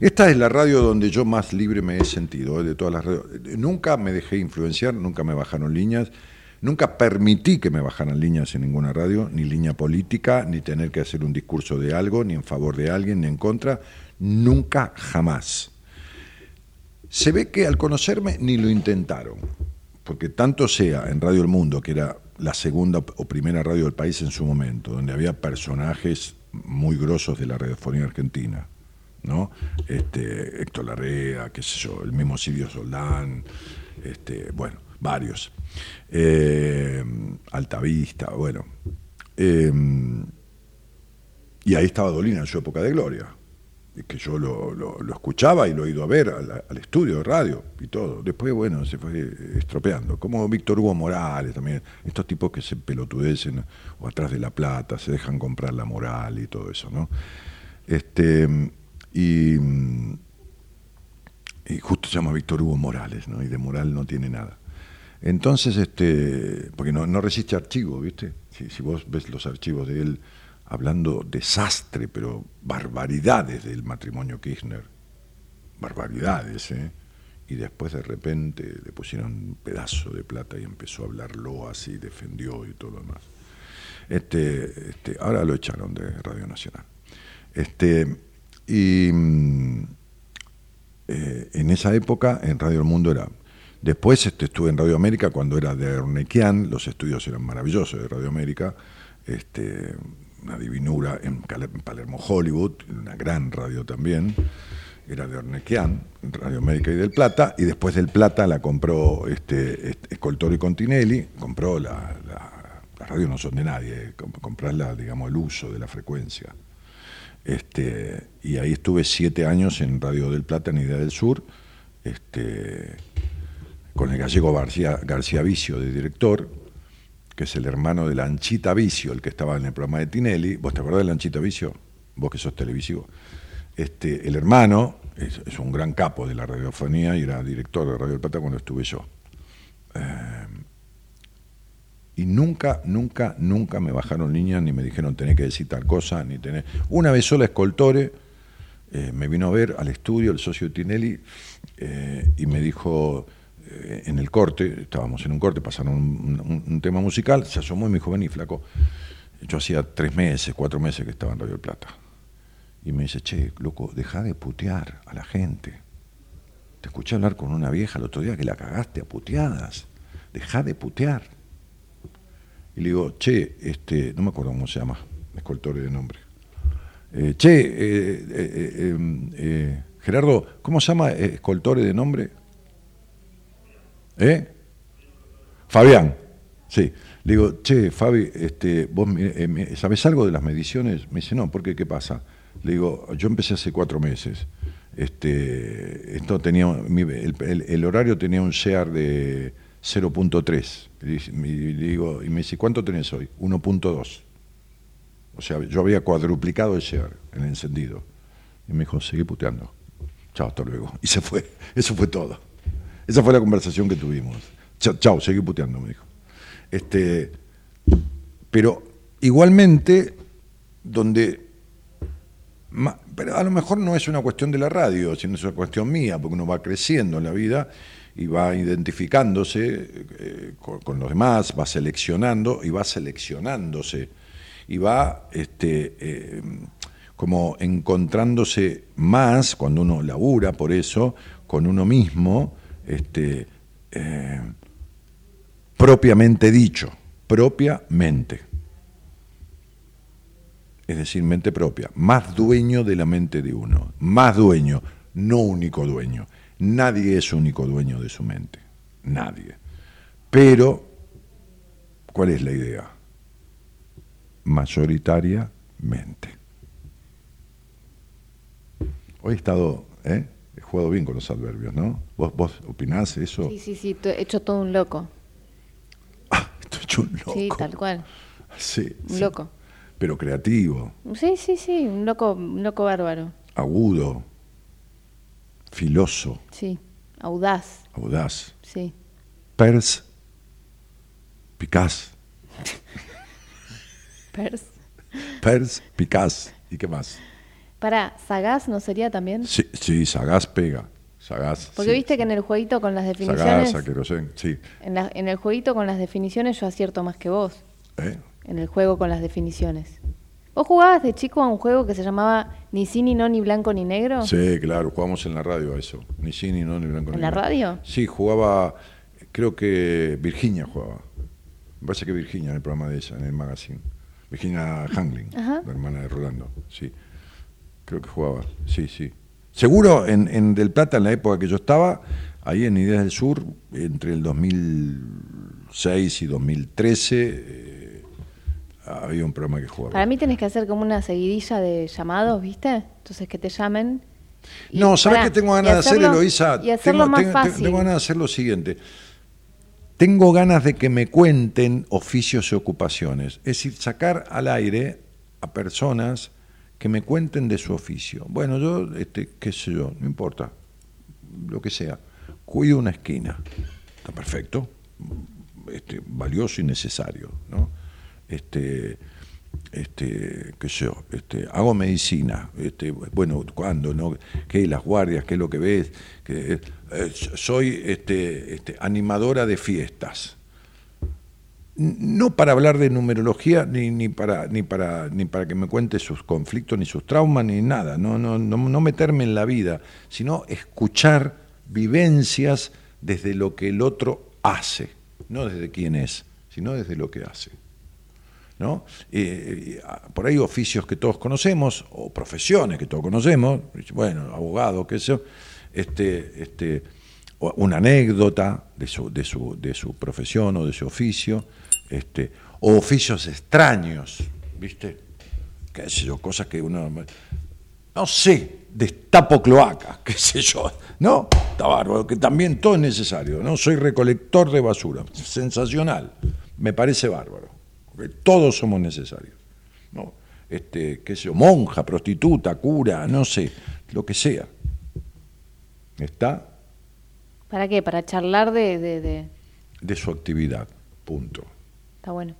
Esta es la radio donde yo más libre me he sentido, ¿eh? de todas las radios. Nunca me dejé influenciar, nunca me bajaron líneas, nunca permití que me bajaran líneas en ninguna radio, ni línea política, ni tener que hacer un discurso de algo, ni en favor de alguien, ni en contra. Nunca, jamás. Se ve que al conocerme ni lo intentaron, porque tanto sea en Radio El Mundo, que era la segunda o primera radio del país en su momento, donde había personajes muy grosos de la radiofonía argentina, ¿no? Este, Héctor Larrea, qué sé yo, el mismo Silvio Soldán, este, bueno, varios. Eh, Altavista, bueno. Eh, y ahí estaba Dolina en su época de gloria que yo lo, lo- escuchaba y lo he ido a ver al, al estudio de radio y todo. Después, bueno, se fue estropeando. Como Víctor Hugo Morales también, estos tipos que se pelotudecen o atrás de la plata, se dejan comprar la moral y todo eso, ¿no? Este, y, justo se llama Víctor Hugo Morales, ¿no? Y de moral no tiene nada. Entonces, este, porque no, no resiste archivo, ¿viste? Si, si vos ves los archivos de él hablando desastre, pero barbaridades del matrimonio Kirchner, barbaridades, ¿eh? Y después de repente le pusieron un pedazo de plata y empezó a hablarlo así, defendió y todo lo demás. Este, este, ahora lo echaron de Radio Nacional. Este, y mm, eh, en esa época en Radio El Mundo era. Después este, estuve en Radio América cuando era de Ernequian, los estudios eran maravillosos de Radio América, este, una divinura en, Palermo Hollywood, una gran radio también, era de Ernequian, Radio América y del Plata, y después del Plata la compró este, Escoltoro y Continelli, compró la, la, las radios no son de nadie, com- comprarla, digamos, el uso de la frecuencia. Este, y ahí estuve siete años en Radio del Plata, en Idea del Sur, este, con el gallego García, García Vicio de director, que es el hermano de Lanchita Vicio, el que estaba en el programa de Tinelli. ¿Vos te acordás de Lanchita Vicio? Vos que sos televisivo. Este, el hermano es, un gran capo de la radiofonía y era director de Radio del Plata cuando estuve yo. Eh, y nunca, nunca, nunca me bajaron líneas ni me dijeron tenés que decir tal cosa, ni tener. Una vez sola Escoltore eh, me vino a ver al estudio, el socio Tinelli, eh, y me dijo eh, en el corte, estábamos en un corte, pasaron un tema musical, se asomó y me dijo, vení flaco. Yo hacía tres meses, cuatro meses que estaba en Radio del Plata. Y me dice, che, loco, deja de putear a la gente. Te escuché hablar con una vieja el otro día que la cagaste a puteadas. Deja de putear. Y le digo, che, este, no me acuerdo cómo se llama, escoltore de nombre. Eh, che, eh, eh, eh, Gerardo, ¿cómo se llama escoltore de nombre? ¿Eh? Fabián, sí. Le digo, che, Fabi, este, ¿vos sabés algo de las mediciones? Me dice, no, ¿por qué? ¿Qué pasa? Le digo, yo empecé hace cuatro meses. este, esto tenía, el- el horario tenía un share de 0.3. Y digo, y me dice, ¿cuánto tenés hoy? 1.2. O sea, yo había cuadruplicado el share, el encendido. Y me dijo, seguí puteando. Chao, hasta luego. Y se fue. Eso fue todo. Esa fue la conversación que tuvimos. Chao, chao seguí puteando, me dijo. Este, pero igualmente, donde pero a lo mejor no es una cuestión de la radio, sino es una cuestión mía, porque uno va creciendo en la vida y va identificándose eh, con, los demás, va seleccionando y va seleccionándose. Y va este, eh, como encontrándose más cuando uno labura por eso con uno mismo, este, eh, propiamente dicho, propiamente. Es decir, mente propia, más dueño de la mente de uno, más dueño, no único dueño. Nadie es único dueño de su mente, nadie. Pero, ¿cuál es la idea? Mayoritariamente. Hoy he estado, ¿eh? he jugado bien con los adverbios, ¿no? ¿Vos, vos opinás eso? Sí, sí, sí, he hecho todo un loco. Ah, estoy hecho un loco. Sí, tal cual. Sí, Un sí. loco. Pero creativo, Sí, sí, sí, un loco, un loco bárbaro. agudo, filoso, Sí, audaz. audaz. Sí. Pers, Picaz, Pers. Pers, Picaz. ¿Y qué más? Para, sagaz no sería también. Sí, sí sagaz pega. Sagaz. Porque sí. viste que en el jueguito con las Sagaz, definiciones, aquerosén, sí. en, la- en el jueguito con las definiciones yo acierto más que vos. ¿Eh? En el juego con las definiciones. ¿Vos jugabas de chico a un juego que se llamaba Ni sí, ni no, ni blanco, ni negro? Sí, claro, jugamos en la radio a eso. Ni sí, ni no, ni blanco. ¿En ni la negro. radio? Sí, jugaba, creo que Virginia jugaba. Me parece que Virginia en el programa de ella, en el magazine. Virginia Hangling, Ajá. la hermana de Rolando, sí. Creo que jugaba, sí, sí. Seguro en, en Del Plata, en la época que yo estaba, ahí en Ideas del Sur, entre el 2006 y 2013, eh, había un programa que jugaba. Para mí tenés que hacer como una seguidilla de llamados, ¿viste? Entonces que te llamen. y- No, ¿sabes qué tengo ganas de hacer, Eloisa? Y hacerlo tengo, más tengo- fácil. tengo ganas de hacer lo siguiente. Tengo ganas de que me cuenten oficios y ocupaciones. Es decir, sacar al aire a personas que me cuenten de su oficio. Bueno, yo, este, qué sé yo, no importa, lo que sea. Cuido una esquina. Está perfecto. Este, valioso y necesario, ¿no? Este, este, qué sé yo, este, hago medicina, este, bueno, ¿cuándo? No? ¿Qué? Las guardias, ¿qué es lo que ves? Que, eh, soy este, este, animadora de fiestas. No para hablar de numerología, ni, ni, para, ni, para, ni para que me cuente sus conflictos, ni sus traumas, ni nada. No, no, no meterme en la vida, sino escuchar vivencias desde lo que el otro hace, no desde quién es, sino desde lo que hace. ¿No? Eh, por ahí oficios que todos conocemos, o profesiones que todos conocemos, bueno, abogado, qué sé yo, este, este, una anécdota de su, de, su, de su profesión o de su oficio, este, o oficios extraños, ¿viste? Qué sé yo, cosas que uno, no sé, destapo cloaca, qué sé yo, ¿no? Está bárbaro, que también todo es necesario, ¿no? Soy recolector de basura, sensacional, me parece bárbaro todos somos necesarios. ¿no? Este, qué sé yo, monja, prostituta, cura, no sé, lo que sea. ¿Está? ¿Para qué? Para charlar de... de, de- De su actividad, punto. Está bueno.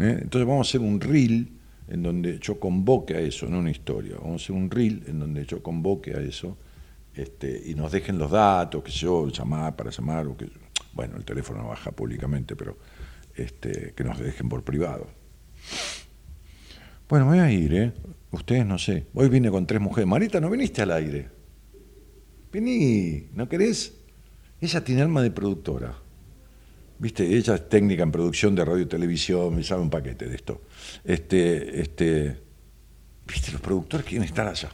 ¿Eh? Entonces vamos a hacer un reel en donde yo convoque a eso, no una historia. Vamos a hacer un reel en donde yo convoque a eso este, y nos dejen los datos, que yo, llamar para llamar, o que, bueno, el teléfono no baja públicamente, pero este, que nos dejen por privado. Bueno, voy a ir, ¿eh? Ustedes no sé. Hoy vine con tres mujeres. Marita, ¿no viniste al aire? Vení, ¿no querés? Ella tiene alma de productora. Viste, ella es técnica en producción de radio y televisión, me sabe un paquete de esto. Este, este, viste, los productores quieren estar allá.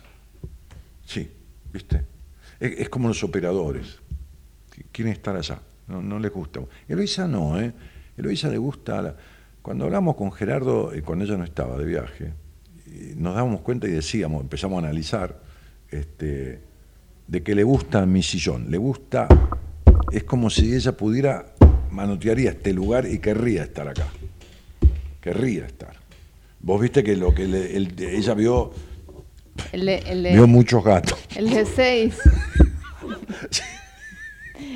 Sí, viste. Es, es como los operadores. Quieren estar allá. No, no les gusta. Eloisa no, ¿eh? Eloisa le gusta. la- Cuando hablamos con Gerardo, eh, cuando ella no estaba de viaje, y nos dábamos cuenta y decíamos, empezamos a analizar, este, de que le gusta mi sillón, le gusta, es como si ella pudiera, manotearía este lugar y querría estar acá, querría estar. Vos viste que lo que le- el- ella vio, El de, el de, vio muchos gatos. el de seis.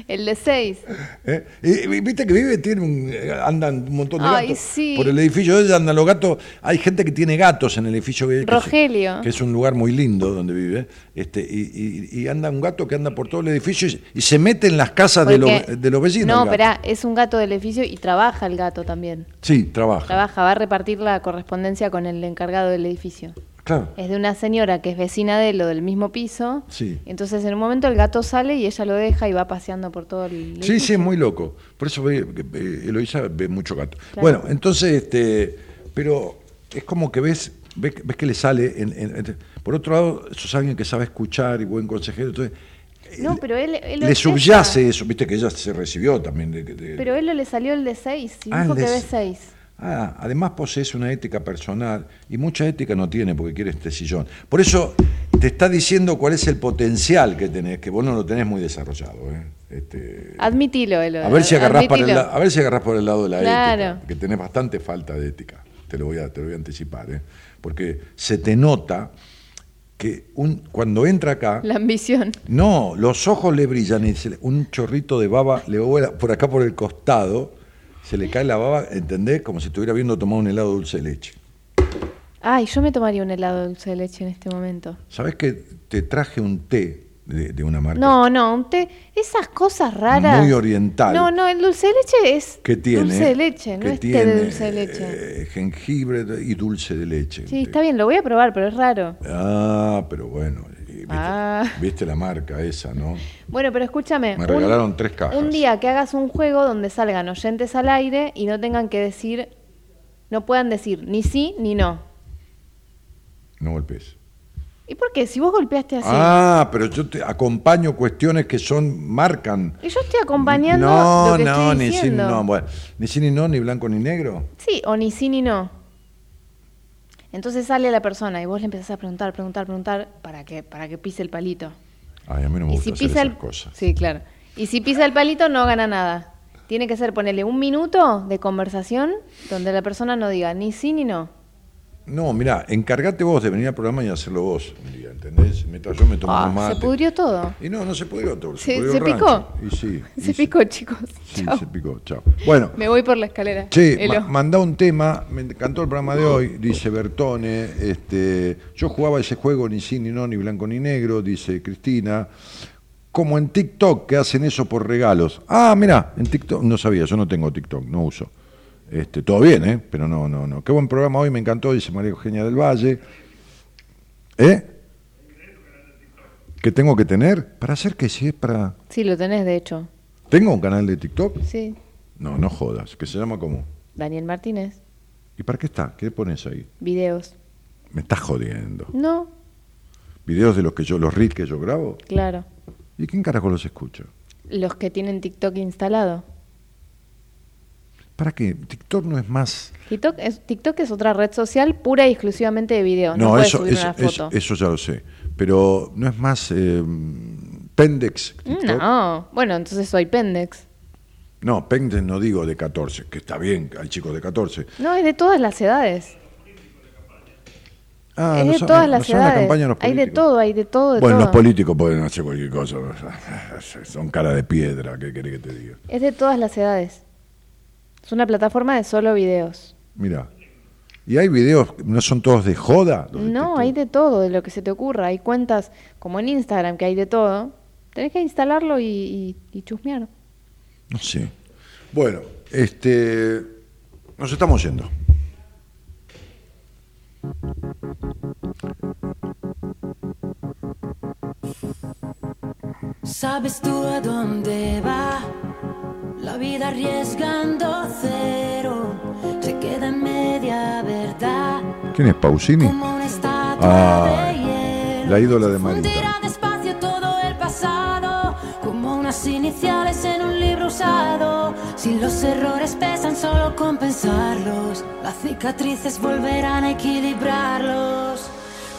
el de seis. ¿eh? Y, viste que vive, tiene un, eh, andan un montón de Ay, gatos. sí. Por el edificio de ella andan los gatos. Hay gente que tiene gatos en el edificio que, que es- Rogelio. que es un lugar muy lindo donde vive. Este, y, y- y anda un gato que anda por todo el edificio y, y se mete en las casas de, los, de los vecinos. No, pero es un gato del edificio y trabaja el gato también. Sí, trabaja. Trabaja, va a repartir la correspondencia con el encargado del edificio. Claro. Es de una señora que es vecina de él o del mismo piso. Sí. Entonces en un momento el gato sale y ella lo deja y va paseando por todo el Sí, sí, es muy loco. Por eso ve, ve- Eloísa ve mucho gato. Claro. Bueno, entonces, este, pero es como que ves, ves, ves que le sale. en- en- en- por otro lado, sos alguien que sabe escuchar y buen consejero. Entonces, No, pero él, le subyace eso. Viste que ella se recibió también. De, de- Pero él le salió el de 6. Y Ah, dijo que de ve s- 6. Ah, además posees una ética personal y mucha ética no tiene porque quiere este sillón. Por eso te está diciendo cuál es el potencial que tenés, que vos no lo tenés muy desarrollado. ¿eh? Este, Admitilo, Elo. A ver si agarrás por el, a ver si agarrás por el lado de la Claro. ética, que tenés bastante falta de ética. Te lo voy a, te lo voy a anticipar, ¿eh? porque se te nota que un, cuando entra acá, La ambición. no, los ojos le brillan y un chorrito de baba le vuela por acá por el costado, se le cae la baba, ¿entendés? Como si estuviera viendo tomar un helado dulce de leche. Ay, yo me tomaría un helado de dulce de leche en este momento. ¿Sabés que te traje un té de, de una marca? No, no, un té. Esas cosas raras. Muy oriental. No, no, el dulce de leche es que tiene dulce de leche, no es té de dulce de leche. eh, jengibre y dulce de leche. sí, está bien, lo voy a probar, pero es raro. Ah, pero bueno, viste, Ah. viste la marca esa, ¿no? Bueno, pero escúchame. Me un- regalaron tres cajas. Un día que hagas un juego donde salgan oyentes al aire y no tengan que decir, no puedan decir ni sí ni no. No golpes. ¿Y por qué? Si vos golpeaste así. Ah, pero yo te acompaño cuestiones que son, marcan. Y yo estoy acompañando no, lo que no, estoy ni sí ni no. Bueno, ni sí ni no, ni blanco ni negro. Sí, o ni sí ni no. Entonces sale la persona y vos le empezás a preguntar, preguntar, preguntar para que, para que pise el palito. Ay, a mí no me y gusta si hacer pisa esas el cosas. Sí, claro. Y si pisa el palito no gana nada. Tiene que ser ponerle un minuto de conversación donde la persona no diga ni sí ni no. No, mira, encárgate vos de venir al programa y hacerlo vos un día, ¿entendés? Mientras yo me tomo Ah, un mate. se pudrió todo. Y no, no se pudrió todo. Se- pudrió se picó. Y sí. y Se sí. picó, chicos. Sí, Chao. se picó, chao. Bueno, Me voy por la escalera. Elo. ma- mandá un tema, me encantó el programa de hoy, dice Bertone, este, yo jugaba ese juego ni sí, ni no, ni blanco ni negro, dice Cristina, como en TikTok que hacen eso por regalos. Ah, mira, en TikTok, no sabía, yo no tengo TikTok, no uso. Este, todo bien, ¿eh? Pero no, no, no. Qué buen programa hoy, me encantó, dice María Eugenia del Valle. ¿Eh? ¿Qué tengo que tener? ¿Para hacer que si es para...? Sí, lo tenés, de hecho. ¿Tengo un canal de TikTok? Sí. No, no jodas, que se llama como... Daniel Martínez. ¿Y para qué está? ¿Qué pones ahí? Videos. Me estás jodiendo. No, Videos de los que yo, los reels que yo grabo. claro. ¿Y quién carajo los escucha? Los que tienen TikTok instalado. ¿Para qué? TikTok no es más. TikTok es, TikTok es otra red social pura y exclusivamente de videos. No, No, eso, eso, eso, eso ya lo sé. Pero no es más eh, Pendex. TikTok. No, bueno, entonces soy Pendex. No, Pendex no digo de 14, que está bien, hay chicos de 14. No, es de todas las edades. Ah, es no de son- todas no las edades. hay de todo, hay de todo, de Bueno, todo. los políticos pueden hacer cualquier cosa. Son cara de piedra, ¿qué querés que te diga? Es de todas las edades. Es una plataforma de solo videos. Mira. ¿Y hay videos, no son todos de joda? los No, hay de todo, de lo que se te ocurra. Hay cuentas como en Instagram que hay de todo. Tenés que instalarlo y, y, y chusmear. No sé. Bueno, este. Nos estamos yendo. ¿Sabes tú a dónde va? La vida arriesgando cero se queda en media verdad. ¿Quién es Pausini? Ah, la ídola de Marita. despacio todo el pasado, como unas iniciales en un libro usado. Si los errores pesan, solo compensarlos. Las cicatrices volverán a equilibrarlos.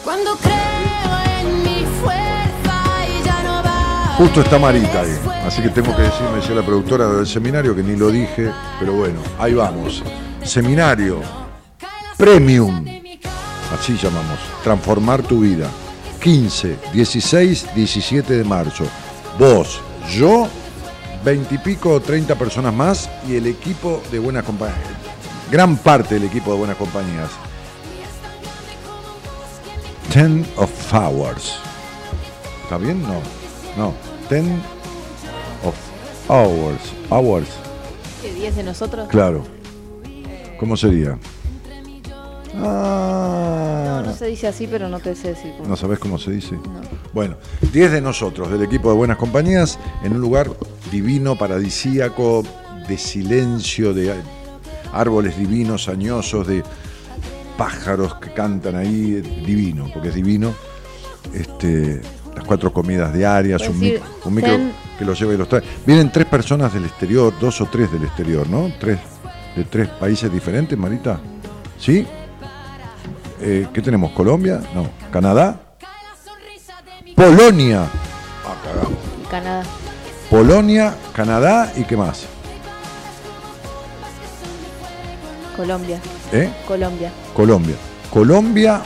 Cuando creo en mi fuerza Justo está Marita ahí, así que tengo que decir, me decía la productora del seminario que ni lo dije, pero bueno, ahí vamos. Seminario Premium, así llamamos, transformar tu vida. 15, 16, 17 de marzo. Vos, yo, 20 y pico, 30 personas más y el equipo de Buenas Compañías. Gran parte del equipo de Buenas Compañías. 10 of Hours. ¿Está bien? No. No. 10 of Hours. Hours. ¿Qué, 10 de nosotros? Claro. ¿Cómo sería? Ah, No, no se dice así, pero no te sé decir cómo. ¿No sabes cómo se dice? Bueno, 10 de nosotros, del equipo de Buenas Compañías, en un lugar divino, paradisíaco, de silencio, de árboles divinos, añosos, de pájaros que cantan ahí, divino, porque es divino. Este, las cuatro comidas diarias, un, micro ten- que los lleva y los trae. Vienen tres personas del exterior, dos o tres del exterior, ¿no? Tres, de tres países diferentes, Marita. ¿Sí? Eh, ¿Qué tenemos? ¿Colombia? No. ¿Canadá? Polonia. Ah, cagamos. Canadá. Polonia, Canadá y qué más. Colombia. ¿Eh? Colombia. Colombia. Colombia,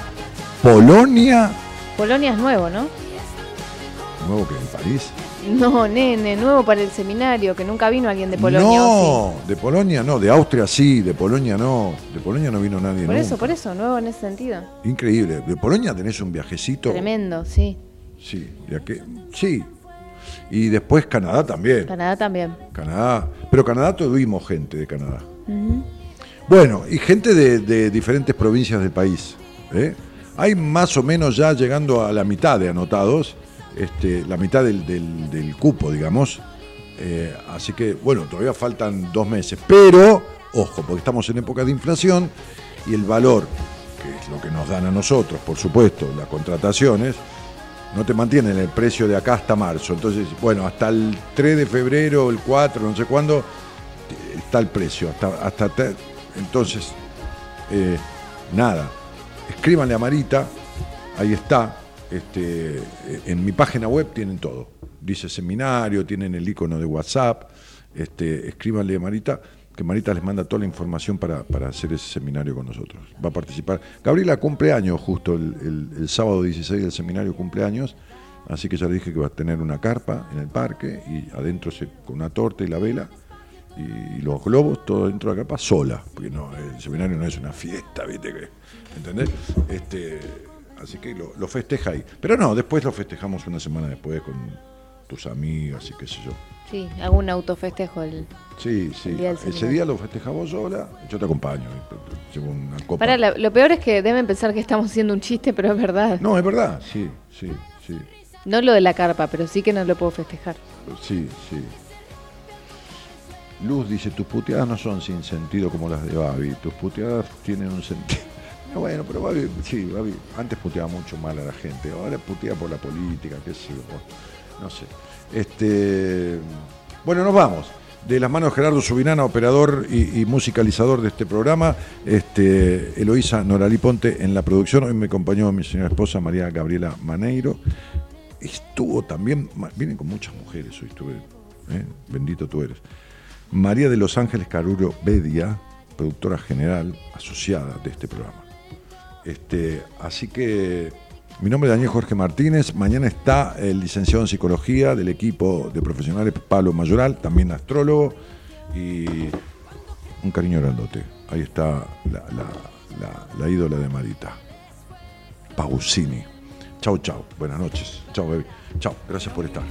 Polonia, Polonia es nuevo, ¿no? Nuevo que en París. No, nene, nuevo para el seminario, que nunca vino alguien de Polonia. ¿o no, de Polonia no, de Austria sí, de Polonia no, de Polonia no vino nadie? Por eso, por eso, nuevo en ese sentido. Increíble. De Polonia tenés un viajecito. Tremendo, sí. Sí, y aquí- sí. Y después Canadá también. Canadá también. Canadá. Pero Canadá tuvimos gente de Canadá. Bueno, y gente de, de diferentes provincias del país. ¿eh? Hay más o menos ya llegando a la mitad de anotados, este, la mitad del, cupo, digamos. Eh, así que, bueno, todavía faltan dos meses. Pero, ojo, porque estamos en época de inflación y el valor, que es lo que nos dan a nosotros, por supuesto, las contrataciones, no te mantienen el precio de acá hasta marzo. Entonces, bueno, hasta el 3 de febrero, el 4, no sé cuándo, está el precio. Hasta, entonces, eh, nada. Escríbanle a Marita, ahí está. Este, en mi página web tienen todo. Dice seminario, tienen el icono de WhatsApp. Este, escríbanle a Marita, que Marita les manda toda la información para, hacer ese seminario con nosotros. Va a participar. Gabriela cumple años justo el, sábado 16 del seminario cumple años. Así que ya le dije que va a tener una carpa en el parque y adentro con una torta y la vela y los globos, todo dentro de la capa, sola, porque no, el seminario no es una fiesta, ¿viste? ¿Entendés? Este, así que lo, lo festeja ahí. Pero no, después lo festejamos una semana después con tus amigas y qué sé yo. Sí, hago un autofestejo. El... Sí, sí. El día del Ese día lo festejamos sola, yo te acompaño, llevo una copa. Para, lo, lo peor es que deben pensar que estamos haciendo un chiste, pero es verdad. No, es verdad, sí, sí, sí, No lo de la carpa, pero sí que no lo puedo festejar. sí, sí. Luz dice, tus puteadas no son sin sentido como las de Babi, tus puteadas tienen un sentido. No, bueno, pero sí, antes puteaba mucho mal a la gente, ahora putea por la política, qué sé yo, no sé. Este, bueno, nos vamos. De las manos de Gerardo Subirana, operador y, musicalizador de este programa, este, Eloísa Noralí Ponte en la producción. Hoy me acompañó mi señora esposa María Gabriela Maneiro. Estuvo también, vienen con muchas mujeres hoy, estuve, ¿eh? bendito tú eres. María de Los Ángeles Caruro Bedia, productora general asociada de este programa. Este, así que mi nombre es Daniel Jorge Martínez. Mañana está el licenciado en psicología del equipo de profesionales Pablo Mayoral, también astrólogo, y un cariño grandote. Ahí está la, la- la- la ídola de Marita, Pausini. Chau, chau. Buenas noches. Chau, baby. Chau. Gracias por estar.